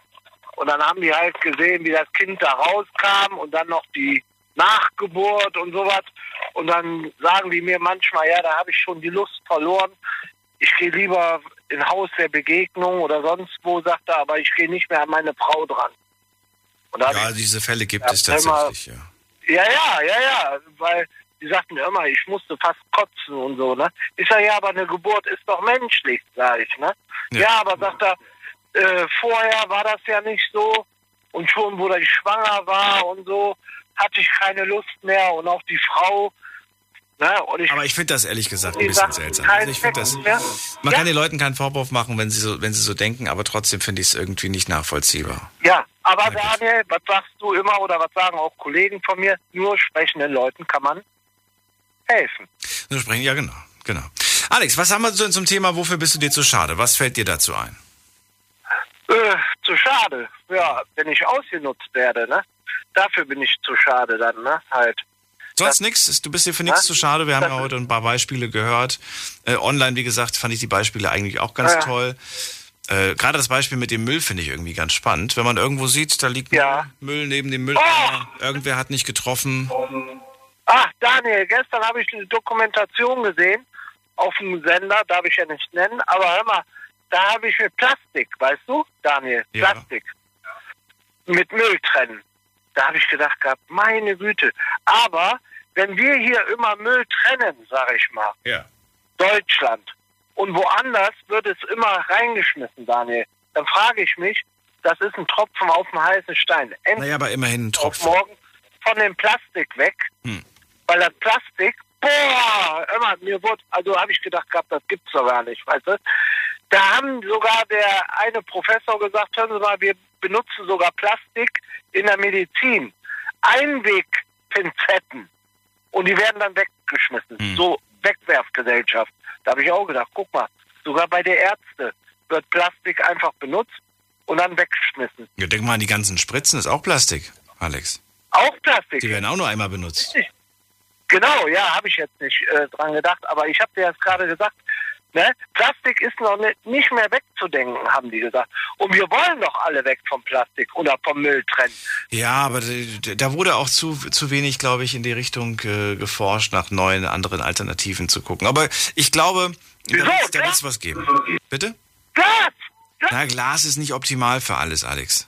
und dann haben die halt gesehen, wie das Kind da rauskam und dann noch die Nachgeburt und sowas und dann sagen die mir manchmal, ja, da habe ich schon die Lust verloren. Ich gehe lieber in Haus der Begegnung oder sonst wo, sagt er, aber ich gehe nicht mehr an meine Frau dran. Ja, ich diese Fälle gibt es tatsächlich, ja. ja, ja, ja, ja, weil die sagten mir immer, ich musste fast kotzen und so, ne? Ich sag, ja, aber eine Geburt ist doch menschlich, sag ich, ne? Ja, aber sagt er, äh, vorher war das ja nicht so und schon, wo ich schwanger war und so, hatte ich keine Lust mehr und auch die Frau Ne? Und ich, Aber ich finde das ehrlich gesagt ein bisschen seltsam. Also ich das, man Ja. kann den Leuten keinen Vorwurf machen, wenn sie so, wenn sie so denken, aber trotzdem finde ich es irgendwie nicht nachvollziehbar. ja, aber Daniel, was sagst du immer oder was sagen auch Kollegen von mir? Nur sprechenden Leuten kann man helfen. Wir sprechen, ja genau, genau. Alex, was haben wir so zum Thema, wofür bist du dir zu schade? Was fällt dir dazu ein? Äh, zu schade. Ja, wenn ich ausgenutzt werde, ne? Dafür bin ich zu schade dann, ne? Halt. Sonst nichts? Du bist dir für nichts zu schade. Wir haben ja heute ein paar Beispiele gehört. Äh, online, wie gesagt, fand ich die Beispiele eigentlich auch ganz Ja. toll. Äh, Gerade das Beispiel mit dem Müll finde ich irgendwie ganz spannend. Wenn man irgendwo sieht, da liegt Müll neben dem Mülleimer, irgendwer hat nicht getroffen. Ach, Daniel, gestern habe ich eine Dokumentation gesehen auf dem Sender, darf ich ja nicht nennen, aber hör mal, da habe ich mit Plastik, weißt du, Daniel, Ja. Plastik, mit Müll trennen. Da habe ich gedacht gehabt, meine Güte. Aber wenn wir hier immer Müll trennen, sage ich mal, Ja. Deutschland, und woanders wird es immer reingeschmissen, Daniel, dann frage ich mich, das ist ein Tropfen auf dem heißen Stein. Endlich Naja, aber immerhin ein Tropfen. morgen von dem Plastik weg, Hm. Weil das Plastik, boah, immer, mir wurde, also habe ich gedacht gehabt, das gibt's doch gar nicht, weißt du? Da haben sogar der eine Professor gesagt, hören Sie mal, wir benutzen sogar Plastik in der Medizin. Einwegpinzetten. Und die werden dann weggeschmissen. Hm. So Wegwerfgesellschaft. Da habe ich auch gedacht, guck mal, sogar bei der Ärzte wird Plastik einfach benutzt und dann weggeschmissen. Ja, denk mal an die ganzen Spritzen, ist auch Plastik, Alex. Auch Plastik. Die werden auch nur einmal benutzt. Genau, ja, habe ich jetzt nicht äh, dran gedacht, aber ich habe dir jetzt gerade gesagt, ne, Plastik ist noch nicht, nicht mehr wegzudenken, haben die gesagt. Und wir wollen doch alle weg vom Plastik oder vom Müll trennen. Ja, aber da wurde auch zu, zu wenig, glaube ich, in die Richtung äh, geforscht, nach neuen, anderen Alternativen zu gucken. Aber ich glaube, da wird's- da wird es was geben. Bitte? Glas! Na, Glas ist nicht optimal für alles, Alex.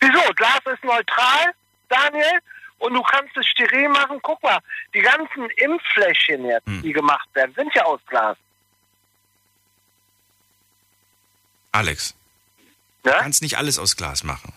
Wieso? Glas ist neutral, Daniel, und du kannst es steril machen. Guck mal, die ganzen Impffläschchen jetzt, Hm. die gemacht werden, sind ja aus Glas. Alex, du kannst nicht alles aus Glas machen.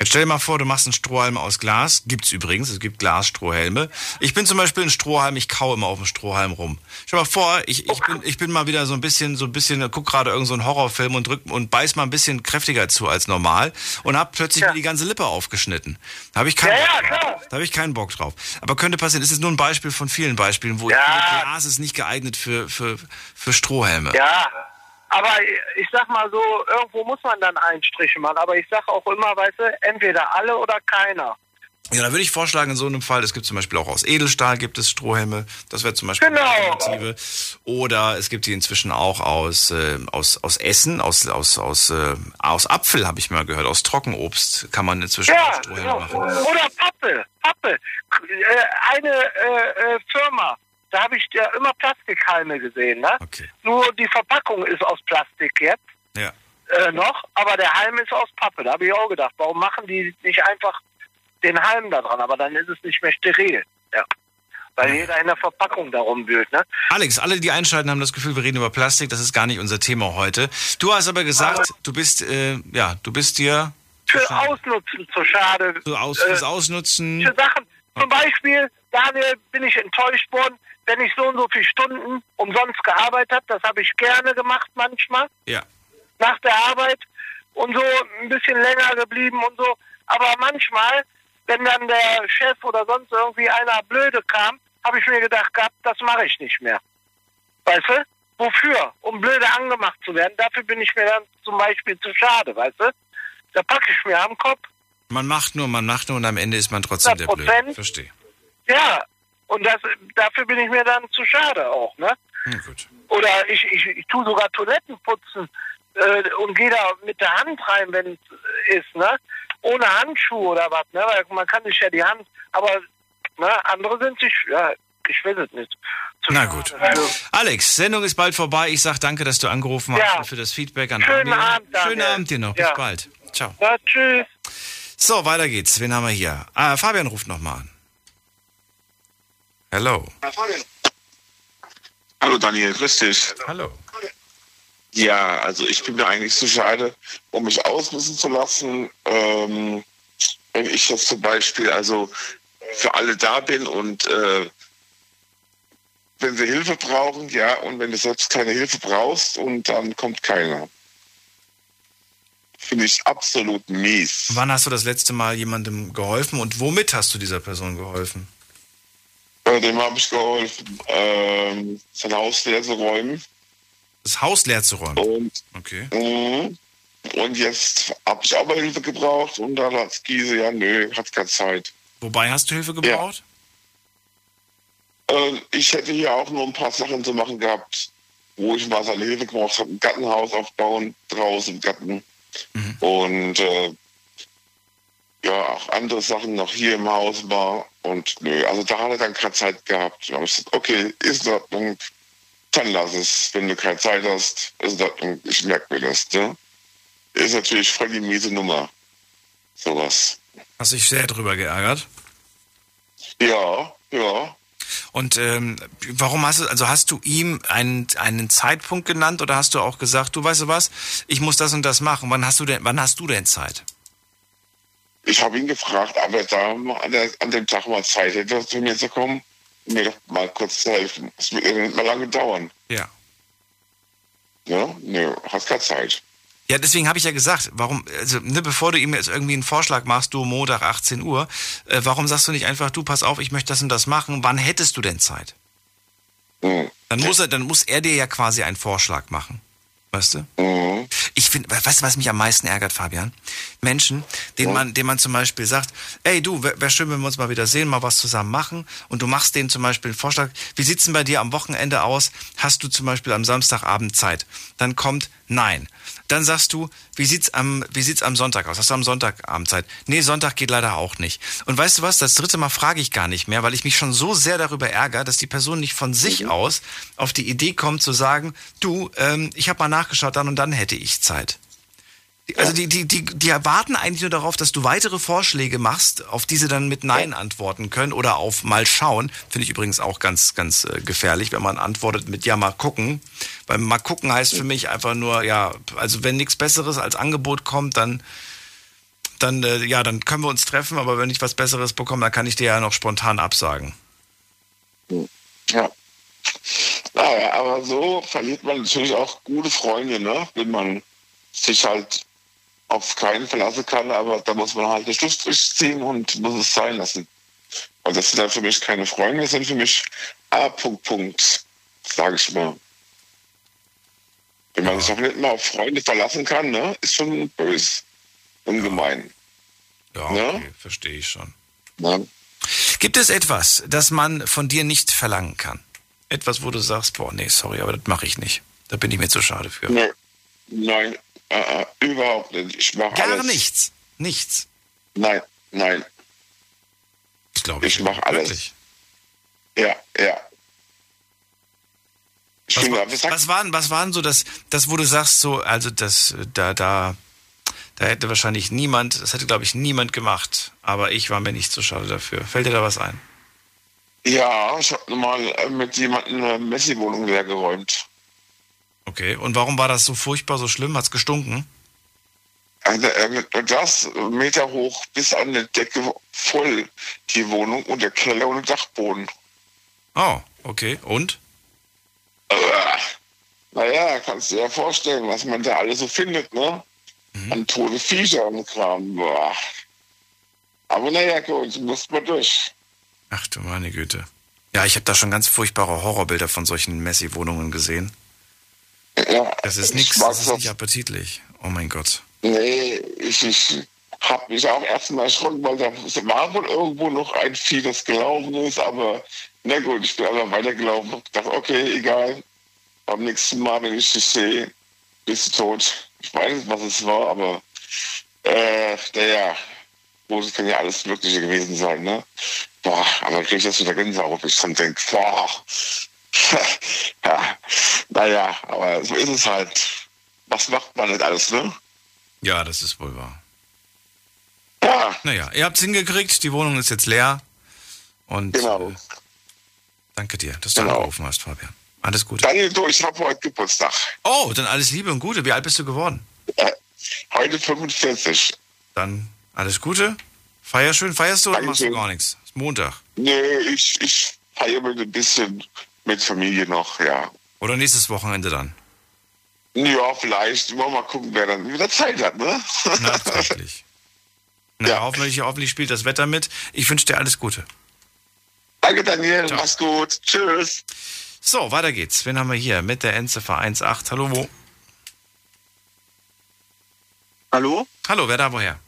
Jetzt stell dir mal vor, du machst einen Strohhalm aus Glas. Gibt's übrigens, es gibt Glasstrohhelme. Ich bin zum Beispiel ein Strohhalm, ich kaue immer auf dem Strohhalm rum. Stell dir mal vor, ich, ich, bin, ich bin mal wieder so ein bisschen, so ein bisschen, guck gerade irgendeinen so einen Horrorfilm und drück und beiß mal ein bisschen kräftiger zu als normal und hab plötzlich mir die ganze Lippe aufgeschnitten. Da habe ich keinen Ja, ja, Bock drauf. Da habe ich keinen Bock drauf. Aber könnte passieren, es ist nur ein Beispiel von vielen Beispielen, wo Ja. ich finde, Glas ist nicht geeignet für, für, für Strohhelme. Ja, aber ich sag mal so, irgendwo muss man dann Einstriche machen. Aber ich sag auch immer, weißt du, entweder alle oder keiner. Ja, da würde ich vorschlagen, in so einem Fall, es gibt zum Beispiel auch aus Edelstahl gibt es Strohhelme, das wäre zum Beispiel Genau. eine Alternative. Oder es gibt die inzwischen auch aus, äh, aus, aus Essen, aus, aus, aus, äh, aus Apfel habe ich mal gehört, aus Trockenobst kann man inzwischen Ja, Strohhelme genau. machen. Oder Pappe, Pappe. Äh, eine äh, äh, Firma, da habe ich ja immer Plastikhalme gesehen. Ne? Nur die Verpackung ist aus Plastik jetzt Ja. äh, noch, aber der Halm ist aus Pappe. Da habe ich auch gedacht, warum machen die nicht einfach den Halm da dran? Aber dann ist es nicht mehr steril. Ja. Weil jeder in der Verpackung darum wühlt. Ne? Alex, alle, die einschalten, haben das Gefühl, wir reden über Plastik, das ist gar nicht unser Thema heute. Du hast aber gesagt, du bist, äh, ja, du bist dir Für Ausnutzen zu schade. so aus, Äh, fürs Ausnutzen. für Sachen. Zum Beispiel, Daniel, bin ich enttäuscht worden, wenn ich so und so viele Stunden umsonst gearbeitet habe. Das habe ich gerne gemacht manchmal, Ja. nach der Arbeit. Und so ein bisschen länger geblieben und so. Aber manchmal, wenn dann der Chef oder sonst irgendwie einer blöde kam, habe ich mir gedacht gehabt, das mache ich nicht mehr. Weißt du? Wofür? Um blöde angemacht zu werden. Dafür bin ich mir dann zum Beispiel zu schade, weißt du? Da packe ich mir am Kopf. Man macht nur, man macht nur und am Ende ist man trotzdem der Blöde. 100%. Verstehe. Ja, und das, dafür bin ich mir dann zu schade auch, ne? Gut. Oder ich, ich, ich tue sogar Toiletten putzen äh, und gehe da mit der Hand rein, wenn es ist, ne? Ohne Handschuhe oder was, ne? Weil man kann sich ja die Hand, aber ne, andere sind sich, ja, ich will es nicht. Zu Na gut. für. Alex, Sendung ist bald vorbei. Ich sag danke, dass du angerufen hast Ja. und für das Feedback an Schönen Armin. Abend, Daniel. Schönen Abend dir noch. Bis Ja. bald. Ciao. Ja, tschüss. So, weiter geht's. Wen haben wir hier? Ah, Fabian ruft nochmal an. Hello. Hallo Daniel, grüß dich. Hallo. Ja, also ich bin mir eigentlich zu schade, um mich ausnutzen zu lassen. Ähm, wenn ich jetzt zum Beispiel also für alle da bin und äh, wenn sie Hilfe brauchen, ja, und wenn du selbst keine Hilfe brauchst und dann kommt keiner. Finde ich absolut mies. Wann hast du das letzte Mal jemandem geholfen und womit hast du dieser Person geholfen? Äh, dem habe ich geholfen, ähm, sein Haus leer zu räumen. Das Haus leer zu räumen? Und, okay. Mhm. Und jetzt habe ich aber Hilfe gebraucht und dann hat Giese, ja, nö, hat keine Zeit. Wobei hast du Hilfe gebraucht? Äh, ich hätte hier auch noch ein paar Sachen zu machen gehabt, wo ich mal seine Hilfe gebraucht habe. Ein Gartenhaus aufbauen, draußen im Garten. Und äh, ja, auch andere Sachen noch hier im Haus war. Und nö, also da hat er dann keine Zeit gehabt. Da habe ich gesagt, okay, ist in Ordnung, dann lass es. Wenn du keine Zeit hast, ist in Ordnung, ich merke mir das. Ne? Ist natürlich voll die miese Nummer. Sowas. Hast dich sehr drüber geärgert? Ja, ja. Und ähm, warum hast du, also hast du ihm einen, einen Zeitpunkt genannt oder hast du auch gesagt, du weißt du was, ich muss das und das machen. Wann hast du denn, wann hast du denn Zeit? Ich habe ihn gefragt, ob er da an, der, an dem Tag mal Zeit hätte, zu mir zu kommen, mir doch mal kurz zu helfen. Es wird nicht mal lange dauern. Ja. Ja, nö, hast keine Zeit. Ja, deswegen habe ich ja gesagt, warum, also ne, bevor du ihm jetzt irgendwie einen Vorschlag machst, du Montag 18 Uhr, äh, warum sagst du nicht einfach, du pass auf, ich möchte das und das machen, wann hättest du denn Zeit? Mhm. Dann muss er, dann muss er dir ja quasi einen Vorschlag machen. Weißt du? Mhm. Ich finde, weißt du, was mich am meisten ärgert, Fabian? Menschen, denen man, denen man zum Beispiel sagt, ey du, wäre wär schön, wenn wir uns mal wieder sehen, mal was zusammen machen. Und du machst denen zum Beispiel einen Vorschlag, wie sieht's denn bei dir am Wochenende aus? Hast du zum Beispiel am Samstagabend Zeit? Dann kommt nein. Dann sagst du, wie sieht's am, wie sieht's am Sonntag aus? Hast du am Sonntagabend Zeit? Nee, Sonntag geht leider auch nicht. Und weißt du was? Das dritte Mal frage ich gar nicht mehr, weil ich mich schon so sehr darüber ärgere, dass die Person nicht von sich aus auf die Idee kommt zu sagen, du, ähm, ich habe mal nachgeschaut, dann und dann hätte ich Zeit. Also die, die, die, die erwarten eigentlich nur darauf, dass du weitere Vorschläge machst, auf die sie dann mit Nein antworten können oder auf mal schauen. Finde ich übrigens auch ganz, ganz äh, gefährlich, wenn man antwortet mit Ja, mal gucken. Weil mal gucken heißt für mich einfach nur, ja, also wenn nichts Besseres als Angebot kommt, dann, dann, äh, ja, dann können wir uns treffen, aber wenn ich was Besseres bekomme, dann kann ich dir ja noch spontan absagen. Ja. Naja, aber so verliert man natürlich auch gute Freunde, ne? Wenn man sich halt auf keinen verlassen kann, aber da muss man halt den Schlussstrich ziehen und muss es sein lassen. Und das sind dann für mich keine Freunde, das sind für mich A. Punkt, Punkt, sage ich mal. Wenn man sich auch nicht mal auf Freunde verlassen kann, ne, ist schon böse. Ungemein. Ja, okay, verstehe ich schon. Ne? Gibt es etwas, das man von dir nicht verlangen kann? Etwas, wo du sagst, boah, nee, sorry, aber das mache ich nicht. Da bin ich mir zu schade für. Nee. Nein, äh, überhaupt nicht. Ich mache Gar alles. nichts. Nichts. Nein, nein. Das glaube ich. Ich mache alles. Ja, ja. Ich Was, war, was waren, was waren so das, das, wo du sagst, so, also das, da, da, da hätte wahrscheinlich niemand, das hätte glaube ich niemand gemacht, aber ich war mir nicht so schade dafür. Fällt dir da was ein? Ja, ich habe mal äh, mit jemandem eine Messi-Wohnung leergeräumt. Okay, und warum war das so furchtbar, so schlimm? Hat's gestunken? Also, äh, das Meter hoch bis an die Decke voll, die Wohnung und der Keller und der Dachboden. Oh, okay. Und? Äh, naja, kannst du dir ja vorstellen, was man da alles so findet, ne? An tote Viecher und Kram. Boah. Aber naja, gut, muss man durch. Ach du meine Güte. Ja, ich habe da schon ganz furchtbare Horrorbilder von solchen Messi-Wohnungen gesehen. Ja, Das ist ich nichts, das ist nicht appetitlich. Oh mein Gott. Nee, ich, ich habe mich auch erstmal erschrocken, weil da war wohl irgendwo noch ein Vieh, das gelaufen ist, aber na gut, ich bin einfach weitergelaufen und dachte, okay, egal. Beim nächsten Mal, wenn ich dich sehe, bist du tot. Ich weiß nicht, was es war, aber äh, naja, Moses kann ja alles Mögliche gewesen sein, ne? Boah, aber krieg ich das wieder Gänsehaut, wenn ich dann denke, boah. ja, naja, aber so ist es halt. Was macht man nicht alles, ne? Ja, das ist wohl wahr. Ja. Naja, ihr habt's hingekriegt, die Wohnung ist jetzt leer. Und Genau. äh, danke dir, dass du Genau. angerufen hast, Fabian. Alles Gute. Daniel, du, ich habe heute Geburtstag. Oh, dann alles Liebe und Gute. Wie alt bist du geworden? Äh, heute 45. Dann alles Gute. Feier schön. Feierst du oder machst du Dankeschön. gar nichts? Ist Montag. Nee, ich, ich feiere mit ein bisschen mit Familie noch, ja. Oder nächstes Wochenende dann? Ja, vielleicht. Wollen wir mal gucken, wer dann wieder Zeit hat, ne? Nachträglich. Na, ja. hoffentlich, hoffentlich spielt das Wetter mit. Ich wünsche dir alles Gute. Danke, Daniel. Ciao. Mach's gut. Tschüss. So, weiter geht's. Wen haben wir hier? Mit der Endziffer 18. Hallo, wo? Hallo? Hallo, wer da woher?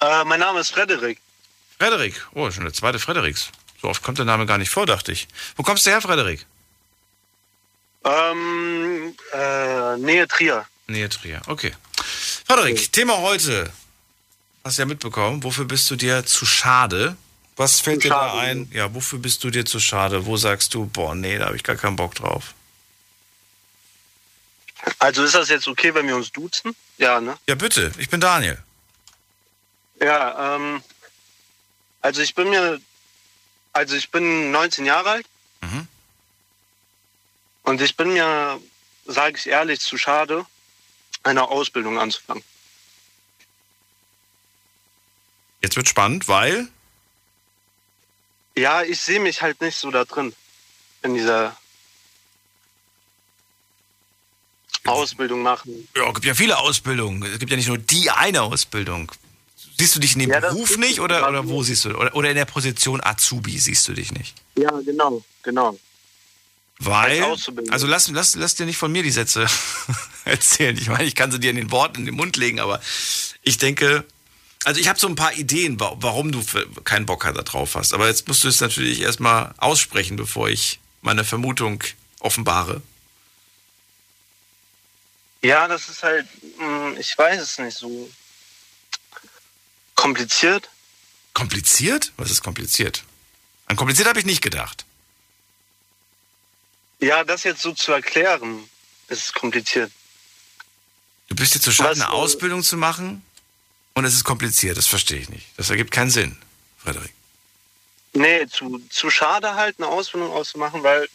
Äh, mein Name ist Frederik. Frederik. Oh, schon der zweite Frederiks. So oft kommt der Name gar nicht vor, dachte ich. Wo kommst du her, Frederik? Ähm, äh, Nähe Trier. Nähe Trier, okay. Frederik, okay. Thema heute. Hast du ja mitbekommen. Wofür bist du dir zu schade? Was fällt zu dir schade. da ein? Ja, wofür bist du dir zu schade? Wo sagst du, boah, nee, da habe ich gar keinen Bock drauf? Also ist das jetzt okay, wenn wir uns duzen? Ja, ne? Ja, bitte. Ich bin Daniel. Ja, ähm, also ich bin mir, also ich bin 19 Jahre alt. Mhm. Und ich bin mir, sage ich ehrlich, zu schade, eine Ausbildung anzufangen. Jetzt wird spannend, weil? Ja, ich sehe mich halt nicht so da drin. In dieser Ausbildung machen. Ja, es gibt ja viele Ausbildungen. Es gibt ja nicht nur die eine Ausbildung. Siehst du dich in dem ja, Beruf nicht oder, oder wo siehst du? Oder, oder in der Position Azubi siehst du dich nicht? Ja, genau, genau. Weil, also lass, lass, lass dir nicht von mir die Sätze erzählen. Ich meine, ich kann sie dir in den Worten in den Mund legen, aber ich denke, also ich habe so ein paar Ideen, warum du keinen Bock da drauf hast. Aber jetzt musst du es natürlich erstmal aussprechen, bevor ich meine Vermutung offenbare. Ja, das ist halt, hm, ich weiß es nicht so kompliziert. Kompliziert? Was ist kompliziert? An kompliziert habe ich nicht gedacht. Ja, das jetzt so zu erklären, ist kompliziert. Du bist jetzt so schade, eine Ausbildung zu machen und es ist kompliziert. Das verstehe ich nicht. Das ergibt keinen Sinn, Frederik. Nee, zu, zu schade halt, eine Ausbildung auszumachen, weil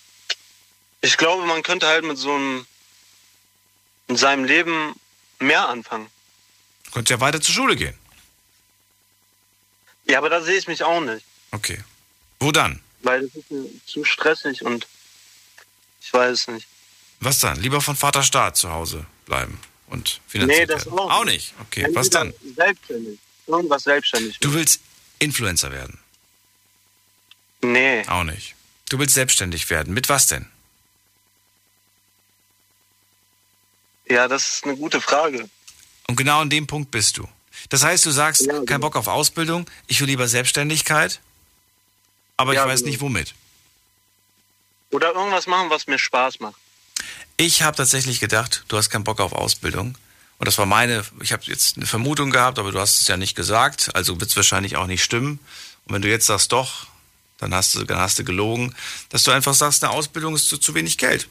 ich glaube, man könnte halt mit so einem in seinem Leben mehr anfangen. Du könntest ja weiter zur Schule gehen. Ja, aber da sehe ich mich auch nicht. Okay. Wo dann? Weil das ist mir zu stressig und ich weiß es nicht. Was dann? Lieber von Vater Staat zu Hause bleiben und finanziert Nee, das werden. auch, auch nicht. Okay, Entweder was dann? Selbstständig. Irgendwas selbstständig. Du willst Influencer werden? Nee. Auch nicht. Du willst selbstständig werden. Mit was denn? Ja, das ist eine gute Frage. Und genau an dem Punkt bist du. Das heißt, du sagst, ja, genau. kein Bock auf Ausbildung, ich will lieber Selbstständigkeit, aber ja, ich weiß genau. nicht womit. Oder irgendwas machen, was mir Spaß macht. Ich habe tatsächlich gedacht, du hast keinen Bock auf Ausbildung. Und das war meine, ich habe jetzt eine Vermutung gehabt, aber du hast es ja nicht gesagt, also wird es wahrscheinlich auch nicht stimmen. Und wenn du jetzt sagst doch, dann hast du, dann hast du gelogen, dass du einfach sagst, eine Ausbildung ist zu, zu wenig Geld.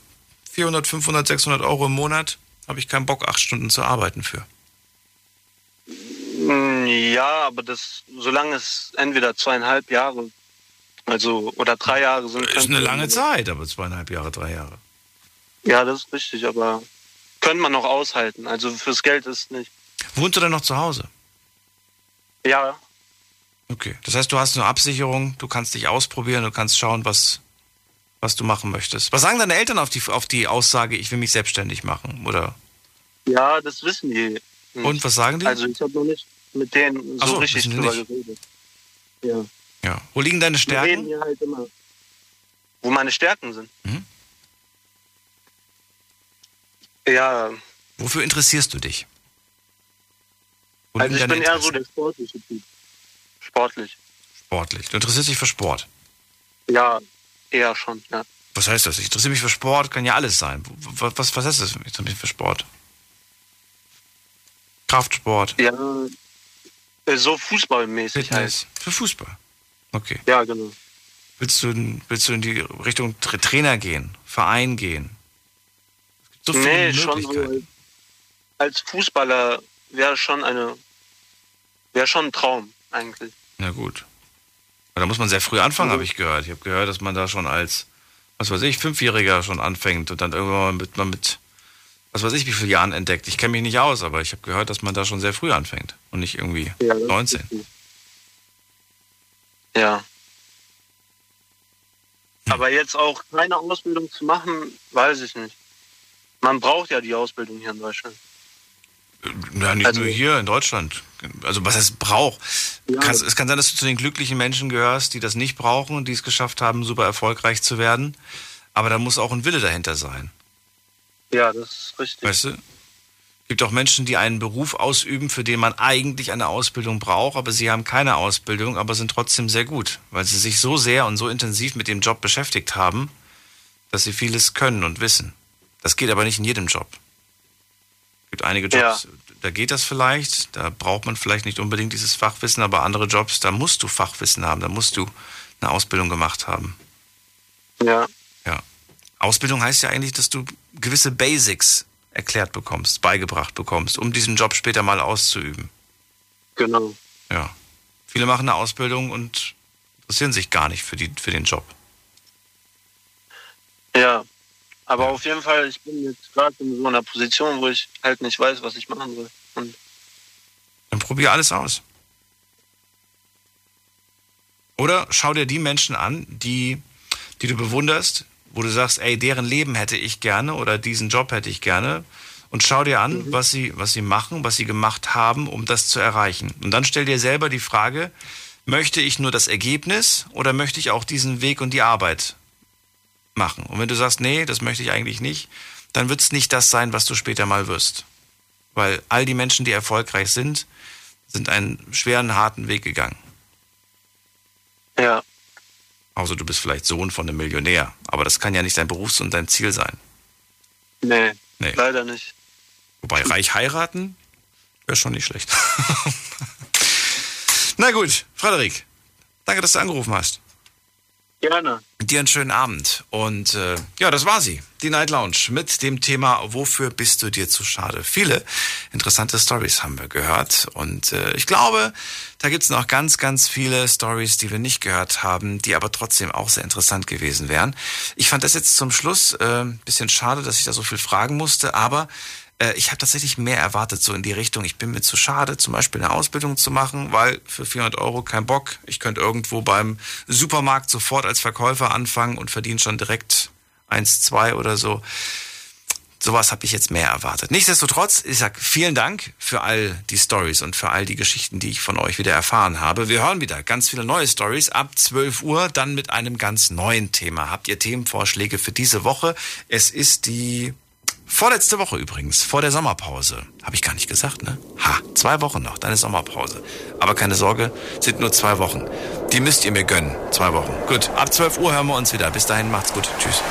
400, 500, 600 Euro im Monat habe ich keinen Bock, acht Stunden zu arbeiten für. Mm, ja, aber das, solange es entweder zweieinhalb Jahre, also oder drei Jahre sind. Das ist eine lange Zeit, aber zweieinhalb Jahre, drei Jahre. Ja, das ist richtig, aber könnte man noch aushalten. Also fürs Geld ist nicht. Wohnst du denn noch zu Hause? Ja. Okay, das heißt, du hast eine Absicherung, du kannst dich ausprobieren, du kannst schauen, was, was du machen möchtest. Was sagen deine Eltern auf die, auf die Aussage, ich will mich selbstständig machen, oder? Ja, das wissen die. Nicht. Und was sagen die? Also ich habe noch nicht mit denen so, so richtig drüber nicht. geredet. Ja. Ja. Wo liegen deine Stärken? Wir reden hier halt immer. Wo meine Stärken sind. Mhm. Ja. Wofür interessierst du dich? Wo also ich bin eher so der sportliche Typ. Sportlich. Sportlich. Du interessierst dich für Sport? Ja, eher schon, ja. Was heißt das? Ich interessiere mich für Sport, kann ja alles sein. Was, was, was heißt das für Sport? Kraftsport? Ja, so fußballmäßig Fitness. Halt. Für Fußball? Okay. Ja, genau. Willst du, willst du in die Richtung Trainer gehen, Verein gehen? So nee, schon so als Fußballer wäre schon eine wäre schon ein Traum eigentlich. Na gut. Da muss man sehr früh anfangen, mhm. habe ich gehört. Ich habe gehört, dass man da schon als, was weiß ich, Fünfjähriger schon anfängt und dann irgendwann mit, man mit, was weiß ich, wie viele Jahren entdeckt. Ich kenne mich nicht aus, aber ich habe gehört, dass man da schon sehr früh anfängt und nicht irgendwie ja, 19. Ja. Aber jetzt auch keine Ausbildung zu machen, weiß ich nicht. Man braucht ja die Ausbildung hier in Deutschland. Ja, nicht Also- nur hier in Deutschland. Also was es braucht. Kannst- es kann sein, dass du zu den glücklichen Menschen gehörst, die das nicht brauchen und die es geschafft haben, super erfolgreich zu werden. Aber da muss auch ein Wille dahinter sein. Ja, das ist richtig. Weißt du? Es gibt auch Menschen, die einen Beruf ausüben, für den man eigentlich eine Ausbildung braucht, aber sie haben keine Ausbildung, aber sind trotzdem sehr gut, weil sie sich so sehr und so intensiv mit dem Job beschäftigt haben, dass sie vieles können und wissen. Das geht aber nicht in jedem Job. Es gibt einige Jobs, da geht das vielleicht, da braucht man vielleicht nicht unbedingt dieses Fachwissen, aber andere Jobs, da musst du Fachwissen haben, da musst du eine Ausbildung gemacht haben. Ja. Ja. Ausbildung heißt ja eigentlich, dass du gewisse Basics erklärt bekommst, beigebracht bekommst, um diesen Job später mal auszuüben. Genau. Ja. Viele machen eine Ausbildung und interessieren sich gar nicht für, die, für den Job. Ja. Aber auf jeden Fall, ich bin jetzt gerade in so einer Position, wo ich halt nicht weiß, was ich machen soll. Und Dann probier alles aus. Oder schau dir die Menschen an, die, die du bewunderst, wo du sagst, ey, deren Leben hätte ich gerne oder diesen Job hätte ich gerne. Und schau dir an, was, sie, was sie machen, was sie gemacht haben, um das zu erreichen. Und dann stell dir selber die Frage, möchte ich nur das Ergebnis oder möchte ich auch diesen Weg und die Arbeit machen? Und wenn du sagst, nee, das möchte ich eigentlich nicht, dann wird es nicht das sein, was du später mal wirst. Weil all die Menschen, die erfolgreich sind, sind einen schweren, harten Weg gegangen. Ja. Außer du bist vielleicht Sohn von einem Millionär. Aber das kann ja nicht dein Berufs- und dein Ziel sein. nee, Nee. leider nicht. Wobei reich heiraten wäre schon nicht schlecht. Na gut, Frederik, danke, dass du angerufen hast. Gerne. Dir einen schönen Abend. Und äh, ja, das war sie. Die Night Lounge mit dem Thema Wofür bist du dir zu schade? Viele interessante Stories haben wir gehört. Und äh, ich glaube, da gibt's noch ganz, ganz viele Stories, die wir nicht gehört haben, die aber trotzdem auch sehr interessant gewesen wären. Ich fand das jetzt zum Schluss äh, bisschen schade, dass ich da so viel fragen musste, aber äh, ich habe tatsächlich mehr erwartet, so in die Richtung, ich bin mir zu schade, zum Beispiel eine Ausbildung zu machen, weil für 400 Euro kein Bock. Ich könnte irgendwo beim Supermarkt sofort als Verkäufer anfangen und verdiene schon direkt eins, zwei oder so. Sowas habe ich jetzt mehr erwartet. Nichtsdestotrotz, ich sag vielen Dank für all die Stories und für all die Geschichten, die ich von euch wieder erfahren habe. Wir hören wieder ganz viele neue Stories ab 12 Uhr, dann mit einem ganz neuen Thema. Habt ihr Themenvorschläge für diese Woche? Es ist die Vorletzte Woche übrigens, vor der Sommerpause. Habe ich gar nicht gesagt, ne? Ha, zwei Wochen noch, ist Sommerpause. Aber keine Sorge, sind nur zwei Wochen. Die müsst ihr mir gönnen. Zwei Wochen. Gut, ab 12 Uhr hören wir uns wieder. Bis dahin, macht's gut. Tschüss.